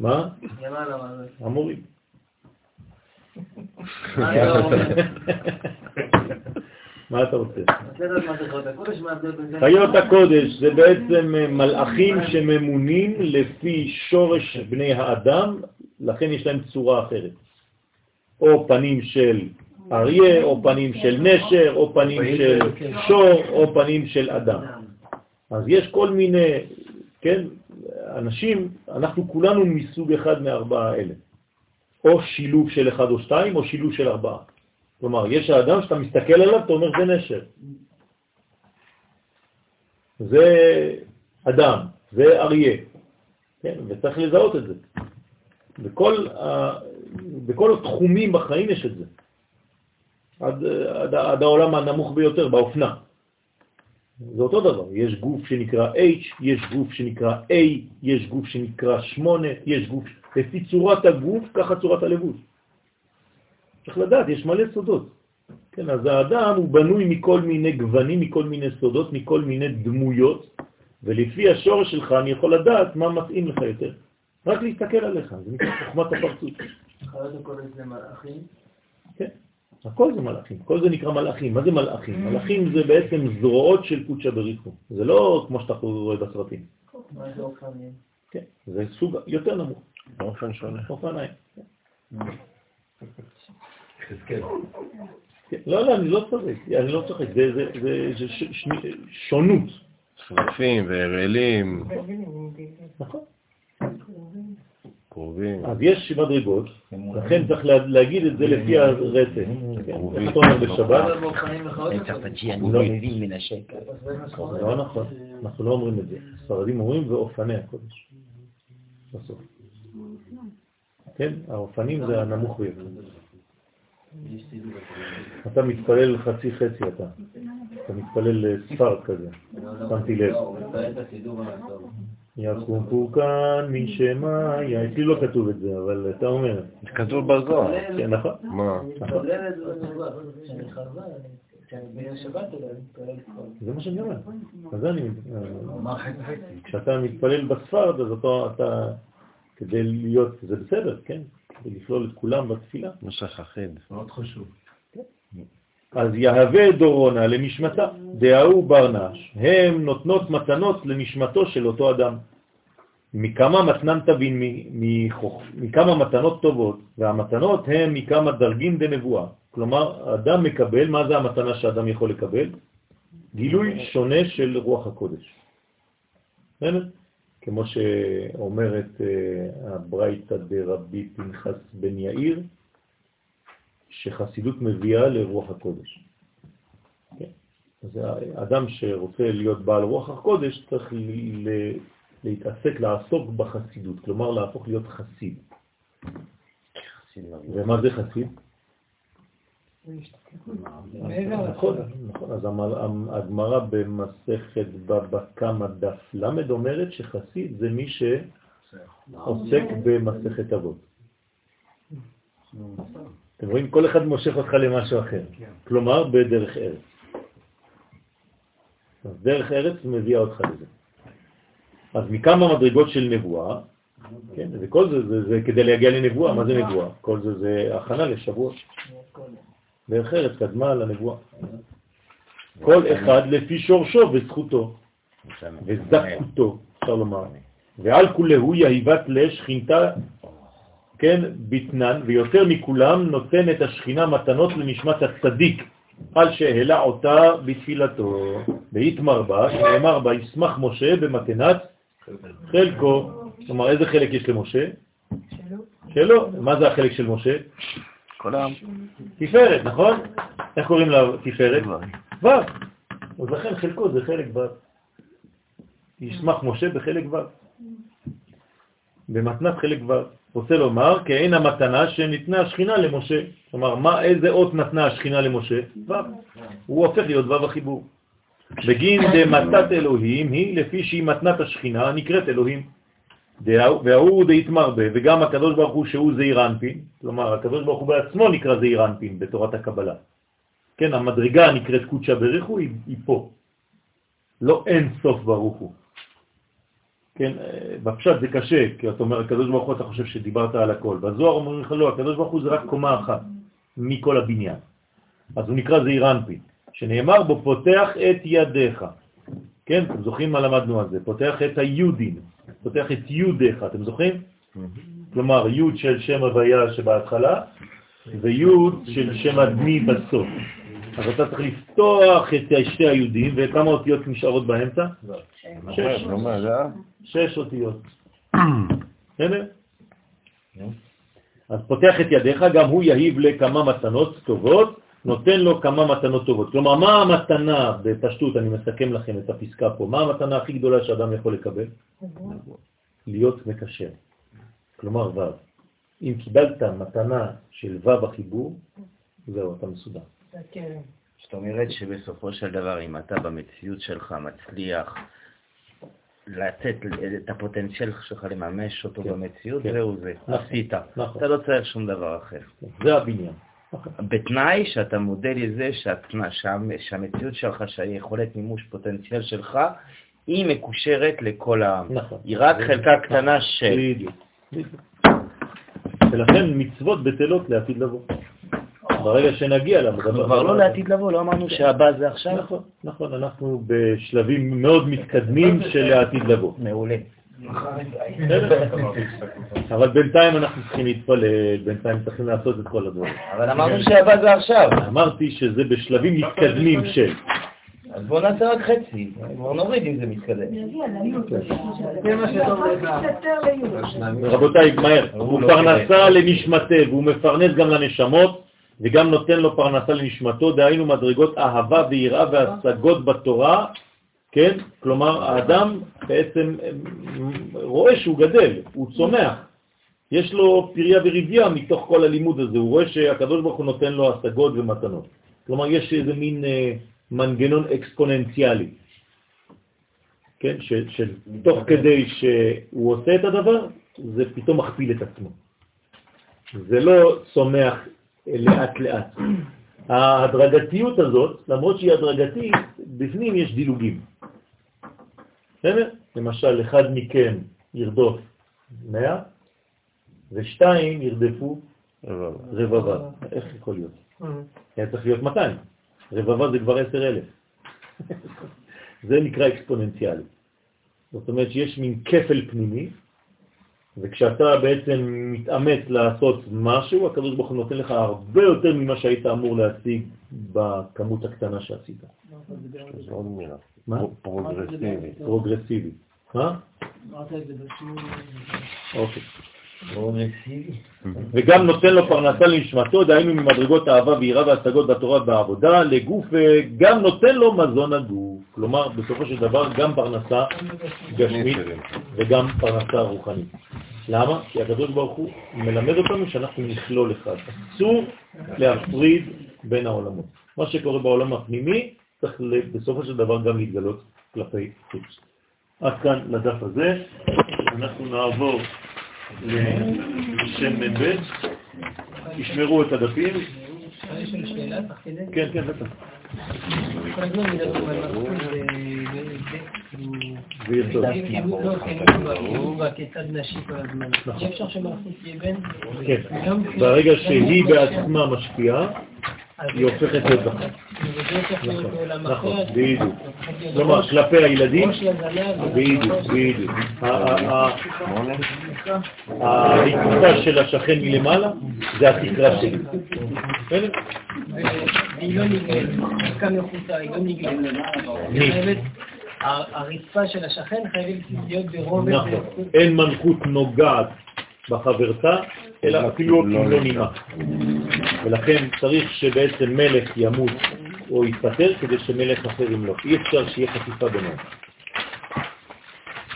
מה? למעלה מה זה? המורים. מה אתה אומר? מה אתה רוצה? זה חיות הקודש? זה? בעצם מלאכים שממונים לפי שורש בני האדם, לכן יש להם צורה אחרת. או פנים של אריה, או פנים של נשר, או פנים של שור, או פנים של אדם. אז יש כל מיני, כן, אנשים, אנחנו כולנו מסוג אחד מארבעה האלה. או שילוב של אחד או שתיים, או שילוב של ארבעה. כלומר, יש האדם שאתה מסתכל עליו, אתה אומר זה נשר. זה אדם, זה אריה, כן? וצריך לזהות את זה. בכל, ה... בכל התחומים בחיים יש את זה. עד, עד, עד העולם הנמוך ביותר, באופנה. זה אותו דבר, יש גוף שנקרא H, יש גוף שנקרא A, יש גוף שנקרא 8, יש גוף, לפי צורת הגוף, ככה צורת הלבוש. צריך לדעת, יש מלא סודות. כן, אז האדם הוא בנוי מכל מיני גוונים, מכל מיני סודות, מכל מיני דמויות, ולפי השורש שלך אני יכול לדעת מה מתאים לך יותר. רק להסתכל עליך, זה נקרא חוכמת הפרצות. חיות הקודש זה מלאכים? כן, הכל זה מלאכים, כל זה נקרא מלאכים. מה זה מלאכים? מלאכים זה בעצם זרועות של קודשא בריחו. זה לא כמו שאתה רואה בסרטים. מה זה אופנים? כן, זה סוג יותר נמוך. באופן שונה. אופניים. כן, לא, לא, אני לא צוחק, אני לא צוחק, זה, זה, זה, זה ש, ש, שונות. שרפים והרעלים, נכון. קרובים. אז יש מדרגות, לכן צריך לה- להגיד את זה לפי הרצף. כן, איך אתה אומר בשבת? לא. לא מבין מנשק. זה לא נכון, אנחנו לא אומרים את זה. ספרדים אומרים ואופני הקודש. בסוף. כן, האופנים זה הנמוך ביותר. אתה מתפלל חצי חצי אתה. אתה מתפלל ספרד כזה, שמתי לב. יקום פורקן משמיא, אצלי לא כתוב את זה, אבל אתה אומר. כתוב בזוהר. כן, נכון. מה? זה מה שאני אומר. אז זה אני... כשאתה מתפלל בספרד, אז אתה, כדי להיות, זה בסדר, כן? כדי לכלול את כולם בתפילה. נוסח אחיד. מאוד חשוב. אז יהווה דורונה לנשמתה, דהאו ברנש, הם נותנות מתנות לנשמתו של אותו אדם. מכמה מתנן תבין, מכמה מתנות טובות, והמתנות הן מכמה דרגין דנבואה. כלומר, אדם מקבל, מה זה המתנה שאדם יכול לקבל? גילוי שונה של רוח הקודש. כמו שאומרת אה, הברייתא דרבי פנחס בן יאיר, שחסידות מביאה לרוח הקודש. כן. אז האדם שרוצה להיות בעל רוח הקודש צריך להתעסק, לעסוק בחסידות, כלומר להפוך להיות חסיד. ומה זה חסיד? נכון, נכון, אז הגמרא במסכת בבא קמא דף ל' אומרת שחסיד זה מי שעוסק במסכת אבות. אתם רואים, כל אחד מושך אותך למשהו אחר, כלומר בדרך ארץ. אז דרך ארץ מביאה אותך לזה. אז מכמה מדרגות של נבואה, כן, וכל זה, זה, זה כדי להגיע לנבואה, מה זה נבואה? כל זה זה הכנה לשבוע. דרך ארץ קדמה לנבואה. כל אחד לפי שורשו וזכותו, וזכותו, אפשר לומר. ועל כולהו יהיבת לשכינתה, כן, בתנן, ויותר מכולם נותן את השכינה מתנות לנשמת הצדיק, על שהעלה אותה בתפילתו. בהתמר בה, שנאמר בה, ישמח משה במתנת חלקו. כלומר, איזה חלק יש למשה? שלו. שלו. מה זה החלק של משה? כל העם. תפארת, נכון? איך קוראים לה תפארת? ו'. אז לכן חלקו זה חלק ו'. ישמח משה בחלק ו'. במתנת חלק ו'. רוצה לומר, כאין המתנה שניתנה השכינה למשה. כלומר, מה, איזה אות נתנה השכינה למשה? ו'. הוא הופך להיות ו' החיבור. בגין דמתת אלוהים היא לפי שהיא מתנת השכינה נקראת אלוהים. והוא די יתמרבה, וגם הקדוש ברוך הוא שהוא זעיר אנפין, כלומר הקדוש ברוך הוא בעצמו נקרא זעיר אנפין בתורת הקבלה. כן, המדרגה נקראת קודשה בריחו היא, היא פה, לא אין סוף ברוך הוא. כן, בפשט זה קשה, כי אתה אומר, הקדוש ברוך הוא, אתה חושב שדיברת על הכל. בזוהר אומרים לך, לא, הקדוש ברוך הוא זה רק קומה אחת מכל הבניין. אז הוא נקרא זעיר אנפין, שנאמר בו, פותח את ידיך. כן, אתם זוכרים מה למדנו על זה? פותח את היודין, פותח את יודיך, אתם זוכרים? כלומר, יוד של שם הוויה שבהתחלה, ויוד של שם אדמי בסוף. אז אתה צריך לפתוח את שתי היהודים, וכמה אותיות נשארות באמצע? שש. שש אותיות. בסדר? אז פותח את ידיך, גם הוא יהיב לכמה מתנות טובות, נותן לו כמה מתנות טובות. כלומר, מה המתנה, בפשטות, אני מסכם לכם את הפסקה פה, מה המתנה הכי גדולה שאדם יכול לקבל? להיות מקשר. כלומר, ו'. אם קיבלת מתנה של ו' החיבור, זהו, אתה מסודר. זאת אומרת שבסופו של דבר, אם אתה במציאות שלך מצליח לתת את הפוטנציאל שלך לממש אותו כן, במציאות, כן. זהו זה, נכון, עשית. נכון. אתה לא צריך שום דבר אחר. זה הבניין. בתנאי שאתה מודה לזה שהתנא, שהמציאות שלך, שהיכולת מימוש פוטנציאל שלך, היא מקושרת לכל העם. נכון. היא רק חלקה קטנה של... ולכן מצוות בטלות לעתיד לבוא. ברגע שנגיע לה... אנחנו כבר לא לעתיד לבוא, לא אמרנו שהבא זה עכשיו? נכון, נכון, אנחנו בשלבים מאוד מתקדמים של העתיד לבוא. מעולה. אבל בינתיים אנחנו צריכים להתפלל, בינתיים צריכים לעשות את כל הדברים. אבל אמרנו שהבא זה עכשיו. אמרתי שזה בשלבים מתקדמים של. אז בואו נעשה רק חצי, בואו נוריד אם זה מתקדם. רבותיי, מהר, הוא פרנסה לנשמתה והוא מפרנס גם לנשמות וגם נותן לו פרנסה לנשמתו, דהיינו מדרגות אהבה ויראה והשגות בתורה כן? כלומר, האדם בעצם רואה שהוא גדל, הוא צומח. יש לו פריה וריביה מתוך כל הלימוד הזה, הוא רואה שהקדוש ברוך הוא נותן לו השגות ומתנות. כלומר, יש איזה מין אה, מנגנון אקספוננציאלי, כן? שתוך כדי שהוא עושה את הדבר, זה פתאום מכפיל את עצמו. זה לא צומח לאט לאט, ההדרגתיות הזאת, למרות שהיא הדרגתית, בפנים יש דילוגים. בסדר? למשל, אחד מכם ירדוף 100, ושתיים ירדפו רבבה. איך יכול להיות? היה צריך להיות 200. רבבה זה כבר 10,000. זה נקרא אקספוננציאלי. זאת אומרת שיש מין כפל פנימי, וכשאתה בעצם מתאמץ לעשות משהו, הקדוש ברוך הוא נותן לך הרבה יותר ממה שהיית אמור להשיג בכמות הקטנה שעשית. זה עוד מילה. מה? פרוגרסיבי. פרוגרסיבי. מה? אוקיי. וגם נותן לו פרנסה לנשמתו, דהיינו ממדרגות האהבה ויראה והשגות בתורה ובעבודה, לגוף, וגם נותן לו מזון הגוף. כלומר, בסופו של דבר, גם פרנסה גשמית וגם פרנסה רוחנית. למה? כי הקדוש ברוך הוא מלמד אותנו שאנחנו נכלול אחד. אסור להפריד בין העולמות. מה שקורה בעולם הפנימי צריך בסופו של דבר גם להתגלות כלפי חוץ. עד כאן לדף הזה, אנחנו נעבור לשם מ"ב, תשמרו את הדפים. כן, כן, בטח. נכון. כן, ברגע שהיא בעצמה משפיעה, היא הופכת להיות זכר. נכון, אחר. בדיוק. כלומר, כלפי הילדים. בדיוק, בדיוק. ה- ה- ה- הרצפה של השכן מלמעלה זה התקרה שלי. בסדר? והיא לא נגלית. כאן נחוצה, היא לא נגלית. היא הרצפה של השכן חייבת להיות ברובד. נכון. אין מלכות נוגעת בחברתה, אלא אפילו אם לא נימה. ולכן צריך שבעצם מלך ימות או יתפטר כדי שמלך אחר ימלוך. אי אפשר שיהיה חשיפה ביניהם.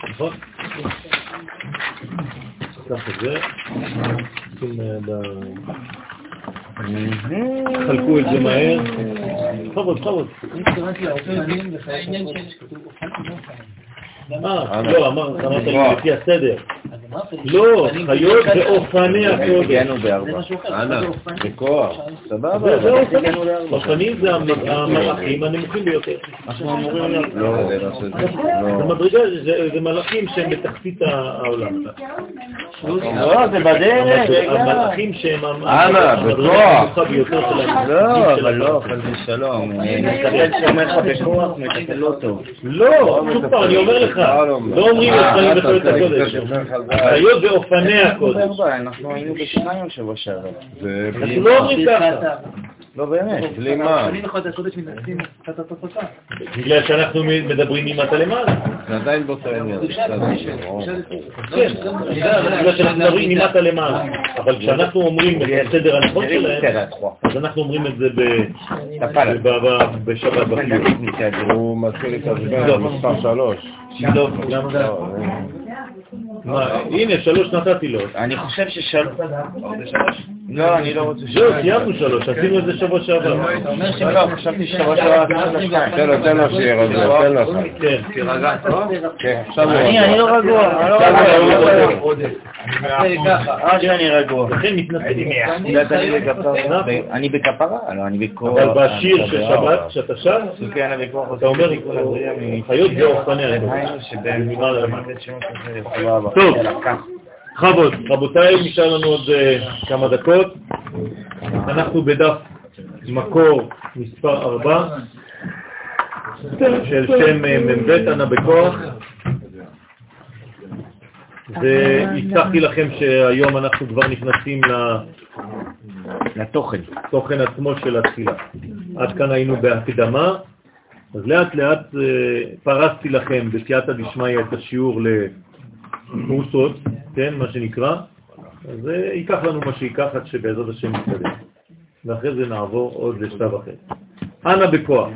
נכון? קח את זה. אה, חלקו את זה מהר. בכבוד, בכבוד. אה, לא, אמרת לי לפי הסדר. לא, חיות ואופני הקודש. הגענו בארבע. אנא, בכוח. סבבה. זה אופנים. אופנים זה המ- המלאכים הנמוכים ביותר. לא, זה מדרגה, זה- זה מלאכים שהם בתחתית העולם. לא, זה בדרך. המלאכים שהם המדרגה בכוח. הנמוכה ביותר של ה- לא, אבל לא. חס ושלום. מקבל שאומר לך בכוח, מקבל לא טוב. לא, שוב פעם, אני אומר לך, לא אומרים אופנים וחיות הקודש. חיות ואופני הקודש. אנחנו היינו בשניים שבוע שעבר. אנחנו לא אומרים ככה. לא באמת, בלי מה? אני וחוד הקודש מתנגדים קצת התוצאה. בגלל שאנחנו מדברים ממטה למעלה. זה עדיין באותו עניין. כן, בגלל שאנחנו מדברים ממטה למעלה. אבל כשאנחנו אומרים את הסדר הנכון שלהם, אז אנחנו אומרים את זה ב- ב- ב- בשבת בפיוט. הוא מתחיל להתעצבן במספר שלוש. מה, הנה, שלוש נתתי לו. אני חושב ששלוש... לא, אני לא רוצה זהו, סיימנו שלוש, עשינו את זה שבוע שעבר. לא, לא, חשבתי שבוע שעבר. תן לו, תן לו שיהיה רגוע, תן לו. כן. כן, עכשיו הוא אני אני לא רגוע, אני לא רגוע. רק שאני רגוע. לכן מתנצלים. אני בכפרה? לא, אני בכוח. אבל בשיר של שבת, שאתה שר, כן, בכוח. אתה אומר, חיות ואופני הקודש. טוב, בכבוד, רבותיי, נשאר לנו עוד אה, כמה דקות. אנחנו בדף מקור מספר 4 של שם אה, מ"ב, אנא בכוח. והבטחתי לכם שהיום אנחנו כבר נכנסים לתוכן. תוכן עצמו של התפילה. עד כאן היינו בהקדמה, אז לאט לאט אה, פרסתי לכם בסייעתא דשמיא את השיעור לפרוסות, כן, מה שנקרא, אז זה ייקח לנו מה שייקח עד שבעזרת השם נתקדם. ואחרי זה נעבור עוד לשלב אחר. אנא בכוח.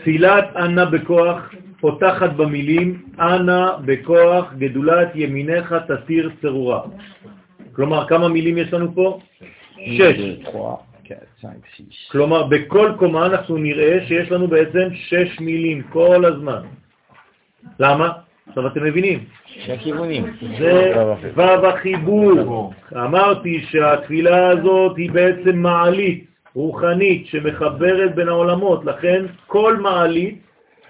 תפילת אנא בכוח פותחת במילים אנא בכוח גדולת ימיניך תתיר צרורה. כלומר, כמה מילים יש לנו פה? שש. כלומר, בכל קומה אנחנו נראה שיש לנו בעצם שש מילים כל הזמן. למה? עכשיו אתם מבינים? שהכיוונים. זה וו החיבור. אמרתי שהתפילה הזאת היא בעצם מעלית רוחנית שמחברת בין העולמות, לכן כל מעלית,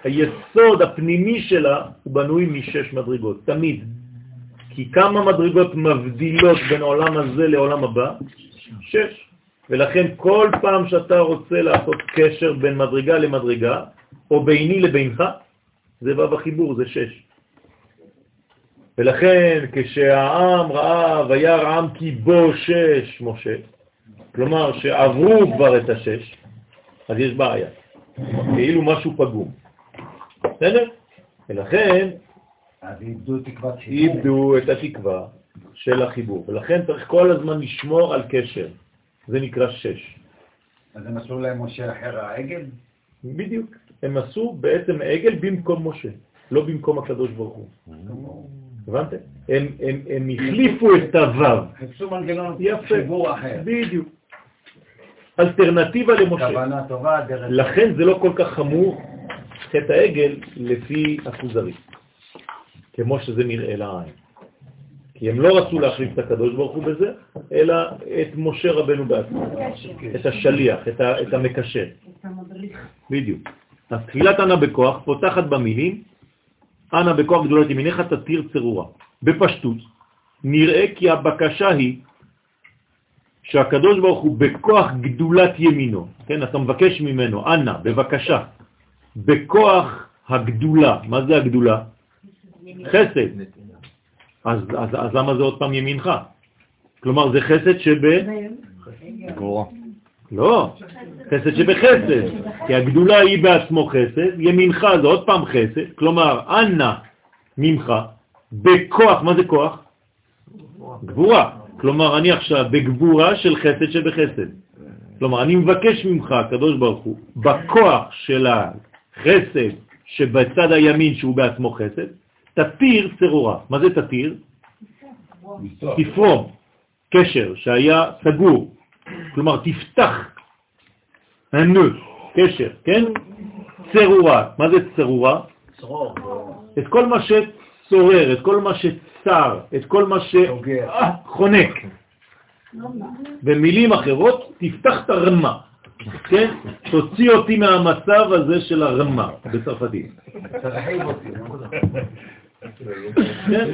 היסוד הפנימי שלה הוא בנוי משש מדרגות, תמיד. כי כמה מדרגות מבדילות בין העולם הזה לעולם הבא? שש. ולכן כל פעם שאתה רוצה לעשות קשר בין מדרגה למדרגה, או ביני לבינך, זה ו' החיבור, זה שש. ולכן כשהעם ראה וירא עם כי בו שש משה, כלומר שעברו כבר את השש, אז יש בעיה, כאילו משהו פגום. בסדר? ולכן. איבדו את התקווה של החיבור, ולכן צריך כל הזמן לשמור על קשר. זה נקרא שש. אז הם עשו להם משה אחר העגל? בדיוק. הם עשו בעצם עגל במקום משה, לא במקום הקדוש ברוך הוא. הבנתם? הם, הם, הם החליפו את הוו. חיפשו מנגנון יפה. חיבור אחר. בדיוק. אלטרנטיבה למשה. כוונה טובה, דרך... לכן זה לא כל כך חמור, חטא העגל, לפי הכוזרי, כמו שזה נראה לעין. כי הם לא רצו להחליף את הקדוש ברוך הוא בזה, אלא את משה רבנו בעצמו, את השליח, את, ה, את המקשר. בדיוק. אז תפילת אנא בכוח פותחת במילים, אנא בכוח גדולת ימיניך תתיר צרורה. בפשטות, נראה כי הבקשה היא שהקדוש ברוך הוא בכוח גדולת ימינו, כן, אתה מבקש ממנו, אנא, בבקשה, בכוח הגדולה, מה זה הגדולה? חסד. אז, אז, אז למה זה עוד פעם ימינך? כלומר, זה חסד שב... גבורה. לא, חסד שבחסד, כי הגדולה היא בעצמו חסד, ימינך זה עוד פעם חסד, כלומר, אנא ממך, בכוח, מה זה כוח? גבורה. כלומר, אני עכשיו בגבורה של חסד שבחסד. כלומר, אני מבקש ממך, הקדוש ברוך הוא, בכוח של החסד שבצד הימין שהוא בעצמו חסד, תתיר צרורה. מה זה תתיר? תפרום קשר שהיה סגור. כלומר, תפתח הנו, קשר, כן? צרורה. מה זה צרורה? את כל מה שצורר, את כל מה שצר, את כל מה שחונק. במילים אחרות, תפתח את הרמה, כן? תוציא אותי מהמצב הזה של הרמה בצרפתית. כן?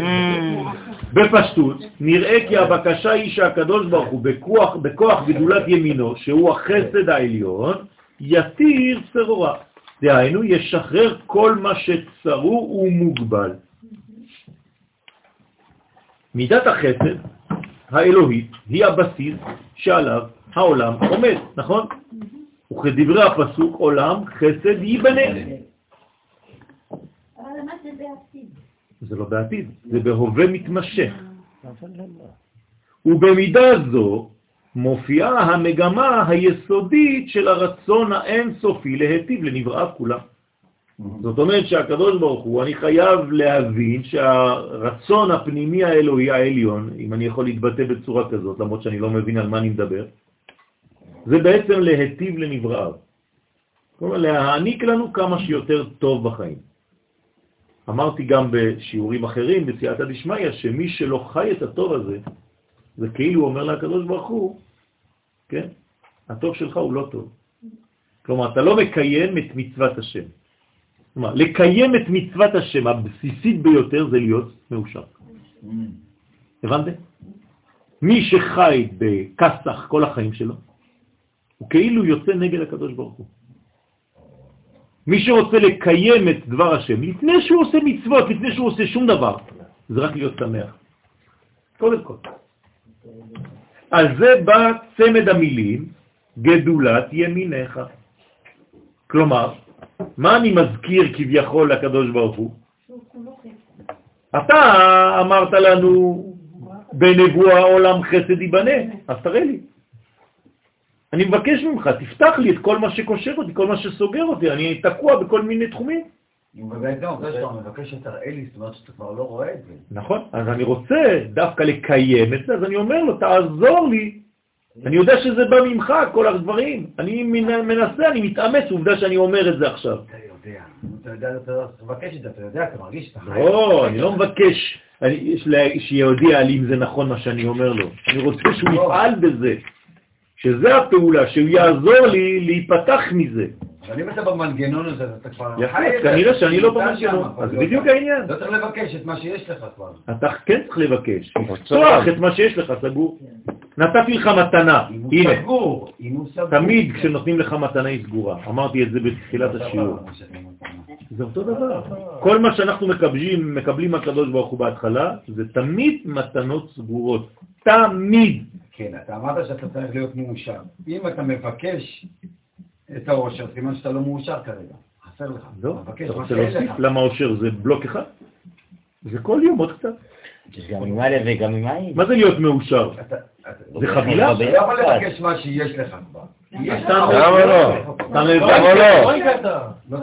בפשטות, נראה כי הבקשה היא שהקדוש ברוך הוא בכוח, בכוח גדולת ימינו, שהוא החסד העליון, יתיר צרורה. דהיינו, ישחרר כל מה שצרור ומוגבל. מידת החסד האלוהית היא הבסיס שעליו העולם עומד, נכון? וכדברי הפסוק, עולם חסד ייבנה. אבל למה זה בעתיד? זה לא בעתיד, זה בהווה מתמשך. ובמידה זו מופיעה המגמה היסודית של הרצון האינסופי להטיב לנבראה כולה. זאת אומרת שהקדוש ברוך הוא, אני חייב להבין שהרצון הפנימי האלוהי העליון, אם אני יכול להתבטא בצורה כזאת, למרות שאני לא מבין על מה אני מדבר, זה בעצם להטיב לנבראיו. כלומר, להעניק לנו כמה שיותר טוב בחיים. אמרתי גם בשיעורים אחרים, בסייעתא דשמיא, שמי שלא חי את הטוב הזה, זה כאילו אומר לקדוש ברוך הוא, כן, הטוב שלך הוא לא טוב. כלומר, אתה לא מקיים את מצוות השם. כלומר, לקיים את מצוות השם הבסיסית ביותר זה להיות מאושר. הבנתם? מי שחי בכסח כל החיים שלו, הוא כאילו יוצא נגד הקדוש ברוך הוא. מי שרוצה לקיים את דבר השם, לפני שהוא עושה מצוות, לפני שהוא עושה שום דבר, זה רק להיות שמח. קודם כל. על זה בא צמד המילים, גדולת ימיניך. כלומר, מה אני מזכיר כביכול לקדוש ברוך הוא? אתה אמרת לנו בנבואה עולם חסד ייבנה, אז תראה לי. אני מבקש ממך, תפתח לי את כל מה שקושר אותי, כל מה שסוגר אותי, אני תקוע בכל מיני תחומים. ובעצם זה שאתה מבקש שתראה לי, זאת אומרת שאתה כבר לא רואה את זה. נכון, אז אני רוצה דווקא לקיים את זה, אז אני אומר לו, תעזור לי אני יודע שזה בא ממך, כל הדברים. אני מנסה, אני מתאמץ, עובדה שאני אומר את זה עכשיו. אתה יודע, אתה יודע, אתה מבקש את זה, אתה יודע, אתה מרגיש, אתה חי. לא, אני לא מבקש שיודיע לי אם זה נכון מה שאני אומר לו. אני רוצה שהוא לא. יפעל בזה, שזה הפעולה, שהוא יעזור לי להיפתח מזה. אבל אם אתה במנגנון הזה, אתה כבר יפה. כנראה שאני לא במנגנון. אז בדיוק העניין. לא צריך לבקש את מה שיש לך כבר. אתה כן צריך לבקש, לפתוח את מה שיש לך סגור. נתתי לך מתנה, אם הוא הנה. תמיד כשנותנים לך מתנה היא סגורה. אמרתי את זה בתחילת השיעור. זה אותו דבר. כל מה שאנחנו מקבלים, מקבלים מהקדוש ברוך הוא בהתחלה, זה תמיד מתנות סגורות. תמיד. כן, אתה אמרת שאתה צריך להיות מאושר. אם אתה מבקש את העושר, סימן שאתה לא מאושר כרגע. חסר לך. לא, אתה רוצה להוסיף? למה עושר זה בלוק אחד? זה כל יום עוד קצת. גם עם א' וגם עם עין. מה זה להיות מאושר? זה חבילה? אתה לא יכול לבקש מה שיש לך כבר. למה לא? אתה מבין? למה לא? לא הגעת. לא.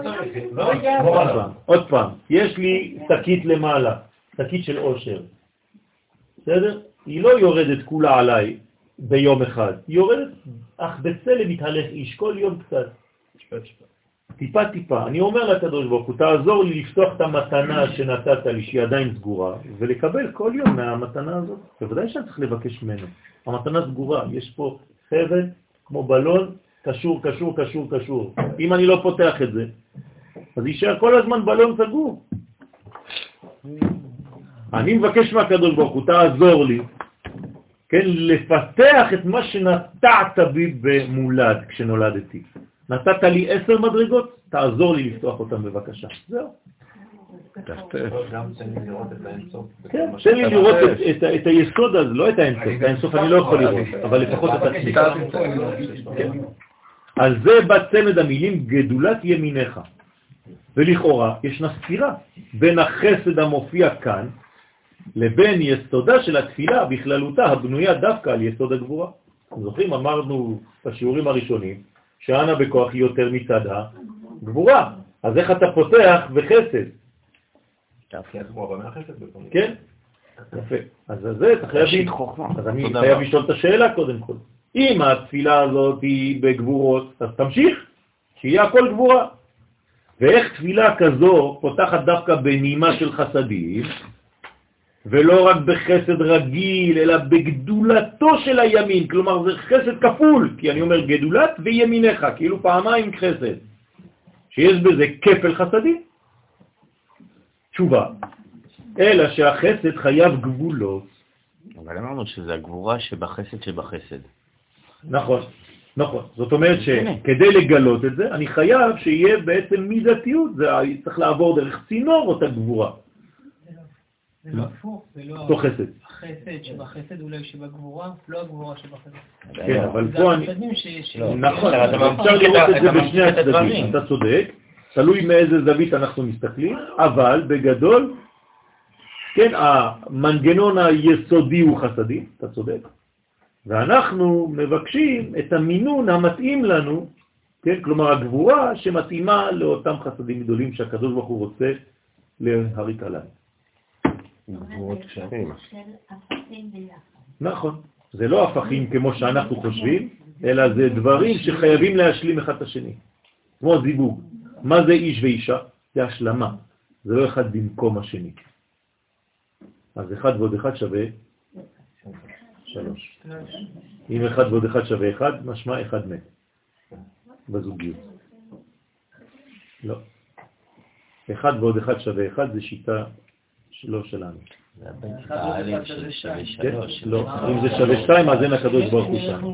לא עוד הגעת. פעם, עוד פעם, יש לי שקית למעלה, שקית של עושר, בסדר? היא לא יורדת כולה עליי ביום אחד, היא יורדת, אך בצלם מתהלך איש, כל יום קצת. טיפה טיפה. אני אומר לקדוש ברוך הוא, תעזור לי לפתוח את המתנה שנתת לי, שהיא עדיין סגורה, ולקבל כל יום מהמתנה הזאת. בוודאי שאני צריך לבקש ממנו. המתנה סגורה, יש פה חבל כמו בלון, קשור, קשור, קשור, קשור. אם אני לא פותח את זה, אז יישאר כל הזמן בלון סגור. אני מבקש מהקדוש ברוך הוא, תעזור לי, כן, לפתח את מה שנטעת בי במולד כשנולדתי. נתת לי עשר מדרגות, תעזור לי לפתוח אותן בבקשה. זהו. גם תן לי לראות את האינסוף. כן, תן לי לראות את- היסוד הזה, לא את האינסוף, את האינסוף אני לא יכול לראות, אבל לפחות את עצמי. כן. על זה בא צמד המילים גדולת ימיניך. ולכאורה ישנה סתירה בין החסד המופיע כאן לבין יסודה של התפילה בכללותה הבנויה דווקא על יסוד הגבורה. אתם זוכרים, אמרנו בשיעורים הראשונים שאנה בכוח היא יותר מצד הגבורה. אז איך אתה פותח בחסד? כן? יפה. אז זה אתה חייב... אז אני חייב. לשאול את השאלה קודם כל. אם התפילה הזאת היא בגבורות, אז תמשיך, שיהיה הכל גבורה. ואיך תפילה כזו פותחת דווקא בנימה של חסדים, ולא רק בחסד רגיל, אלא בגדולתו של הימין, כלומר זה חסד כפול, כי אני אומר גדולת וימינך, כאילו פעמיים חסד, שיש בזה כפל חסדים. תשובה, אלא שהחסד חייב גבולות. אבל אמרנו שזה הגבורה שבחסד שבחסד. נכון, נכון. זאת אומרת שכדי לגלות את זה, אני חייב שיהיה בעצם מידתיות, זה צריך לעבור דרך צינור אותה גבורה. זה לא הפוך, זה לא אותו חסד. החסד שבחסד אולי שבגבורה, לא הגבורה שבחסד. כן, אבל פה אני... ש- נכון, אתה אפשר ממשיך לראות את זה בשני. הצדדים, אתה צודק, תלוי מאיזה זווית אנחנו מסתכלים, אבל בגדול, כן, המנגנון היסודי הוא חסדים, אתה צודק, ואנחנו מבקשים את המינון המתאים לנו, כן, כלומר הגבורה שמתאימה לאותם חסדים גדולים שהקדוש ברוך הוא רוצה להריק עליהם. גבורות קשרים. נכון, זה לא הפכים כמו שאנחנו חושבים, אלא זה דברים שחייבים להשלים אחד את השני. כמו זיווג. מה זה איש ואישה? זה השלמה. זה לא אחד במקום השני. אז אחד ועוד אחד שווה שלוש. אם אחד ועוד אחד שווה אחד, משמע אחד מת. בזוגיות. לא. אחד ועוד אחד שווה אחד זה שיטה לא שלנו. של שווה כן? לא. אם זה שווה שתיים, אז אין הקדוש ברוך הוא שם.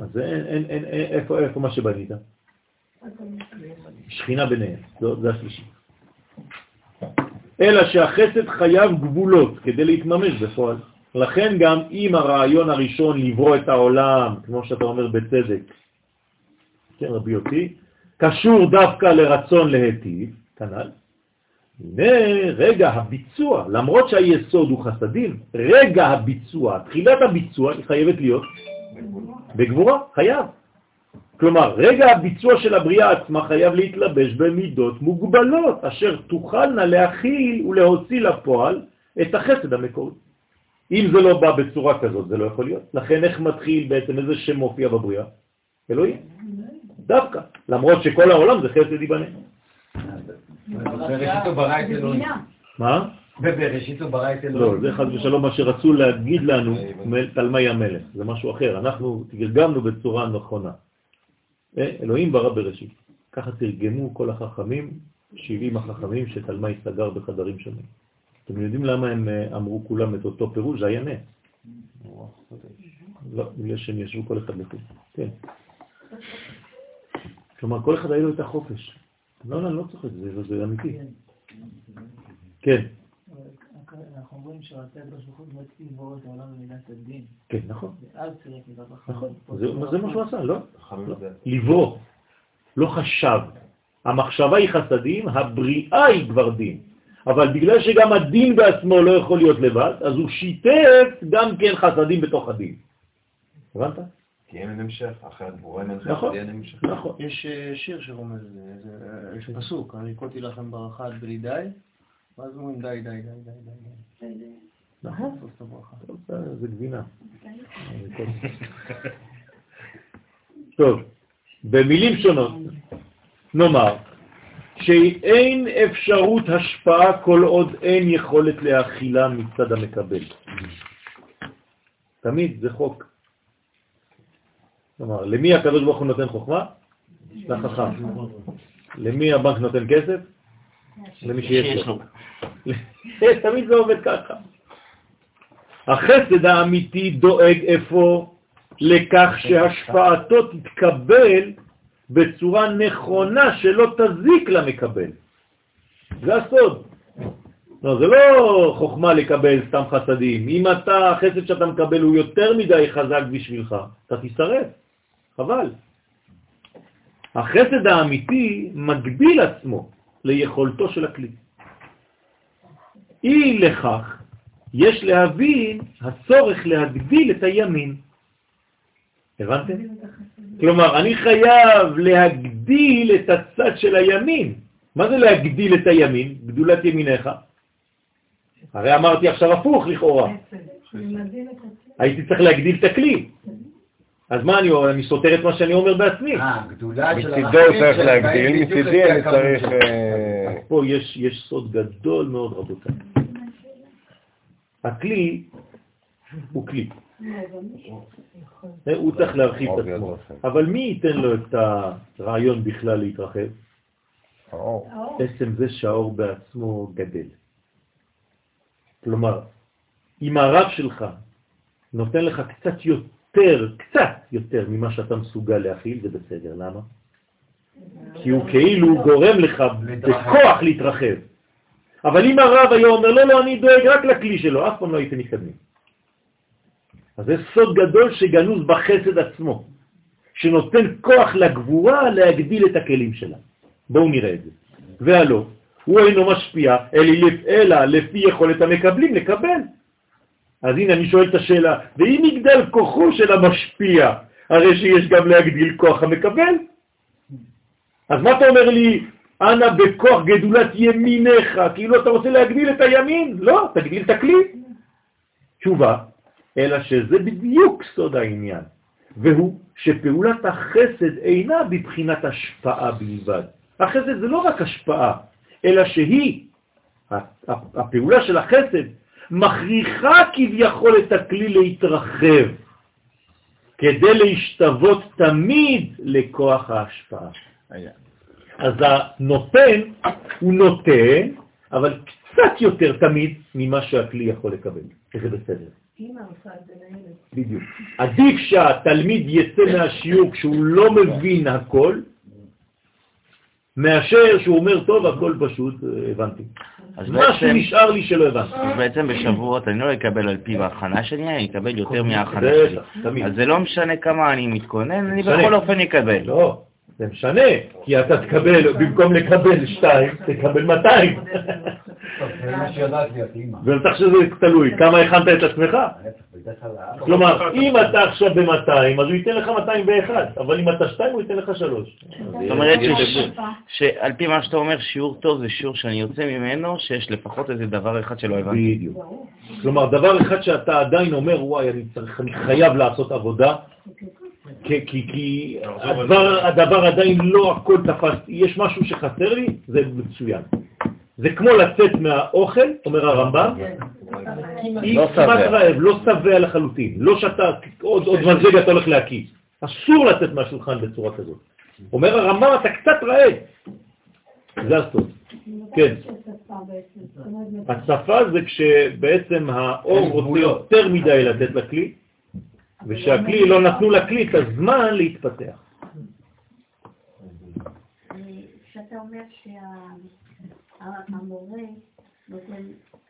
אז אין, אין, אין, איפה, מה שבנית? שכינה ביניהם, לא, זה השלישי. אלא שהחסד חייב גבולות כדי להתממש בפועל. לכן גם אם הרעיון הראשון לברוא את העולם, כמו שאתה אומר בצדק, כן רבי אותי, קשור דווקא לרצון להיטיב, כנ"ל, הנה רגע הביצוע, למרות שהיסוד הוא חסדים, רגע הביצוע, תחילת הביצוע היא חייבת להיות בגבורה, חייב. כלומר, רגע הביצוע של הבריאה עצמה חייב להתלבש במידות מוגבלות, אשר תוכלנה להכיל ולהוציא לפועל את החסד המקורי. אם זה לא בא בצורה כזאת, זה לא יכול להיות. לכן איך מתחיל בעצם איזה שם מופיע בבריאה? אלוהים. דווקא. למרות שכל העולם זה חסד ייבנה. בראשית הוא ברא את אלוהים. מה? בבראשית הוא ברא את לא, אלוהים. זה חס ושלום מה שרצו להגיד לנו תלמי המלך, זה משהו אחר, אנחנו תרגמנו בצורה נכונה. אה, אלוהים ברא בראשית. ככה תרגמו כל החכמים, 70 החכמים שתלמי סגר בחדרים שונים. אתם יודעים למה הם אה, אמרו כולם את אותו פירוש? זה היה נס. לא, בגלל שהם ישבו כל אחד לחוד. כן. כלומר, כל אחד היה לו את החופש. לא, לא, לא צוחק, זה, זה אמיתי. כן, אנחנו אומרים שרצה הקדוש ברוך הוא לברוא את העולם במידת הדין. כן, נכון. ואז צירף מידת. נכון, זה, זה מה שהוא עשה, לא? לא. לברוא, לא חשב. המחשבה היא חסדים, הבריאה היא כבר דין. אבל בגלל שגם הדין בעצמו לא יכול להיות לבד, אז הוא שיתף גם כן חסדים בתוך הדין. הבנת? כי אין המשך, אחרת בורא אין נכון, אין המשך. נכון. יש אה, שיר שרומז לזה, זה- יש פסוק, אני הכותי לכם ברכה עד בלי די, ואז אומרים די, די, די, די, די, די. נכון. זה- זה גבינה. טוב, במילים שונות, נאמר שאין אפשרות השפעה כל עוד אין יכולת להכילה מצד המקבל. תמיד זה חוק. כלומר, למי הקדוש ברוך הוא נותן חוכמה? לחכם. למי הבנק נותן כסף? למי שיש לו. תמיד זה עובד ככה. החסד האמיתי דואג איפה? לכך שהשפעתו תתקבל בצורה נכונה שלא תזיק למקבל. זה הסוד. לא, זה לא חוכמה לקבל סתם חסדים. אם אתה, החסד שאתה מקבל הוא יותר מדי חזק בשבילך, אתה תשרף. חבל. החסד האמיתי מגביל עצמו ליכולתו של הכלי. אי לכך יש להבין הצורך להגדיל את הימין. הבנתם? כלומר, אני חייב להגדיל את הצד של הימין. מה זה להגדיל את הימין? גדולת ימיניך. הרי אמרתי עכשיו הפוך לכאורה. הייתי צריך להגדיל את הכלי. אז מה אני אומר? אני סותר את מה שאני אומר בעצמי. אה, גדולה של מצידו הוא צריך להגדיל, מצידי אני צריך... אה, פה יש, יש סוד גדול מאוד, רבותיי. הכלי הוא כלי. הוא צריך להרחיב את עצמו. אבל מי ייתן לו את הרעיון בכלל להתרחב? עצם זה שהאור בעצמו גדל. כלומר, אם הרב שלך נותן לך קצת יותר, קצת יותר ממה שאתה מסוגל להכיל, זה בסדר. למה? כי הוא כאילו גורם לך בכוח להתרחב. אבל אם הרב היה אומר, לא, לא, אני דואג רק לכלי שלו, אף פעם לא הייתם מתקדמים. אז זה סוד גדול שגנוז בחסד עצמו, שנותן כוח לגבורה להגדיל את הכלים שלה. בואו נראה את זה. והלא, הוא אינו משפיע, אלא לפי יכולת המקבלים לקבל. אז הנה אני שואל את השאלה, ואם יגדל כוחו של המשפיע, הרי שיש גם להגדיל כוח המקבל? אז מה אתה אומר לי, אנא בכוח גדולת ימיניך, כאילו אתה רוצה להגדיל את הימין? לא, תגדיל את הכלי. תשובה, אלא שזה בדיוק סוד העניין, והוא שפעולת החסד אינה בבחינת השפעה בלבד. החסד זה לא רק השפעה, אלא שהיא, הפעולה של החסד, מכריחה כביכול את הכלי להתרחב, כדי להשתוות תמיד לכוח ההשפעה. אז הנותן הוא נותן, אבל קצת יותר תמיד ממה שהכלי יכול לקבל. זה בסדר. בדיוק. עדיף שהתלמיד יצא מהשיעור כשהוא לא מבין הכל, מאשר שהוא אומר, טוב, הכל פשוט, הבנתי. אז משהו בעצם- נשאר לי שלא הבנתי. אז בעצם בשבועות אני לא אקבל על פיו ההכנה שלי, אני אקבל יותר מההכנה שלי. תמיד. אז זה לא משנה כמה אני מתכונן, אני. בכל אופן אקבל. לא, זה משנה, כי אתה תקבל, במקום לקבל שתיים, תקבל 200. ובטח שזה תלוי, כמה הכנת את עצמך? כלומר, אם אתה עכשיו ב-200, אז הוא ייתן לך 201, אבל אם אתה 2, הוא ייתן לך 3. זאת אומרת שעל פי מה שאתה אומר, שיעור טוב זה שיעור שאני יוצא ממנו, שיש לפחות איזה דבר אחד שלא הבנתי. בדיוק. כלומר, דבר אחד שאתה עדיין אומר, וואי, אני חייב לעשות עבודה, כי, כי, כי הדבר, הדבר עדיין לא הכל תפס, יש משהו שחסר לי, זה מצוין. זה כמו לצאת מהאוכל, אומר הרמב"ם, היא כמעט רעב, לא שבע לחלוטין, לא שאתה עוד, עוד מזג אתה הולך להקיס. אסור לצאת מהשולחן בצורה כזאת. אומר הרמב"ם, אתה קצת רעב. זה הסוד. כן. הצפה זה כשבעצם האור רוצה יותר מדי לתת לכלי, ושהכלי לא נתנו לכלי את הזמן להתפתח. כשאתה אומר שהמורה נותן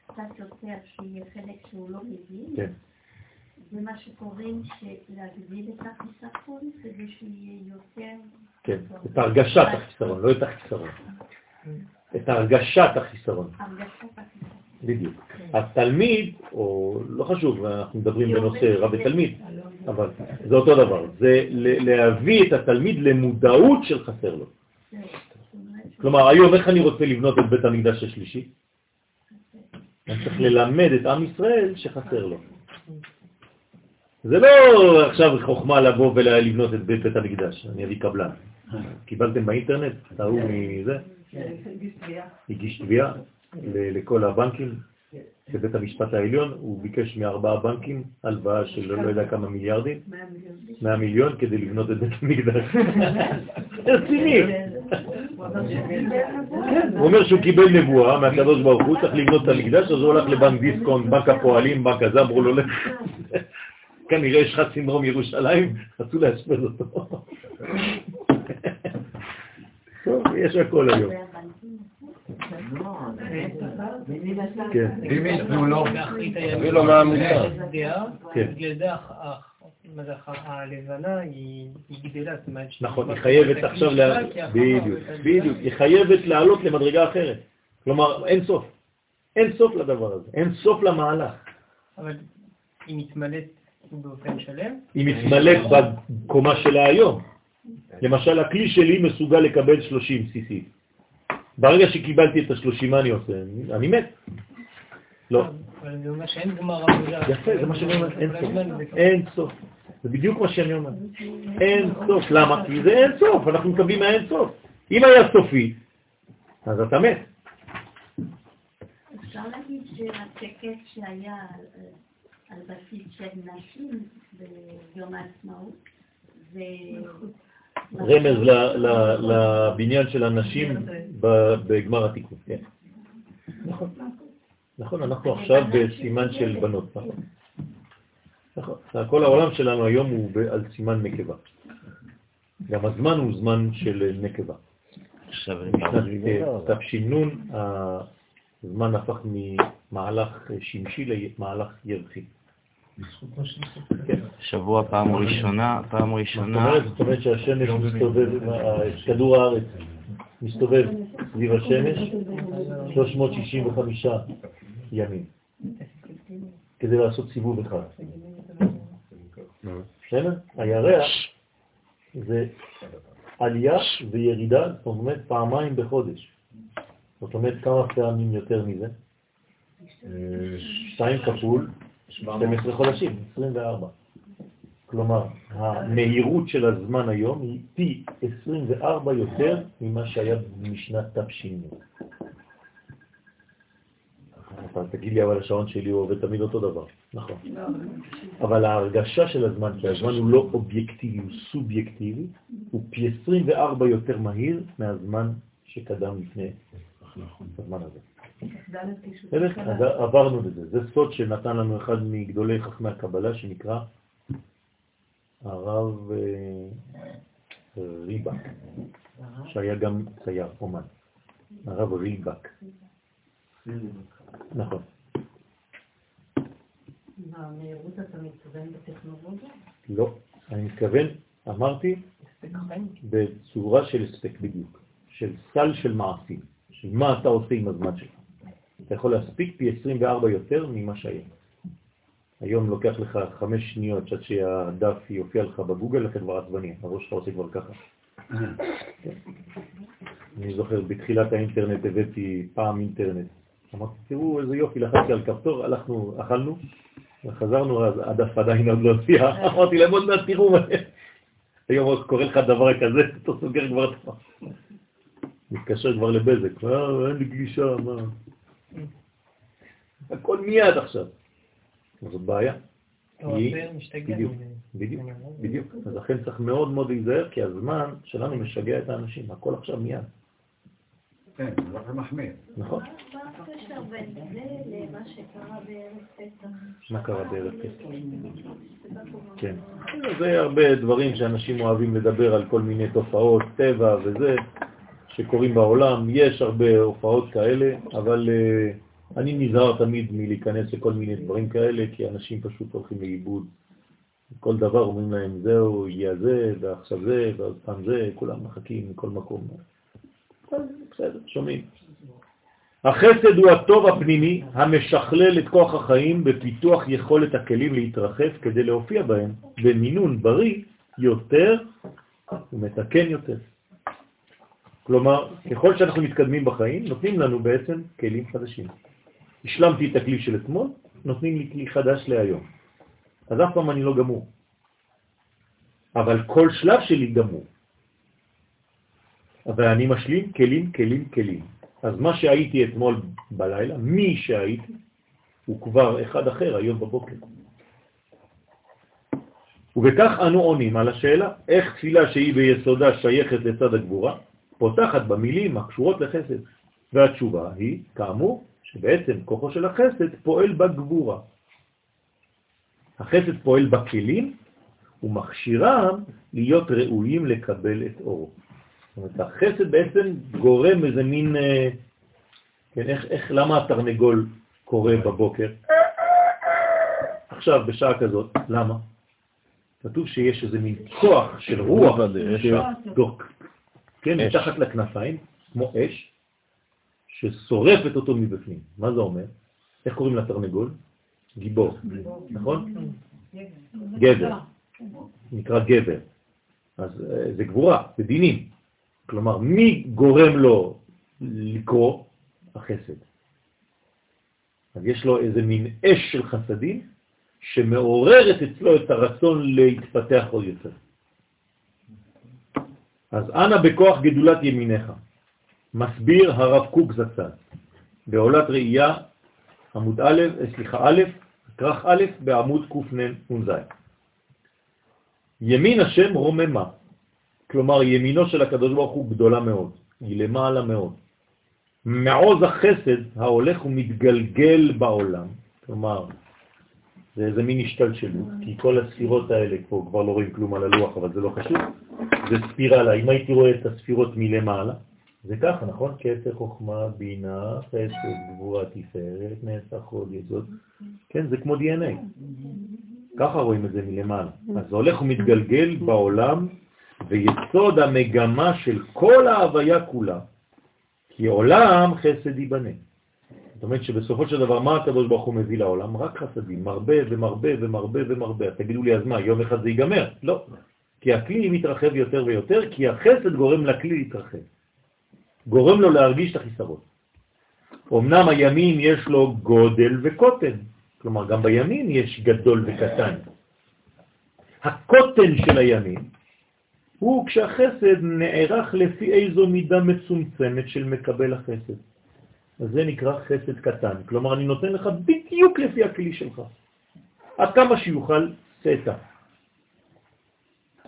קצת יותר שיהיה חלק שהוא לא מבין, כן. זה מה שקוראים להגדיל את החיסכון כדי שיהיה יותר... כן, את הרגשת החיסרון, לא את החיסרון. את הרגשת החיסרון. הרגשת החיסרון. בדיוק. התלמיד, או לא חשוב, אנחנו מדברים בנושא רב ותלמיד, אבל זה אותו דבר, זה להביא את התלמיד למודעות של חסר לו. כלומר, היום איך אני רוצה לבנות את בית המקדש השלישי? אני צריך ללמד את עם ישראל שחסר לו. זה לא עכשיו חוכמה לבוא ולבנות את בית המקדש, אני אביא קבלן. קיבלתם באינטרנט, תראו מזה? הגיש תביעה לכל הבנקים בבית המשפט העליון, הוא ביקש מארבעה בנקים הלוואה של לא יודע כמה מיליארדים, 100 מיליון כדי לבנות את בית המקדש. רציני. הוא אומר שהוא קיבל נבואה מהקדוש ברוך הוא, צריך לבנות את המקדש, אז הוא הולך לבנק דיסקונט, בנק הפועלים, בנק הזה, אמרו לו, כנראה יש לך סינדרום ירושלים, רצו לאשפז אותו. טוב, יש הכל היום. כן. לו, תביא לו. כן. הלבנה היא גדלה. נכון, היא חייבת עכשיו, בדיוק, בדיוק, היא חייבת לעלות למדרגה אחרת. כלומר, אין סוף. אין סוף לדבר הזה, אין סוף למהלך. אבל היא מתמלאת באופן שלם? היא מתמלאת בקומה שלה היום. למשל, הכלי שלי מסוגל לקבל 30 cc. ברגע שקיבלתי את ה-30, מה אני עושה? אני מת. לא. אבל זה אומר שאין גמר עבודה. יפה, זה מה שאני אומר, אין סוף. אין סוף. זה בדיוק מה שאני אומר. אין סוף. למה? כי זה אין סוף, אנחנו מקבלים מהאין סוף. אם היה סופי, אז אתה מת. אפשר להגיד שהטקס שהיה על בסיס של נשים ביום העצמאות, זה... רמז לבניין של הנשים בגמר התיקון, כן. נכון, נכון, אנחנו עכשיו בסימן של בנות, נכון. נכון, כל העולם שלנו היום הוא על סימן נקבה. גם הזמן הוא זמן של נקבה. בשנת תש"ן הזמן הפך ממהלך שמשי למהלך ירחי. שבוע פעם ראשונה, פעם ראשונה. זאת אומרת שהשמש מסתובב, כדור הארץ מסתובב סביב השמש 365 ימים, כדי לעשות סיבוב אחד. בסדר? הירח זה עלייה וירידה, זאת אומרת פעמיים בחודש. זאת אומרת כמה פעמים יותר מזה? שתיים כפול 12 חודשים, 24. כלומר, המהירות של הזמן היום היא פי 24 יותר ממה שהיה משנת תש"ן. אתה תגיד לי, אבל השעון שלי הוא עובד תמיד אותו דבר. נכון. אבל ההרגשה של הזמן, כי הזמן הוא לא אובייקטיבי, הוא סובייקטיבי, הוא פי 24 יותר מהיר מהזמן שקדם לפני הזמן הזה. אז עברנו בזה. זה סוד שנתן לנו אחד מגדולי חכמי הקבלה שנקרא הרב אה, ריבק, שהיה גם צייר, אומן. הרב ריבק. נכון. במהירות אתה מתכוון בטכנולוגיה? לא, אני מתכוון, אמרתי, בצורה של הספק בדיוק, של סל של מעשים, של מה אתה עושה עם הזמן שלך. אתה יכול להספיק פי 24 יותר ממה שהיה. היום לוקח לך חמש שניות עד שהדף יופיע לך בגוגל, לכן כבר עצבני, הראש שלך עושה כבר ככה. אני זוכר, בתחילת האינטרנט הבאתי פעם אינטרנט. אמרתי, תראו איזה יופי, לחצתי על כפתור, הלכנו, אכלנו, וחזרנו, אז הדף עדיין עוד לא הופיע. אמרתי להם, עוד מעט תראו, היום קורה לך דבר כזה, אתה סוגר כבר את מתקשר כבר לבזק, אה, אין לי גלישה, מה? הכל מיד עכשיו. זאת בעיה. בדיוק, בדיוק, בדיוק. אז לכן צריך מאוד מאוד להיזהר, כי הזמן שלנו משגע את האנשים, הכל עכשיו מיד. כן, זה מחמיר. נכון. מה קרה בערב פסח? כן. זה הרבה דברים שאנשים אוהבים לדבר על כל מיני תופעות, טבע וזה, שקורים בעולם. יש הרבה הופעות כאלה, אבל uh, אני נזהר תמיד מלהיכנס לכל מיני דברים כאלה, כי אנשים פשוט הולכים לאיבוד. כל דבר אומרים להם, זהו, יהיה זה, ועכשיו זה, ועוד פעם זה, כולם מחכים מכל מקום. בסדר, שומעים. החסד הוא הטוב הפנימי המשכלל את כוח החיים בפיתוח יכולת הכלים להתרחב כדי להופיע בהם במינון בריא יותר ומתקן יותר. כלומר, ככל שאנחנו מתקדמים בחיים, נותנים לנו בעצם כלים חדשים. השלמתי את הכלי של אתמול, נותנים לי כלי חדש להיום. אז אף פעם אני לא גמור. אבל כל שלב שלי גמור. ואני משלים כלים, כלים, כלים. אז מה שהייתי אתמול בלילה, מי שהייתי, הוא כבר אחד אחר היום בבוקר. ובכך אנו עונים על השאלה, איך תפילה שהיא ביסודה שייכת לצד הגבורה, פותחת במילים הקשורות לחסד. והתשובה היא, כאמור, שבעצם כוחו של החסד פועל בגבורה. החסד פועל בכלים ומכשירם להיות ראויים לקבל את אורו. זאת אומרת, החסד בעצם גורם איזה מין, אה, כן, איך, איך, למה התרנגול קורא בבוקר? עכשיו, בשעה כזאת, למה? כתוב שיש איזה מין כוח של רוח, שדוק, כן, מתחת לכנפיים, כמו אש, ששורפת אותו מבפנים. מה זה אומר? איך קוראים לתרנגול? גיבור, נכון? גבר, נקרא גבר. אז אה, זה גבורה, זה דינים. כלומר, מי גורם לו לקרוא? החסד. אז יש לו איזה מין אש של חסדים שמעוררת אצלו את הרצון להתפתח עוד יותר. אז אנא בכוח גדולת ימיניך, מסביר הרב קוק זצ"ל, בעולת ראייה, עמוד א', סליחה, א', כרך א', בעמוד קנ"ז. ימין השם רוממה, כלומר ימינו של הקדוש ברוך הוא גדולה מאוד, היא למעלה מאוד. מעוז החסד ההולך ומתגלגל בעולם, כלומר, זה איזה מין השתלשלות, כי כל הספירות האלה, פה כבר לא רואים כלום על הלוח, אבל זה לא חשוב, זה ספירלה. אם הייתי רואה את הספירות מלמעלה, זה ככה, נכון? כתר, חוכמה, בינה, חסד, גבורה, תפארת, נצח, חוד, יסוד. כן, זה כמו DNA. ככה רואים את זה מלמעלה. אז זה הולך ומתגלגל בעולם ויסוד המגמה של כל ההוויה כולה, כי עולם חסד ייבנה. זאת אומרת שבסופו של דבר, מה הקדוש ברוך הוא מביא לעולם? רק חסדים, מרבה ומרבה ומרבה ומרבה. תגידו לי, אז מה, יום אחד זה ייגמר? לא. כי הכלי מתרחב יותר ויותר, כי החסד גורם לכלי להתרחב. גורם לו להרגיש את החיסרון. אמנם הימין יש לו גודל וקוטן, כלומר גם בימין יש גדול וקטן. הקוטן של הימין הוא כשהחסד נערך לפי איזו מידה מצומצמת של מקבל החסד. אז זה נקרא חסד קטן. כלומר, אני נותן לך בדיוק לפי הכלי שלך. עד כמה שיוכל סטה.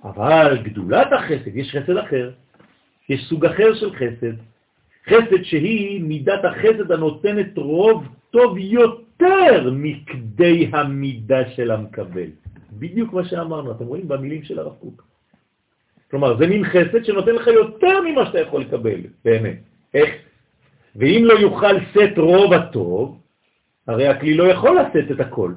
אבל גדולת החסד, יש חסד אחר. יש סוג אחר של חסד. חסד שהיא מידת החסד הנותנת רוב טוב יותר מכדי המידה של המקבל. בדיוק מה שאמרנו, אתם רואים במילים של הרב קוק. כלומר, זה מין חסד שנותן לך יותר ממה שאתה יכול לקבל, באמת. איך? ואם לא יוכל סט רוב הטוב, הרי הכלי לא יכול לשאת את הכל.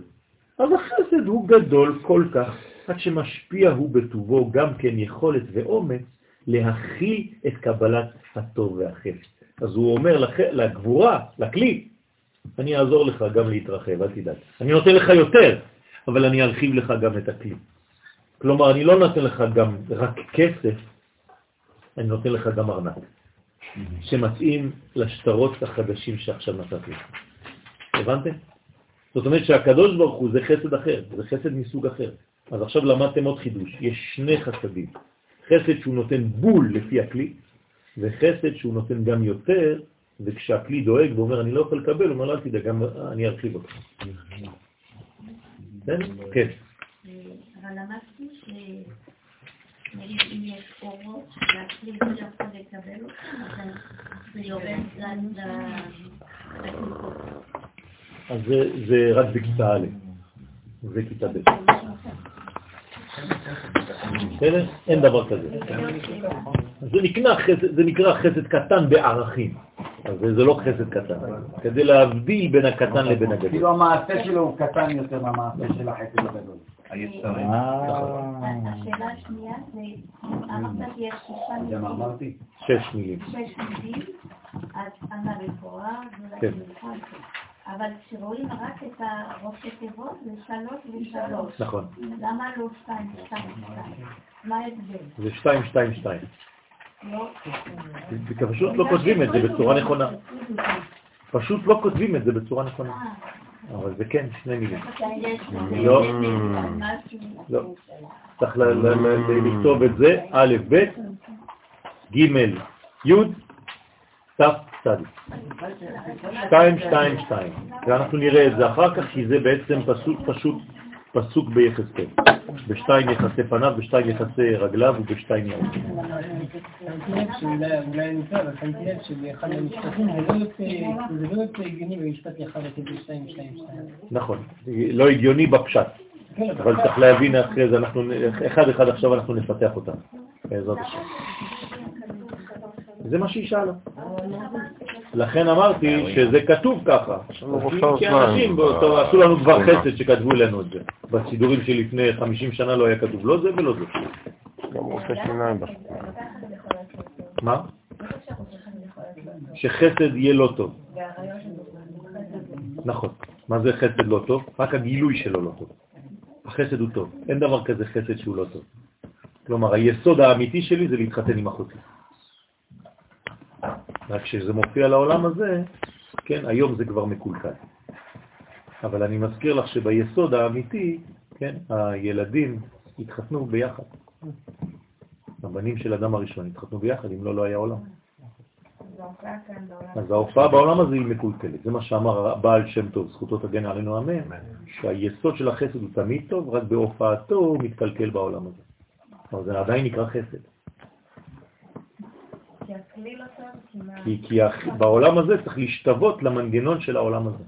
אז החסד הוא גדול כל כך, עד שמשפיע הוא בטובו גם כן יכולת ואומץ להכיל את קבלת הטוב והחפץ. אז הוא אומר לח... לגבורה, לכלי, אני אעזור לך גם להתרחב, אל תדאג. אני נותן לך יותר, אבל אני ארחיב לך גם את הכלי. כלומר, אני לא נותן לך גם רק כסף, אני נותן לך גם ארנק, שמתאים לשטרות החדשים שעכשיו נתתי לך. הבנתם? זאת אומרת שהקדוש ברוך הוא זה חסד אחר, זה חסד מסוג אחר. אז עכשיו למדתם עוד חידוש, יש שני חסדים. חסד שהוא נותן בול לפי הכלי, וחסד שהוא נותן גם יותר, וכשהכלי דואג ואומר אני לא יכול לקבל, הוא אומר לא תדאג, גם אני ארחיב אותך. כן. אבל למדתי אם יש אורות שהכלי לא יכול לקבל אותם, אז זה יורד לכניסות. אז זה רק בכיתה א', זה כיתה ב'. בסדר? אין דבר כזה. זה נקרא חסד, זה נקרא חסד קטן בערכים. אז זה לא חסד קטן, כדי להבדיל בין הקטן לבין הגדול. כאילו המעשה שלו הוא קטן יותר מהמעשה של החסד הגדול. השאלה השנייה זה, אמרת שיש. שש מילים. שש מילים, אז אנא רפואה, כן. אבל כשרואים רק את הראשי תיבות זה שלוש ושלוש. נכון. למה לא שתיים, שתיים, שתיים? מה ההבדל? זה שתיים, שתיים, שתיים. לא. פשוט לא כותבים את זה בצורה נכונה. פשוט לא כותבים את זה בצורה נכונה. אבל זה כן, שני מילים. לא, לא. צריך לכתוב את זה, א', ב', ג', י', ת', שתיים, שתיים, שתיים. ואנחנו נראה את זה אחר כך, כי זה בעצם פסוק פשוט פסוק ביחסקאל. בשתיים יחסי פניו, בשתיים יחסי רגליו ובשתיים שתיים. נכון, לא הגיוני בפשט. אבל צריך להבין אחרי זה, אחד אחד עכשיו אנחנו נפתח אותם, בעזרת השם. זה מה שהיא שאלה. לכן אמרתי שזה כתוב ככה. כי אנשים עשו לנו כבר חסד שכתבו לנו את זה. בסידורים שלפני 50 שנה לא היה כתוב לא זה ולא זה. גם רופא שיניים מה? שחסד יהיה לא טוב. נכון. מה זה חסד לא טוב? רק הגילוי שלו לא טוב. החסד הוא טוב. אין דבר כזה חסד שהוא לא טוב. כלומר, היסוד האמיתי שלי זה להתחתן עם אחותי. רק כשזה מופיע לעולם הזה, כן, היום זה כבר מקולקל. אבל אני מזכיר לך שביסוד האמיתי, כן, הילדים התחתנו ביחד. הבנים של אדם הראשון התחתנו ביחד, אם לא, לא היה עולם. אז ההופעה בעולם הזה היא מקולקלת. זה מה שאמר בעל שם טוב, זכותו תגן עלינו אמן, שהיסוד של החסד הוא תמיד טוב, רק בהופעתו הוא מתקלקל בעולם הזה. אבל זה עדיין נקרא חסד. כי, כי בעולם הזה צריך להשתוות למנגנון של העולם הזה.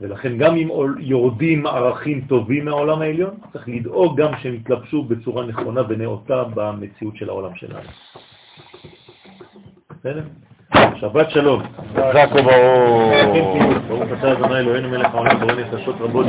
ולכן גם אם יורדים ערכים טובים מהעולם העליון, צריך לדאוג גם שהם יתלבשו בצורה נכונה ונאותה במציאות של העולם שלנו. בסדר? שבת שלום. חזק וברור. ברוך אתה ה' אלוהינו מלך העולם בורא נפשות רבות